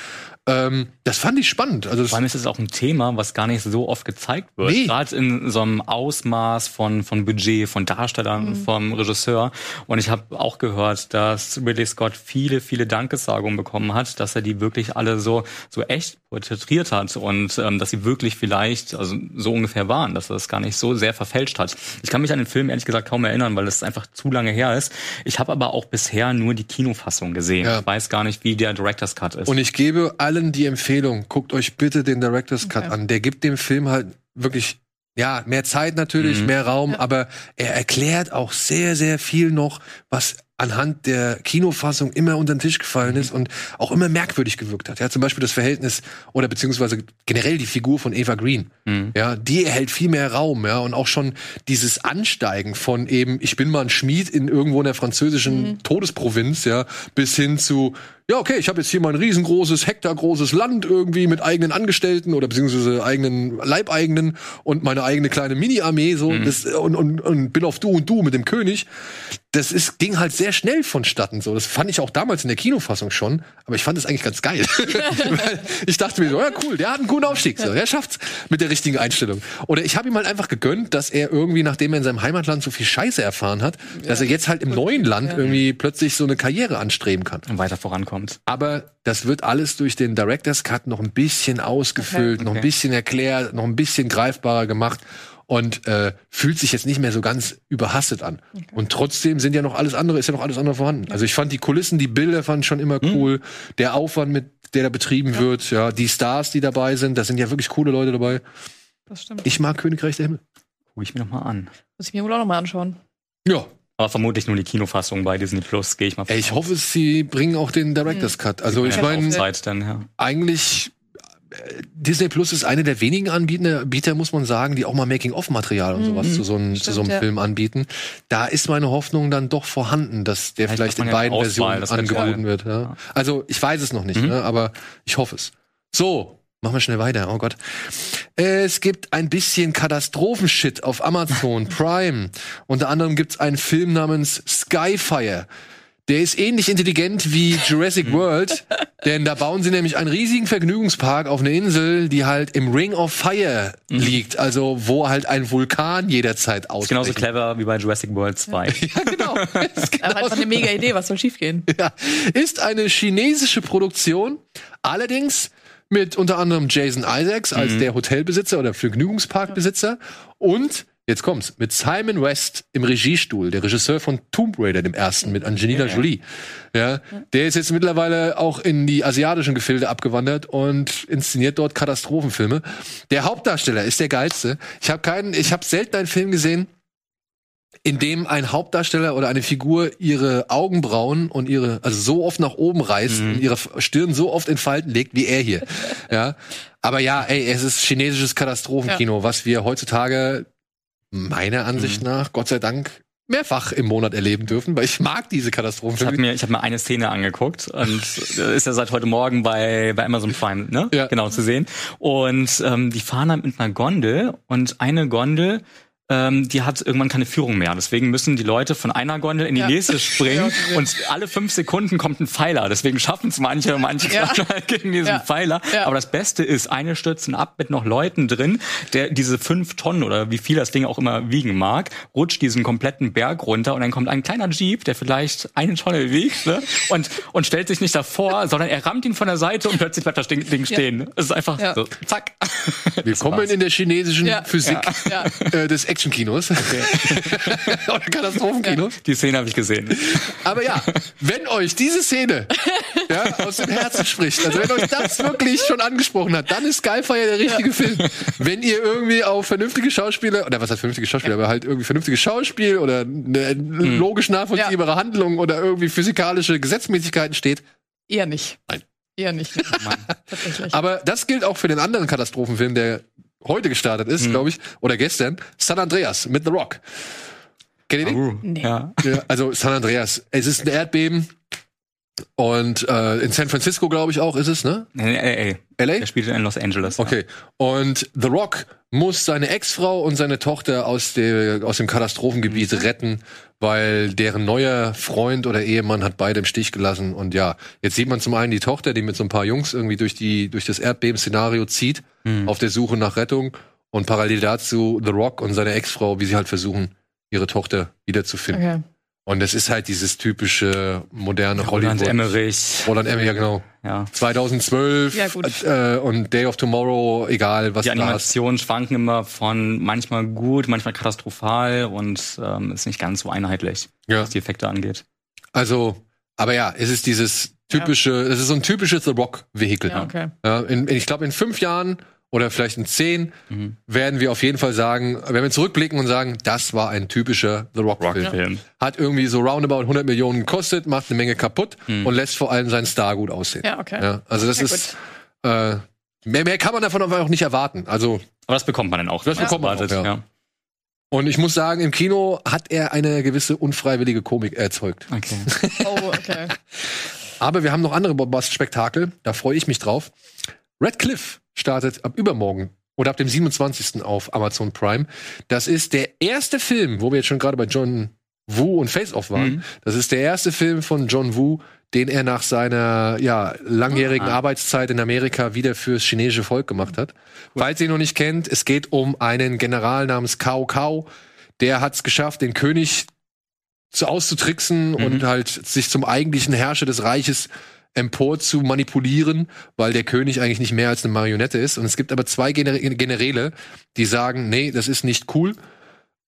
Ähm, das fand ich spannend. Also Vor allem ist es auch ein Thema, was gar nicht so oft gezeigt wird. Nee. Gerade in so einem Ausmaß von, von Budget, von Darstellern, mhm. vom Regisseur. Und ich habe auch gehört, dass Ridley Scott viele, viele Dankesagungen bekommen hat, dass er die wirklich alle so, so echt porträtiert hat und ähm, dass sie wirklich vielleicht also so ungefähr waren, dass er das gar nicht so sehr verfälscht hat. Ich kann mich an den Film ehrlich gesagt kaum erinnern, weil es einfach zu lange her ist. Ich habe aber auch bisher nur die Kinofassung gesehen. Ja. Ich weiß gar nicht, wie der Director's Cut ist. Und ich gebe allen die Empfehlung, guckt euch bitte den Director's Cut okay. an. Der gibt dem Film halt wirklich ja, mehr Zeit natürlich, mhm. mehr Raum, ja. aber er erklärt auch sehr, sehr viel noch, was anhand der Kinofassung immer unter den Tisch gefallen ist und auch immer merkwürdig gewirkt hat. Ja, zum Beispiel das Verhältnis oder beziehungsweise generell die Figur von Eva Green. Mhm. Ja, die erhält viel mehr Raum, ja, und auch schon dieses Ansteigen von eben, ich bin mal ein Schmied in irgendwo in der französischen mhm. Todesprovinz, ja, bis hin zu, ja, okay, ich habe jetzt hier mal ein riesengroßes, hektargroßes Land irgendwie mit eigenen Angestellten oder beziehungsweise eigenen Leibeigenen und meine eigene kleine Mini-Armee so mhm. das, und, und, und bin auf du und du mit dem König. Das ist, ging halt sehr schnell vonstatten so. Das fand ich auch damals in der Kinofassung schon, aber ich fand es eigentlich ganz geil. [LAUGHS] Ich dachte mir so, ja cool, der hat einen guten Aufstieg, so, er schafft's mit der richtigen Einstellung. Oder ich habe ihm halt einfach gegönnt, dass er irgendwie, nachdem er in seinem Heimatland so viel Scheiße erfahren hat, ja. dass er jetzt halt im neuen Land ja. irgendwie plötzlich so eine Karriere anstreben kann. Und weiter vorankommt kommt. Aber das wird alles durch den Director's Cut noch ein bisschen ausgefüllt, okay. noch ein bisschen erklärt, noch ein bisschen greifbarer gemacht und äh, fühlt sich jetzt nicht mehr so ganz überhastet an. Okay. Und trotzdem sind ja noch alles andere, ist ja noch alles andere vorhanden. Also ich fand die Kulissen, die Bilder fand ich schon immer hm. cool. Hm. Der Aufwand, mit der da betrieben ja. wird, ja, die Stars, die dabei sind, da sind ja wirklich coole Leute dabei. Das stimmt. Ich mag Königreich der Himmel. Guck ich mir noch mal an. Muss ich mir wohl auch noch mal anschauen. Ja, aber vermutlich nur die Kinofassung bei Disney Plus, gehe ich mal von Ich hoffe, sie bringen auch den Director's hm. Cut. Also ich meine, ja. eigentlich äh, Disney Plus ist eine der wenigen Anbieter, muss man sagen, die auch mal Making-of-Material und sowas mhm. zu so einem, Stimmt, zu so einem ja. Film anbieten. Da ist meine Hoffnung dann doch vorhanden, dass der vielleicht, vielleicht in beiden Versionen angeboten wird. Ja. Also ich weiß es noch nicht, mhm. ne, aber ich hoffe es. So, Machen wir schnell weiter. Oh Gott. Es gibt ein bisschen Katastrophenshit auf Amazon [LAUGHS] Prime. Unter anderem gibt's einen Film namens Skyfire. Der ist ähnlich intelligent wie Jurassic [LAUGHS] World, denn da bauen sie nämlich einen riesigen Vergnügungspark auf eine Insel, die halt im Ring of Fire mhm. liegt, also wo halt ein Vulkan jederzeit ausbricht. Genauso clever wie bei Jurassic World 2. [LAUGHS] ja, genau. Ist genau einfach eine mega Idee, was soll schiefgehen? Ja, ist eine chinesische Produktion, allerdings mit unter anderem Jason Isaacs als mhm. der Hotelbesitzer oder Vergnügungsparkbesitzer und Jetzt kommt's. Mit Simon West im Regiestuhl, der Regisseur von Tomb Raider, dem ersten, mit Angelina ja, Jolie. Ja, der ist jetzt mittlerweile auch in die asiatischen Gefilde abgewandert und inszeniert dort Katastrophenfilme. Der Hauptdarsteller ist der geilste. Ich habe keinen, ich habe selten einen Film gesehen, in dem ein Hauptdarsteller oder eine Figur ihre Augenbrauen und ihre, also so oft nach oben reißt mhm. und ihre Stirn so oft in Falten legt, wie er hier. [LAUGHS] ja. Aber ja, ey, es ist chinesisches Katastrophenkino, ja. was wir heutzutage meiner Ansicht mhm. nach, Gott sei Dank, mehrfach im Monat erleben dürfen, weil ich mag diese Katastrophen. Ich habe mir, ich hab mir eine Szene angeguckt und [LAUGHS] ist ja seit heute Morgen bei, bei Amazon Prime, ne? Ja. Genau zu sehen. Und ähm, die fahren dann mit einer Gondel und eine Gondel ähm, die hat irgendwann keine Führung mehr. Deswegen müssen die Leute von einer Gondel in die ja. nächste [LAUGHS] springen ja, und alle fünf Sekunden kommt ein Pfeiler. Deswegen schaffen es manche, manche ja. [LAUGHS] gegen diesen Pfeiler. Aber das Beste ist, eine stürzen ab mit noch Leuten drin, der diese fünf Tonnen oder wie viel das Ding auch immer wiegen mag, rutscht diesen kompletten Berg runter und dann kommt ein kleiner Jeep, der vielleicht eine Tonne wiegt ne? und, und stellt sich nicht davor, sondern er rammt ihn von der Seite und plötzlich bleibt das Ding stehen. Es ist einfach so, zack. Willkommen [LAUGHS] in der chinesischen Physik äh, des Actionkinos. Okay. [LAUGHS] Oder Katastrophenkinos. Die Szene habe ich gesehen. Aber ja, wenn euch diese Szene ja, aus dem Herzen spricht, also wenn euch das wirklich schon angesprochen hat, dann ist Skyfire der richtige ja. Film. Wenn ihr irgendwie auf vernünftige Schauspieler, oder was heißt vernünftige Schauspieler, aber halt irgendwie vernünftiges Schauspiel oder eine mhm. logisch nachvollziehbare Handlung oder irgendwie physikalische Gesetzmäßigkeiten steht. Eher nicht. Nein. Eher nicht. Mann. Aber das gilt auch für den anderen Katastrophenfilm, der heute gestartet ist, mhm. glaube ich, oder gestern, San Andreas mit The Rock. Kennt ihr den? Uh, nee. ja. ja. Also San Andreas, es ist ein Erdbeben und äh, in San Francisco, glaube ich auch, ist es, ne? In LA. LA? Er spielt in Los Angeles. Okay. Ja. Und The Rock muss seine Ex-Frau und seine Tochter aus, der, aus dem Katastrophengebiet mhm. retten, weil deren neuer Freund oder Ehemann hat beide im Stich gelassen. Und ja, jetzt sieht man zum einen die Tochter, die mit so ein paar Jungs irgendwie durch die durch das Erdbeben-Szenario zieht, mhm. auf der Suche nach Rettung. Und parallel dazu The Rock und seine Ex-Frau, wie sie halt versuchen, ihre Tochter wiederzufinden. Okay. Und es ist halt dieses typische moderne Roland Hollywood. Roland Emmerich. Roland Emmerich, ja genau. Ja. 2012 ja, gut. Äh, und Day of Tomorrow, egal was Die Animationen schwanken immer von manchmal gut, manchmal katastrophal und ähm, ist nicht ganz so einheitlich, ja. was die Effekte angeht. Also, aber ja, es ist dieses typische, es ist so ein typisches The Rock-Vehikel. Ja, okay. ja, in, ich glaube, in fünf Jahren oder vielleicht in zehn mhm. werden wir auf jeden Fall sagen, wenn wir zurückblicken und sagen, das war ein typischer The Rock-Film. Rock ja. Hat irgendwie so roundabout 100 Millionen gekostet, macht eine Menge kaputt mhm. und lässt vor allem seinen Star gut aussehen. Ja, okay. Ja, also das ja, ist äh, mehr, mehr kann man davon auch nicht erwarten. Also aber das bekommt man dann auch. Das bekommt man auch, ja. Und ich muss sagen, im Kino hat er eine gewisse unfreiwillige Komik erzeugt. Okay. [LAUGHS] oh, okay. Aber wir haben noch andere Bombast-Spektakel, da freue ich mich drauf. Red Cliff startet ab übermorgen oder ab dem 27. auf Amazon Prime. Das ist der erste Film, wo wir jetzt schon gerade bei John Woo und Face Off waren. Mhm. Das ist der erste Film von John Woo, den er nach seiner ja, langjährigen ah. Arbeitszeit in Amerika wieder fürs chinesische Volk gemacht hat. Cool. Falls ihr ihn noch nicht kennt, es geht um einen General namens Cao Cao. Der hat es geschafft, den König zu auszutricksen mhm. und halt sich zum eigentlichen Herrscher des Reiches empor zu manipulieren, weil der König eigentlich nicht mehr als eine Marionette ist. Und es gibt aber zwei Gener Generäle, die sagen, nee, das ist nicht cool,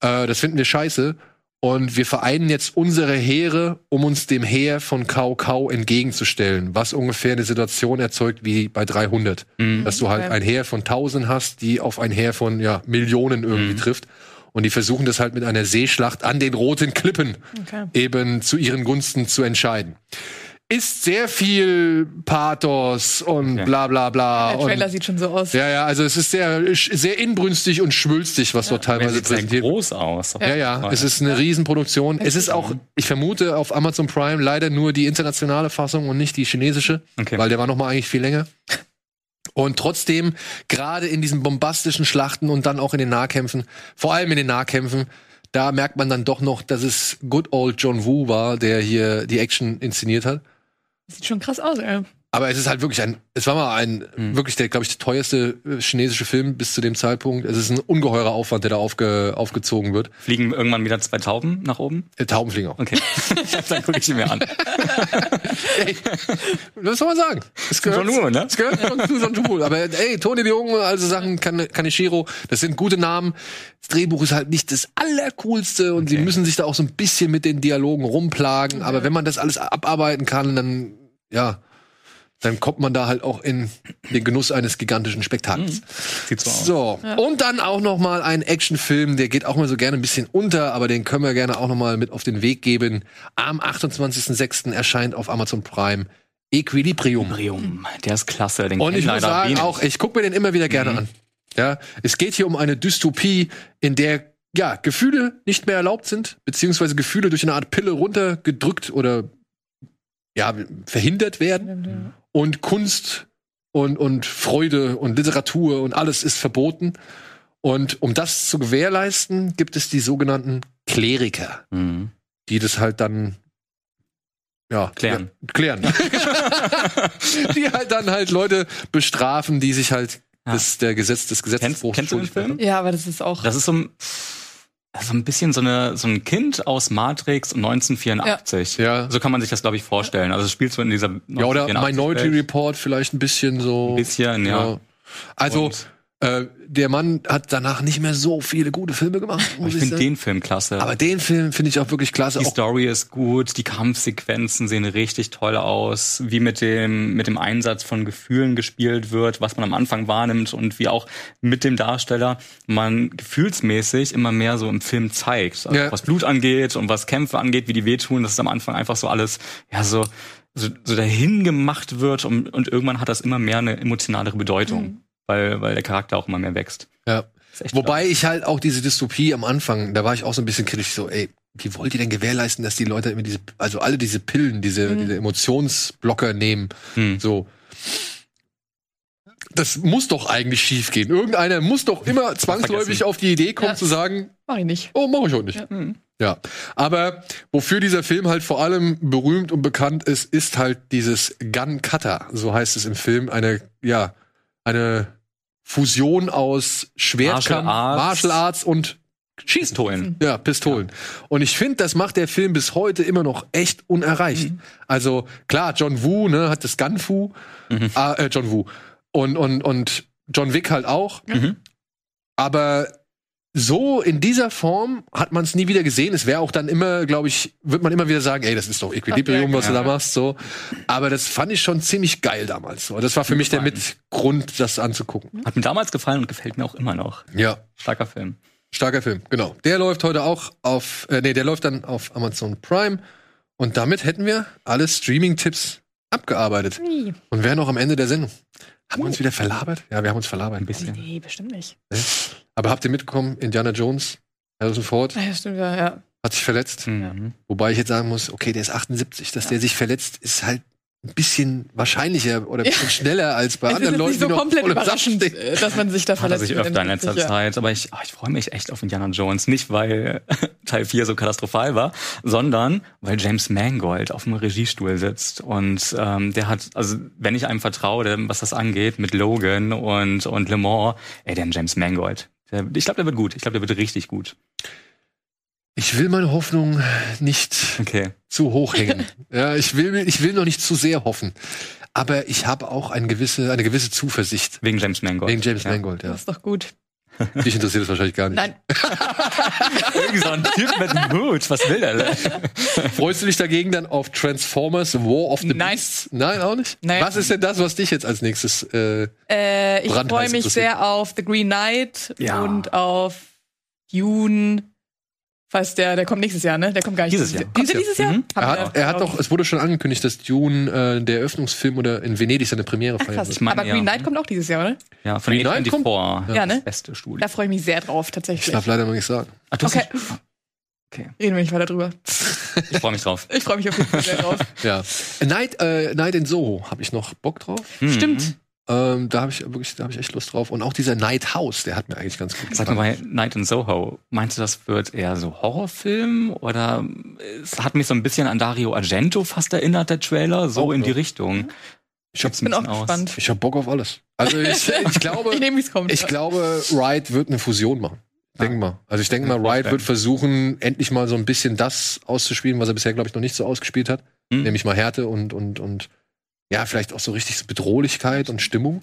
äh, das finden wir scheiße. Und wir vereinen jetzt unsere Heere, um uns dem Heer von Kau Kau entgegenzustellen, was ungefähr eine Situation erzeugt wie bei 300. Mhm. Dass du halt ein Heer von 1000 hast, die auf ein Heer von ja, Millionen irgendwie mhm. trifft. Und die versuchen das halt mit einer Seeschlacht an den roten Klippen okay. eben zu ihren Gunsten zu entscheiden ist sehr viel Pathos und okay. bla bla bla. Der Trailer und, sieht schon so aus. Ja, ja, also es ist sehr, sehr inbrünstig und schwülstig, was ja. dort teilweise sieht präsentiert wird. groß aus. Ja, ja, ja. es ist eine Riesenproduktion. Es ist auch, ich vermute, auf Amazon Prime leider nur die internationale Fassung und nicht die chinesische, okay. weil der war noch mal eigentlich viel länger. Und trotzdem, gerade in diesen bombastischen Schlachten und dann auch in den Nahkämpfen, vor allem in den Nahkämpfen, da merkt man dann doch noch, dass es good old John Woo war, der hier die Action inszeniert hat. Sieht schon krass aus, ey. Aber es ist halt wirklich ein, es war mal ein, mhm. wirklich der, glaube ich, der teuerste äh, chinesische Film bis zu dem Zeitpunkt. Es ist ein ungeheurer Aufwand, der da aufge, aufgezogen wird. Fliegen irgendwann wieder zwei Tauben nach oben? Äh, Tauben fliegen auch. Okay. [LAUGHS] Dann gucke ich sie mir an. [LAUGHS] ey, was soll man sagen? Es gehört, John Woo, ne? Es gehört zu John Woo. Aber ey, Tony de Jong, also Sachen, Kaneshiro, das sind gute Namen. Das Drehbuch ist halt nicht das allercoolste und okay. sie müssen sich da auch so ein bisschen mit den Dialogen rumplagen. Okay. Aber wenn man das alles abarbeiten kann, dann ja, dann kommt man da halt auch in den Genuss eines gigantischen Spektakels. Mhm. Sieht so aus. So, ja. und dann auch noch mal ein Actionfilm, der geht auch mal so gerne ein bisschen unter, aber den können wir gerne auch noch mal mit auf den Weg geben. Am 28.06. erscheint auf Amazon Prime Equilibrium. Equilibrium, der ist klasse. Den und ich muss sagen wenig. auch, ich gucke mir den immer wieder gerne mhm. an. Ja, es geht hier um eine Dystopie, in der ja Gefühle nicht mehr erlaubt sind, beziehungsweise Gefühle durch eine Art Pille runtergedrückt oder ja, verhindert werden. Und Kunst und, und Freude und Literatur und alles ist verboten. Und um das zu gewährleisten, gibt es die sogenannten Kleriker, mhm. die das halt dann ja, klären. Ja, klären. [LAUGHS] die halt dann halt Leute bestrafen, die sich halt ja. des, der Gesetz, des Gesetzesbruchs kennst, kennst du den Film? Ja, aber das ist auch. Das ist so ein, so ein bisschen so, eine, so ein Kind aus Matrix 1984. Ja. So kann man sich das, glaube ich, vorstellen. Also es spielt so in dieser Ja, oder Minority Welt. Report vielleicht ein bisschen so. Ein bisschen, ja. ja. Also Und äh, der Mann hat danach nicht mehr so viele gute Filme gemacht. ich finde den Film klasse. Aber den Film finde ich auch wirklich klasse. Die Story ist gut, die Kampfsequenzen sehen richtig toll aus, wie mit dem mit dem Einsatz von Gefühlen gespielt wird, was man am Anfang wahrnimmt und wie auch mit dem Darsteller man gefühlsmäßig immer mehr so im Film zeigt, also ja. was Blut angeht und was Kämpfe angeht, wie die wehtun. Das ist am Anfang einfach so alles ja so so, so dahin gemacht wird und, und irgendwann hat das immer mehr eine emotionalere Bedeutung. Mhm weil, weil der Charakter auch immer mehr wächst. Ja. Wobei ich halt auch diese Dystopie am Anfang, da war ich auch so ein bisschen kritisch, so, ey, wie wollt ihr denn gewährleisten, dass die Leute immer diese, also alle diese Pillen, diese, mhm. diese Emotionsblocker nehmen, mhm. so. Das muss doch eigentlich schief gehen. Irgendeiner muss doch immer zwangsläufig auf die Idee kommen ja. zu sagen, mach ich nicht. Oh, mach ich auch nicht. Ja. Mhm. ja. Aber wofür dieser Film halt vor allem berühmt und bekannt ist, ist halt dieses Gun Cutter, so heißt es im Film, eine, ja, eine Fusion aus Schwertkampf, Martial Arts, Martial Arts und Schießen. Pistolen. Ja, Pistolen. Ja. Und ich finde, das macht der Film bis heute immer noch echt unerreicht. Mhm. Also klar, John Woo ne, hat das Gunfu, mhm. äh, John Woo und und und John Wick halt auch. Mhm. Aber so in dieser Form hat man es nie wieder gesehen. Es wäre auch dann immer, glaube ich, wird man immer wieder sagen, ey, das ist doch Equilibrium, was du da machst, so. Aber das fand ich schon ziemlich geil damals. So. Das war für mich der Mitgrund, das anzugucken. Hat mir damals gefallen und gefällt mir auch immer noch. Ja. Starker Film. Starker Film, genau. Der läuft heute auch auf, äh, nee, der läuft dann auf Amazon Prime. Und damit hätten wir alle Streaming-Tipps abgearbeitet. Nie. Und wären noch am Ende der Sendung. Haben wir uns wieder verlabert? Ja, wir haben uns verlabert ein bisschen. Nee, bestimmt nicht. Aber habt ihr mitbekommen, Indiana Jones, Harrison Ford, ja, stimmt, ja, ja. hat sich verletzt. Mhm. Wobei ich jetzt sagen muss, okay, der ist 78, dass ja. der sich verletzt, ist halt ein bisschen wahrscheinlicher oder ein bisschen ja. schneller als bei es anderen Leuten. Ist nicht so komplett überraschend, äh, dass man sich da verletzt. [LAUGHS] Hat er sich öfter in letzter Zeit. Aber ich, oh, ich freue mich echt auf Indiana Jones. Nicht, weil [LAUGHS] Teil 4 so katastrophal war, sondern weil James Mangold auf dem Regiestuhl sitzt. Und ähm, der hat, also wenn ich einem vertraue, was das angeht, mit Logan und, und Le Mans, ey, den James Mangold. Der, ich glaube, der wird gut. Ich glaube, der wird richtig gut. Ich will meine Hoffnung nicht okay. zu hoch hängen. [LAUGHS] ja, ich will, ich will noch nicht zu sehr hoffen. Aber ich habe auch eine gewisse, eine gewisse Zuversicht. Wegen James Mangold. Wegen James ja. Mangold, ja. Das ist doch gut. [LAUGHS] Dich interessiert das wahrscheinlich gar nicht. Nein. [LAUGHS] Irgendwie so ein Typ mit Mut. Was will der? [LAUGHS] Freust du dich dagegen dann auf Transformers War of the Nein. Beasts? Nein, auch nicht? Nein. Was ist denn das, was dich jetzt als nächstes äh, äh Ich freue mich sehr auf The Green Knight ja. und auf Dune Falls der, der kommt nächstes Jahr, ne? Der kommt gar nicht dieses Jahr. Kommt der dieses Jahr? Mhm. Er hat, er hat doch, es wurde schon angekündigt, dass Dune äh, der Eröffnungsfilm oder in Venedig seine Premiere Ach, feiert. Ich mein, Aber Green Knight kommt auch dieses Jahr, oder? Ja, von Green Knight kommt, ja, ja, ne? beste Studio. Da freue ich mich sehr drauf, tatsächlich. Ich darf leider noch nicht sagen. Ach, okay. Okay. Reden wir nicht weiter drüber. Ich freue mich drauf. ich freue mich auf jeden Fall sehr drauf. [LAUGHS] ja. Night, äh, Night in Soho habe ich noch Bock drauf. Mhm. Stimmt. Ähm, da habe ich wirklich, da habe ich echt Lust drauf. Und auch dieser Night House, der hat mir eigentlich ganz gut gefallen. Sag mal, Night in Soho, meinst du, das wird eher so Horrorfilm oder es hat mich so ein bisschen an Dario Argento fast erinnert, der Trailer, so oh, in die Richtung. Ich hab, bin auch gespannt. Ich habe Bock auf alles. Also ich, [LAUGHS] ich glaube, ich, nehm, ich glaube, Wright wird eine Fusion machen. Denk mal. Also ich denke mal, Wright wird versuchen, endlich mal so ein bisschen das auszuspielen, was er bisher, glaube ich, noch nicht so ausgespielt hat. Hm. Nämlich mal Härte und, und, und ja, vielleicht auch so richtig so Bedrohlichkeit und Stimmung.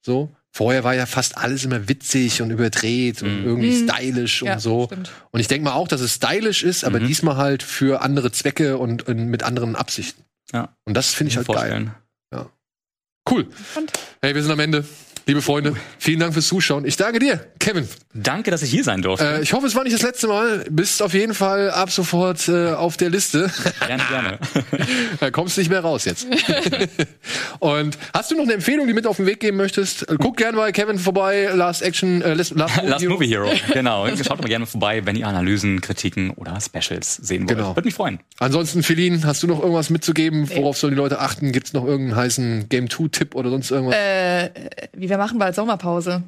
So. Vorher war ja fast alles immer witzig und überdreht und mhm. irgendwie mhm. stylisch ja, und so. Stimmt. Und ich denke mal auch, dass es stylisch ist, aber mhm. diesmal halt für andere Zwecke und, und mit anderen Absichten. Ja. Und das finde ich halt vorstellen. geil. Ja. Cool. Hey, wir sind am Ende. Liebe Freunde, vielen Dank fürs Zuschauen. Ich danke dir, Kevin. Danke, dass ich hier sein durfte. Äh, ich hoffe, es war nicht das letzte Mal. Bist auf jeden Fall ab sofort äh, auf der Liste. [LAUGHS] Gerne, gerne. da kommst du nicht mehr raus jetzt. [LAUGHS] Und hast du noch eine Empfehlung, die mit auf den Weg geben möchtest? Guck gerne bei Kevin vorbei, Last Action, äh, Last, Last, Movie, Last Movie Hero. [LAUGHS] genau. Schaut mal gerne vorbei, wenn ihr Analysen, Kritiken oder Specials sehen wollt. Genau. Würde mich freuen. Ansonsten, Feline, hast du noch irgendwas mitzugeben? Worauf sollen die Leute achten? Gibt es noch irgendeinen heißen Game 2-Tipp oder sonst irgendwas? Äh, wie wir machen bald Sommerpause.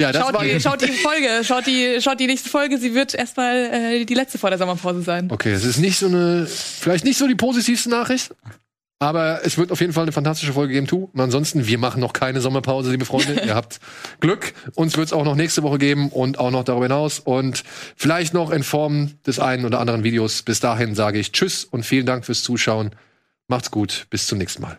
Ja, das schaut, war die, schaut die Folge, schaut die, schaut die nächste Folge. Sie wird erstmal äh, die letzte vor der Sommerpause sein. Okay, es ist nicht so eine, vielleicht nicht so die positivste Nachricht, aber es wird auf jeden Fall eine fantastische Folge geben, tu. Und ansonsten, wir machen noch keine Sommerpause, liebe Freunde. [LAUGHS] Ihr habt Glück. Uns wird es auch noch nächste Woche geben und auch noch darüber hinaus. Und vielleicht noch in Form des einen oder anderen Videos. Bis dahin sage ich Tschüss und vielen Dank fürs Zuschauen. Macht's gut. Bis zum nächsten Mal.